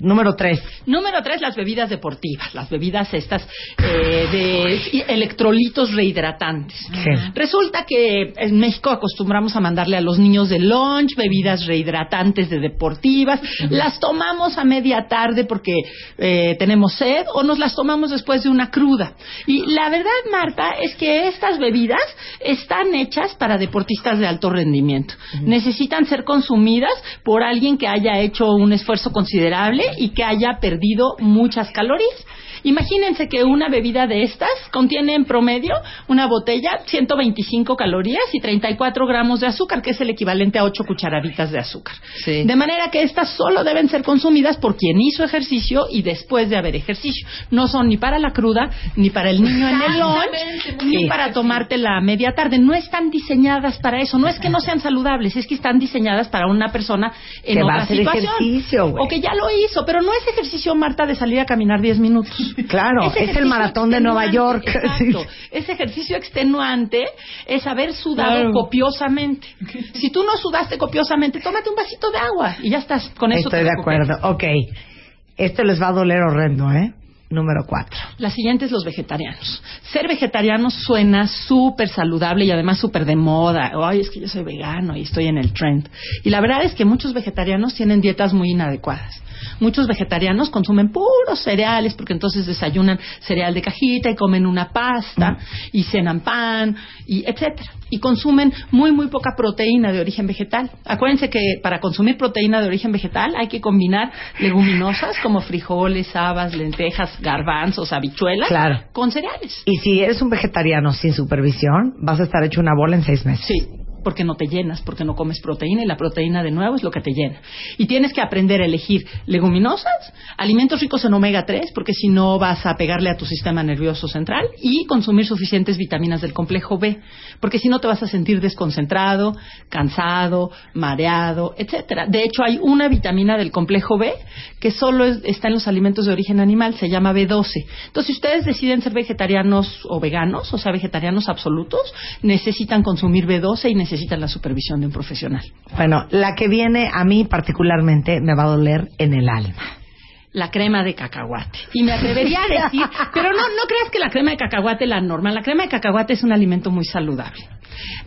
Número 3. Número tres, las bebidas deportivas, las bebidas estas eh, de electrolitos rehidratantes. Sí. Resulta que en México acostumbramos a mandarle a los niños de lunch bebidas rehidratantes de deportivas. Las tomamos a media tarde porque eh, tenemos sed o nos las tomamos después de una cruda. Y la verdad, Marta, es que estas bebidas están hechas para deportistas de alto rendimiento. Necesitan ser consumidas por alguien que haya hecho un esfuerzo considerable y que haya perdido muchas calorías. Imagínense que una bebida de estas contiene en promedio una botella 125 calorías y 34 gramos de azúcar, que es el equivalente a 8 cucharaditas de azúcar. Sí. De manera que estas solo deben ser consumidas por quien hizo ejercicio y después de haber ejercicio. No son ni para la cruda, ni para el niño en el lunch, ni para tomártela a media tarde. No están diseñadas para eso. No es que no sean saludables, es que están diseñadas para una persona en Que va otra a hacer situación. o que ya lo hizo, pero no es ejercicio, Marta, de salir a caminar 10 minutos. Claro, es el maratón de Nueva York. Exacto. Ese ejercicio extenuante es haber sudado Claro. copiosamente. Si tú no sudaste copiosamente, tómate un vasito de agua y ya estás. Con eso Estoy te de acuerdo. Ok. Esto les va a doler horrendo, ¿eh? Número 4. La siguiente es los vegetarianos. Ser vegetariano suena súper saludable y además súper de moda. Ay, es que yo soy vegano y estoy en el trend. Y la verdad es que muchos vegetarianos tienen dietas muy inadecuadas. Muchos vegetarianos consumen puros cereales porque entonces desayunan cereal de cajita y comen una pasta y cenan pan y etcétera. Y consumen muy muy poca proteína de origen vegetal. Acuérdense que para consumir proteína de origen vegetal hay que combinar leguminosas como frijoles, habas, lentejas, garbanzos, habichuelas Claro. con cereales. Y si eres un vegetariano sin supervisión, vas a estar hecho una bola en seis meses. Sí, porque no te llenas, porque no comes proteína y la proteína de nuevo es lo que te llena. Y tienes que aprender a elegir leguminosas, alimentos ricos en omega 3, porque si no vas a pegarle a tu sistema nervioso central y consumir suficientes vitaminas del complejo B, porque si no te vas a sentir desconcentrado, cansado, mareado, etcétera. De hecho, hay una vitamina del complejo B que solo es- está en los alimentos de origen animal, se llama B12. Entonces, si ustedes deciden ser vegetarianos o veganos, o sea, vegetarianos absolutos, necesitan consumir B12 y necesitan la supervisión de un profesional. Bueno, la que viene a mí particularmente me va a doler en el alma. la crema de cacahuate. Y me atrevería a decir, pero no, no creas que la crema de cacahuate es la norma. La crema de cacahuate es un alimento muy saludable.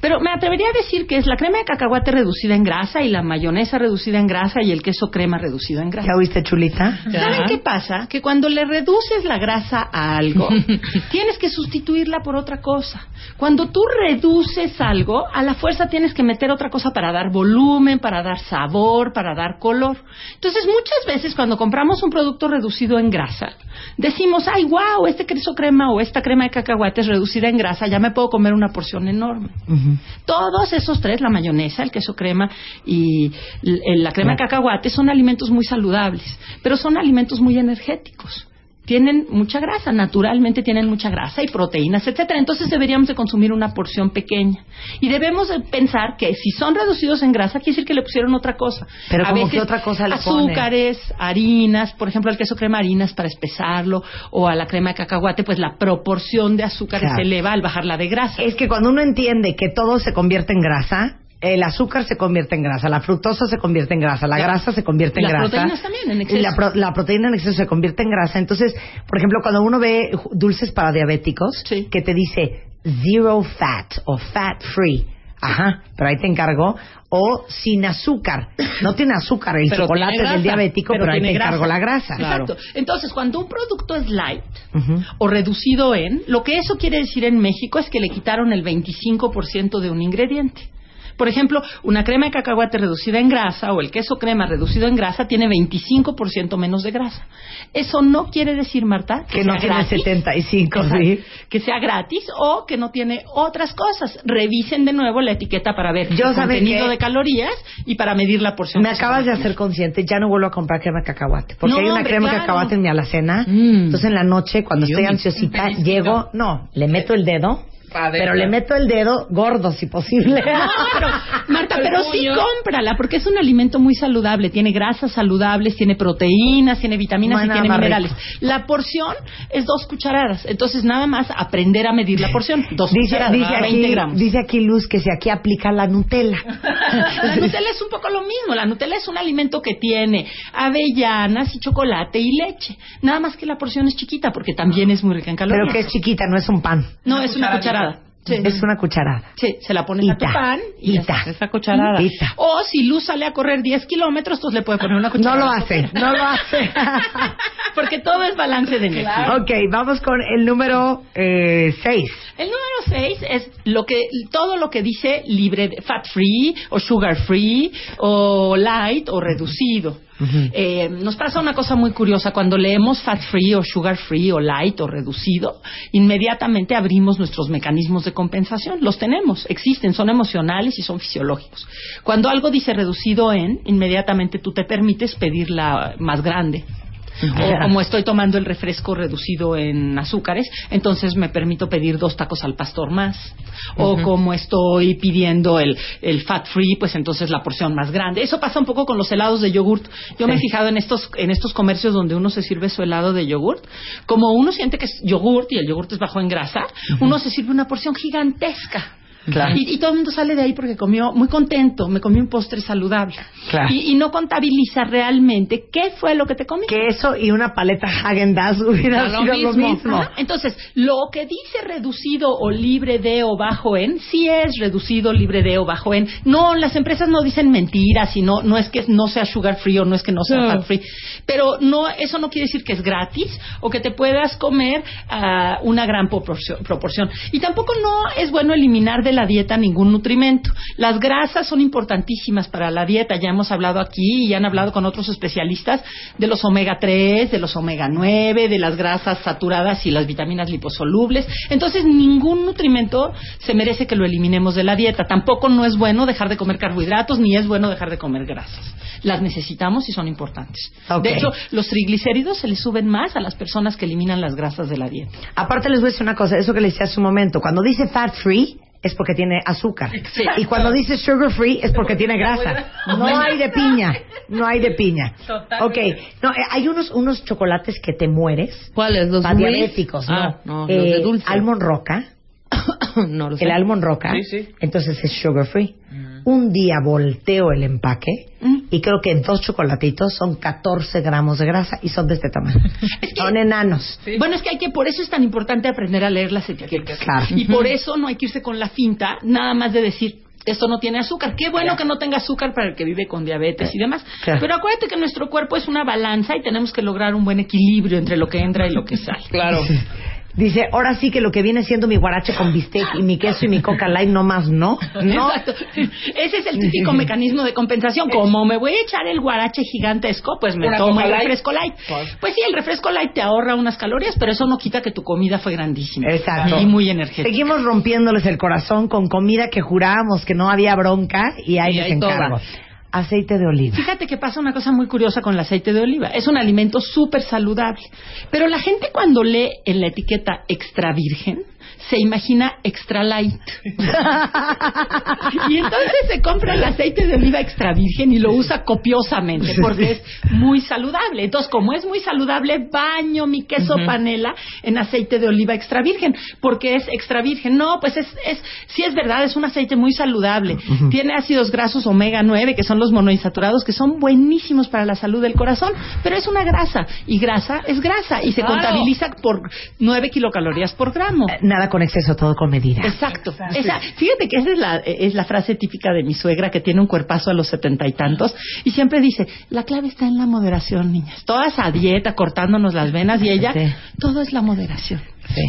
Pero me atrevería a decir que es la crema de cacahuate reducida en grasa y la mayonesa reducida en grasa y el queso crema reducido en grasa. ¿Ya oíste, chulita? ¿Saben qué pasa? Que cuando le reduces la grasa a algo, tienes que sustituirla por otra cosa. Cuando tú reduces algo, a la fuerza tienes que meter otra cosa para dar volumen, para dar sabor, para dar color. Entonces, muchas veces cuando compramos un producto reducido en grasa, decimos, ay, wow, este queso crema o esta crema de cacahuate es reducida en grasa, ya me puedo comer una porción enorme. Todos esos tres, la mayonesa, el queso crema y la crema de cacahuate, son alimentos muy saludables, pero son alimentos muy energéticos. Tienen mucha grasa, naturalmente tienen mucha grasa y proteínas, etcétera. Entonces deberíamos de consumir una porción pequeña. Y debemos de pensar que si son reducidos en grasa, quiere decir que le pusieron otra cosa. Pero A ¿cómo veces qué otra cosa le? Azúcares, harinas, por ejemplo, al queso crema harinas para espesarlo, o a la crema de cacahuate, pues la proporción de azúcares Claro. se eleva al bajar la de grasa. Es que cuando uno entiende que todo se convierte en grasa, el azúcar se convierte en grasa, la fructosa se convierte en grasa, la grasa se convierte en Las grasa. proteínas también, en Y exceso. la, pro- la proteína en exceso se convierte en grasa. Entonces, por ejemplo, cuando uno ve dulces para diabéticos, Sí. que te dice zero fat o fat free. Ajá, pero ahí te encargo. O sin azúcar. No tiene azúcar el Pero chocolate del diabético, pero, ahí te encargo grasa. la grasa. Exacto. Entonces, cuando un producto es light o reducido en, lo que eso quiere decir en México es que le quitaron el 25% de un ingrediente. Por ejemplo, una crema de cacahuate reducida en grasa o el queso crema reducido en grasa tiene 25% menos de grasa. Eso no quiere decir, Marta, Que no sea tiene gratis. 75, Exacto. sí. Que sea gratis o que no tiene otras cosas. Revisen de nuevo la etiqueta para ver Yo, el ¿saben contenido qué? de calorías y para medir la porción. Me acabas de hacer consciente, ya no vuelvo a comprar crema de cacahuate. Porque No, hay una hombre, crema de claro. cacahuate en mi alacena. Mm. Entonces en la noche, cuando Yo estoy ansiosita, llego, no, le meto el dedo, pero le meto el dedo gordo si posible. No, pero, Marta, pero sí cómprala, porque es un alimento muy saludable. Tiene grasas saludables, tiene proteínas, tiene vitaminas No y tiene minerales. La porción es dos cucharadas. Entonces, nada más aprender a medir la porción. Dos Dice, cucharadas, dice 20 aquí, gramos. dice aquí Luz que si aquí aplica la Nutella. La Nutella es un poco lo mismo. La Nutella es un alimento que tiene avellanas y chocolate y leche. Nada más que la porción es chiquita, porque también es muy rica en calorías. Pero que es chiquita, no es un pan. No, es una cucharada. Sí. Es una cucharada. Sí, se la pones a tu Ita, pan y ita. Esa cucharada. Ita. O si Luz sale a correr 10 kilómetros, pues le puede poner una No cucharada. lo hace, no lo hace. Porque todo es balance de energía. ok, vamos con el número 6. El número 6 es lo que todo lo que dice libre fat free o sugar free o light o reducido. Eh, nos pasa una cosa muy curiosa cuando leemos fat free o sugar free o light o reducido, inmediatamente abrimos nuestros mecanismos de compensación. Los tenemos, existen, son emocionales y son fisiológicos. Cuando algo dice reducido en, inmediatamente tú te permites pedir la más grande. O como estoy tomando el refresco reducido en azúcares, entonces me permito pedir dos tacos al pastor más. O como estoy pidiendo el, el fat free, pues entonces la porción más grande. Eso pasa un poco con los helados de yogurt. Yo me he fijado en estos, en estos comercios donde uno se sirve su helado de yogurt. Como uno siente que es yogurt y el yogurt es bajo en grasa, uno se sirve una porción gigantesca. Claro. Y, y todo el mundo sale de ahí porque comió muy contento, me comí un postre saludable. Claro. Y, y no contabiliza realmente qué fue lo que te comiste. Que eso y una paleta Häagen-Dazs hubiera Lo sido lo mismo. Entonces, lo que dice reducido o libre de o bajo en, sí es reducido, libre de o bajo en. No, las empresas no dicen mentiras y no, no es que no sea sugar free o no es que no sea No. fat free. Pero no, eso no quiere decir que es gratis o que te puedas comer ah, una gran proporción, proporción. Y tampoco no es bueno eliminar de la dieta ningún nutrimento. Las grasas son importantísimas para la dieta. Ya hemos hablado aquí y han hablado con otros especialistas de los omega 3, de los omega 9, de las grasas saturadas y las vitaminas liposolubles. Entonces, ningún nutrimento se merece que lo eliminemos de la dieta. Tampoco no es bueno dejar de comer carbohidratos ni es bueno dejar de comer grasas. Las necesitamos y son importantes. De hecho, los triglicéridos se les suben más a las personas que eliminan las grasas de la dieta. Aparte les voy a decir una cosa, eso que les decía hace un momento, cuando dice fat free es porque tiene azúcar. Y cuando dice sugar free es porque tiene grasa. No hay de piña, no hay de piña. Ok, no, eh, hay unos unos chocolates que te mueres. ¿Cuáles? ¿Los Para diabéticos, ¿no? Ah, no, los Eh, de dulce. Almond roca, no lo sé. el almond roca, Sí, sí. entonces es sugar free. Un día volteo el empaque y creo que dos chocolatitos son 14 gramos de grasa y son de este tamaño. Son enanos. Bueno, es que hay que, por eso es tan importante aprender a leer las etiquetas. Claro. Y por eso no hay que irse con la finta, nada más de decir, esto no tiene azúcar. Qué bueno que no tenga azúcar para el que vive con diabetes y demás. Claro. Pero acuérdate que nuestro cuerpo es una balanza y tenemos que lograr un buen equilibrio entre lo que entra y lo que sale. Claro. Dice, ahora sí que lo que viene siendo mi guarache con bistec y mi queso y mi coca light no más, ¿no? No. Exacto. Ese es el típico mecanismo de compensación. Como me voy a echar el guarache gigantesco, pues me tomo el refresco light. Pues. Pues sí, el refresco light te ahorra unas calorías, pero eso no quita que tu comida fue grandísima. Exacto. Y muy energética. Seguimos rompiéndoles el corazón con comida que jurábamos que no había bronca y ahí Y les ahí encargo. toda. Aceite de oliva. Fíjate que pasa una cosa muy curiosa con el aceite de oliva. Es un alimento súper saludable. Pero la gente cuando lee en la etiqueta extra virgen, se imagina extra light. y entonces se compra el aceite de oliva extra virgen y lo usa copiosamente porque es muy saludable. Entonces, como es muy saludable, baño mi queso panela en aceite de oliva extra virgen porque es extra virgen. No, pues es, es sí es verdad, es un aceite muy saludable. Tiene ácidos grasos omega 9, que son los monoinsaturados, que son buenísimos para la salud del corazón, pero es una grasa y grasa es grasa y se Claro. contabiliza por 9 kilocalorías por gramo. Eh, Nada con exceso, todo con medida. Exacto. Esa, fíjate que esa es la, es la frase típica de mi suegra que tiene un cuerpazo a los setenta y tantos y siempre dice, la clave está en la moderación, niñas. Todas a dieta, cortándonos las venas y ella, Sí. todo es la moderación.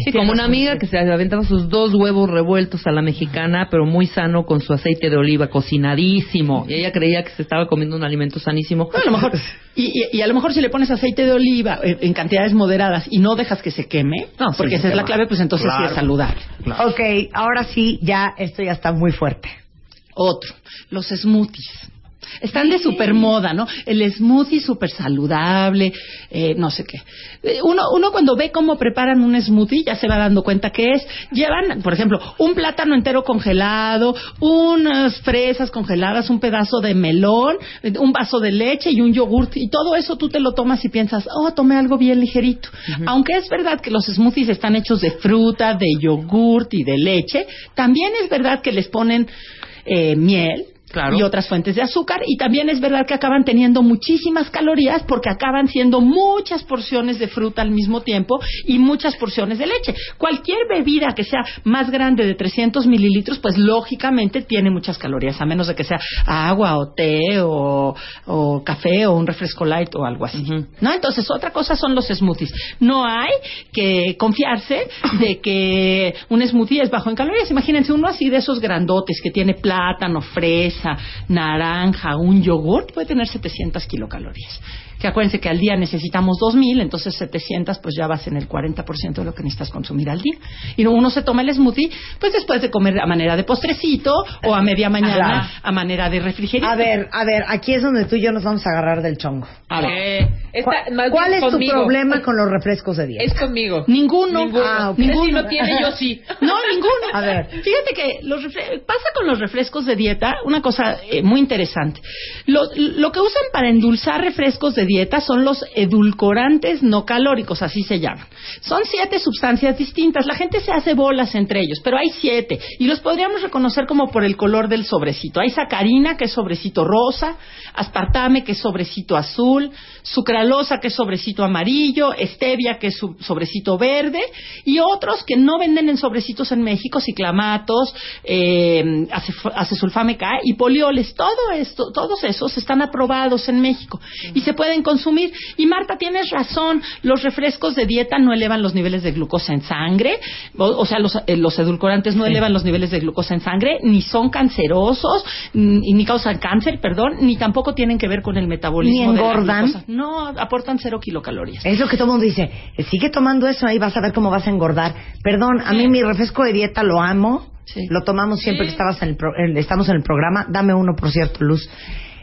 Sí, como una amiga que se aventaba sus dos huevos revueltos a la mexicana, pero muy sano con su aceite de oliva cocinadísimo. Y ella creía que se estaba comiendo un alimento sanísimo. No, a lo mejor, y, y- y a lo mejor si le pones aceite de oliva eh, en cantidades moderadas y no dejas que se queme, No, porque esa es la clave, pues entonces sí Claro. es saludable. Ok, ahora sí, ya esto ya está muy fuerte. Otro, los smoothies. Están de super moda, ¿no? El smoothie súper saludable, eh, no sé qué. Eh, Uno, uno cuando ve cómo preparan un smoothie ya se va dando cuenta que es. Llevan, por ejemplo, un plátano entero congelado, unas fresas congeladas, un pedazo de melón, un vaso de leche y un yogurt. Y todo eso tú te lo tomas y piensas, oh, tomé algo bien ligerito. Aunque es verdad que los smoothies están hechos de fruta, de yogurt y de leche, también es verdad que les ponen eh, miel, Claro. y otras fuentes de azúcar y también es verdad que acaban teniendo muchísimas calorías porque acaban siendo muchas porciones de fruta al mismo tiempo y muchas porciones de leche. Cualquier bebida que sea más grande de 300 mililitros, pues lógicamente tiene muchas calorías, a menos de que sea agua o té o, o café o un refresco light o algo así. ¿No? Entonces, otra cosa son los smoothies. No hay que confiarse de que un smoothie es bajo en calorías. Imagínense uno así de esos grandotes que tiene plátano, fresa, naranja, un yogurt, puede tener 700 kilocalorías. Que acuérdense que al día necesitamos 2000, entonces 700 pues ya vas en el 40% de lo que necesitas consumir al día. Y uno se toma el smoothie pues después de comer a manera de postrecito o a media mañana a manera de refrigerio. A ver, a ver, aquí es donde tú y yo nos vamos a agarrar del chongo. A ver. Eh, esta- ¿Cuál, es tu problema con los refrescos de dieta? Es conmigo. Ninguno. Ninguno. Ah, ok. Ninguno. Si no tiene, yo sí. No, ninguno. A ver. Fíjate que los pasa con los refrescos de dieta una cosa eh, muy interesante. Lo, lo que usan para endulzar refrescos de dieta son los edulcorantes no calóricos, así se llaman. Son siete sustancias distintas. La gente se hace bolas entre ellos, pero hay siete. Y los podríamos reconocer como por el color del sobrecito. Hay sacarina, que es sobrecito rosa, aspartame, que es sobrecito azul, sucralosa, que es sobrecito amarillo, stevia, que es sobrecito verde, y otros que no venden en sobrecitos en México, ciclamatos, eh, acesulfame K y polioles. Todo esto, todos esos están aprobados en México y se pueden consumir. Y Marta, tienes razón, los refrescos de dieta no elevan los niveles de glucosa en sangre, o, o sea, los, eh, los edulcorantes no elevan los niveles de glucosa en sangre, ni son cancerosos, ni, ni causan cáncer, perdón, ni tampoco tienen que ver con el metabolismo. Ni de la engordan. No, aportan cero kilocalorías. Es lo que todo el mundo dice. Sigue tomando eso ahí vas a ver cómo vas a engordar. Perdón, a mí mi refresco de dieta lo amo. Sí. Lo tomamos siempre que estabas en el pro- estamos en el programa. Dame uno, por cierto, Luz.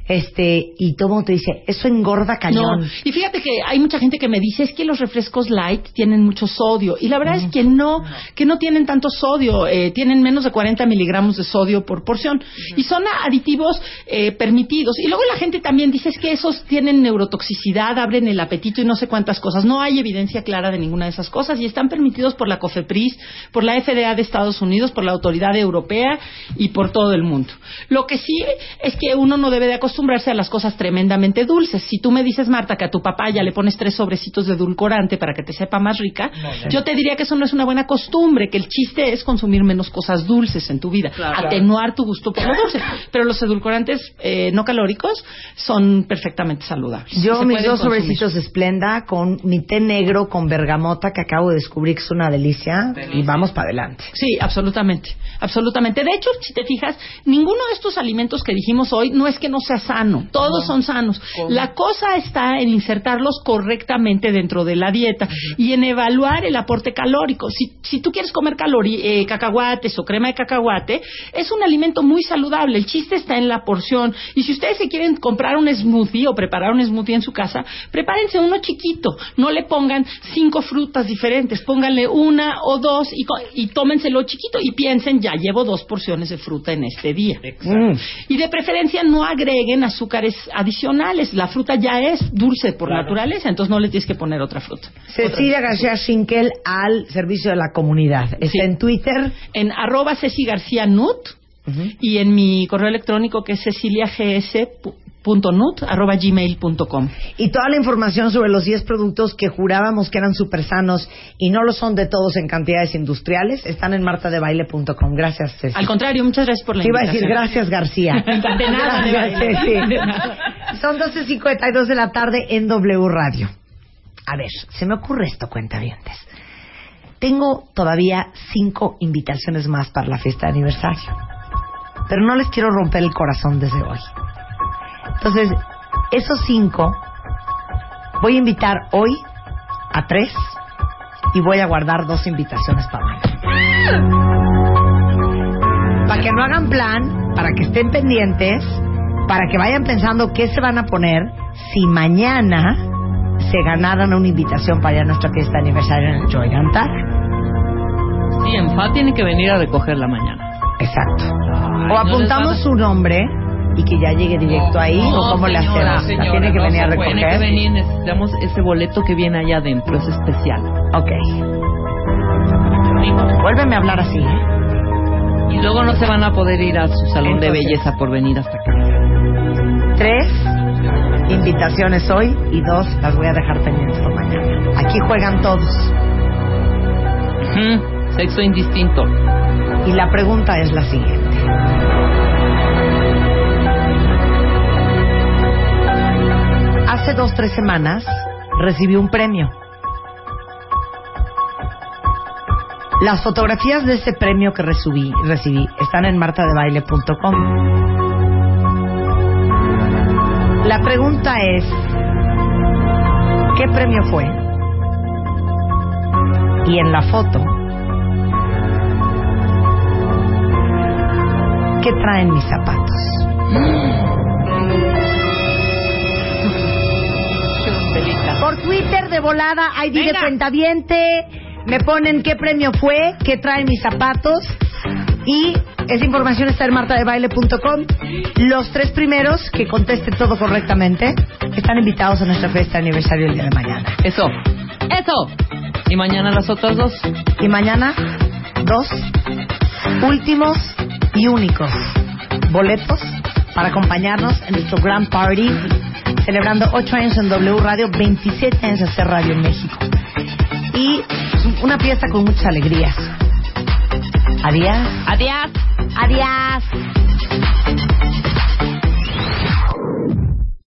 Este, y todo el mundo te dice, eso engorda cañón. No, y fíjate que hay mucha gente que me dice es que los refrescos light tienen mucho sodio y la verdad es que no, que no tienen tanto sodio, eh, tienen menos de 40 miligramos de sodio por porción y son aditivos eh, permitidos. Y luego la gente también dice es que esos tienen neurotoxicidad, abren el apetito y no sé cuántas cosas. No hay evidencia clara de ninguna de esas cosas y están permitidos por la COFEPRIS, por la FDA de Estados Unidos, por la Autoridad Europea y por todo el mundo. Lo que sí es que uno no debe de acostumbrarse acostumbrarse a las cosas tremendamente dulces. Si tú me dices, Marta, que a tu papá ya le pones tres sobrecitos de edulcorante para que te sepa más rica, yo te diría que eso no es una buena costumbre, que el chiste es consumir menos cosas dulces en tu vida, atenuar tu gusto por lo dulce. Pero los edulcorantes eh, no calóricos son perfectamente saludables. Yo mis dos consumir. sobrecitos de Splenda con mi té negro con bergamota que acabo de descubrir que es una delicia y vamos para adelante. Sí, absolutamente, absolutamente. De hecho, si te fijas, ninguno de estos alimentos que dijimos hoy no es que no sea sano, todos son sanos. La cosa está en insertarlos correctamente dentro de la dieta y en evaluar el aporte calórico. Si, si tú quieres comer eh, cacahuates o crema de cacahuate, es un alimento muy saludable. El chiste está en la porción. Y si ustedes se quieren comprar un smoothie o preparar un smoothie en su casa, prepárense uno chiquito. No le pongan cinco frutas diferentes, pónganle una o dos y, y tómenselo chiquito y piensen, ya llevo dos porciones de fruta en este día. Mm. Y de preferencia no agreguen azúcares adicionales. La fruta ya es dulce por naturaleza, entonces no le tienes que poner otra fruta. Cecilia García Schinkel al servicio de la comunidad. Está Sí. en Twitter. En arroba Ceci García Nut y en mi correo electrónico que es ceciliags.nut arroba gmail.com. Y toda la información sobre los 10 productos que jurábamos que eran súper sanos y no lo son de todos en cantidades industriales están en martadebaile.com. Gracias, Ceci. Al contrario, muchas gracias por la Te iba a decir invitación. gracias, García. De nada, de Gracias, baile. Ceci. De nada. Son 12.52 de la tarde en W Radio. A ver, se me ocurre esto, cuentavientes. Tengo todavía cinco invitaciones más para la fiesta de aniversario. Pero no les quiero romper el corazón desde hoy. Entonces, esos cinco voy a invitar hoy a tres y voy a guardar dos invitaciones para mañana. Para que no hagan plan, para que estén pendientes, para que vayan pensando qué se van a poner si mañana se ganaran una invitación para ir a nuestra fiesta de aniversario en el Joy Cantar. Sí, en FA tiene que venir a recogerla mañana. Exacto. Ay, o no apuntamos va su nombre y que ya llegue directo ahí, No, o cómo le señora, hacemos. señora, ¿La tiene que no venir a recoger. Tiene que venir, necesitamos ese boleto que viene allá adentro, es especial. Ok. Vuélveme a hablar así, ¿eh? Y luego no se van a poder ir a su salón de belleza por venir hasta acá. Tres invitaciones hoy y dos las voy a dejar pendientes por mañana. Aquí juegan todos. Sexo indistinto. Y la pregunta es la siguiente. Hace dos, tres semanas recibí un premio. Las fotografías de ese premio que recibí, recibí están en martadebaile.com. La pregunta es, ¿qué premio fue? Y en la foto, ¿qué traen mis zapatos? Twitter de volada, ID de Venga. cuentaviente, me ponen qué premio fue, qué traen mis zapatos y esa información está en martadebaile.com. Los tres primeros que contesten todo correctamente están invitados a nuestra fiesta de aniversario el día de mañana. Eso. Eso. Y mañana las otras dos. Y mañana, dos últimos y únicos boletos para acompañarnos en nuestro Grand Party, celebrando 8 años en W Radio, 27 años de hacer radio en México. Y una fiesta con muchas alegrías. Adiós. Adiós. Adiós.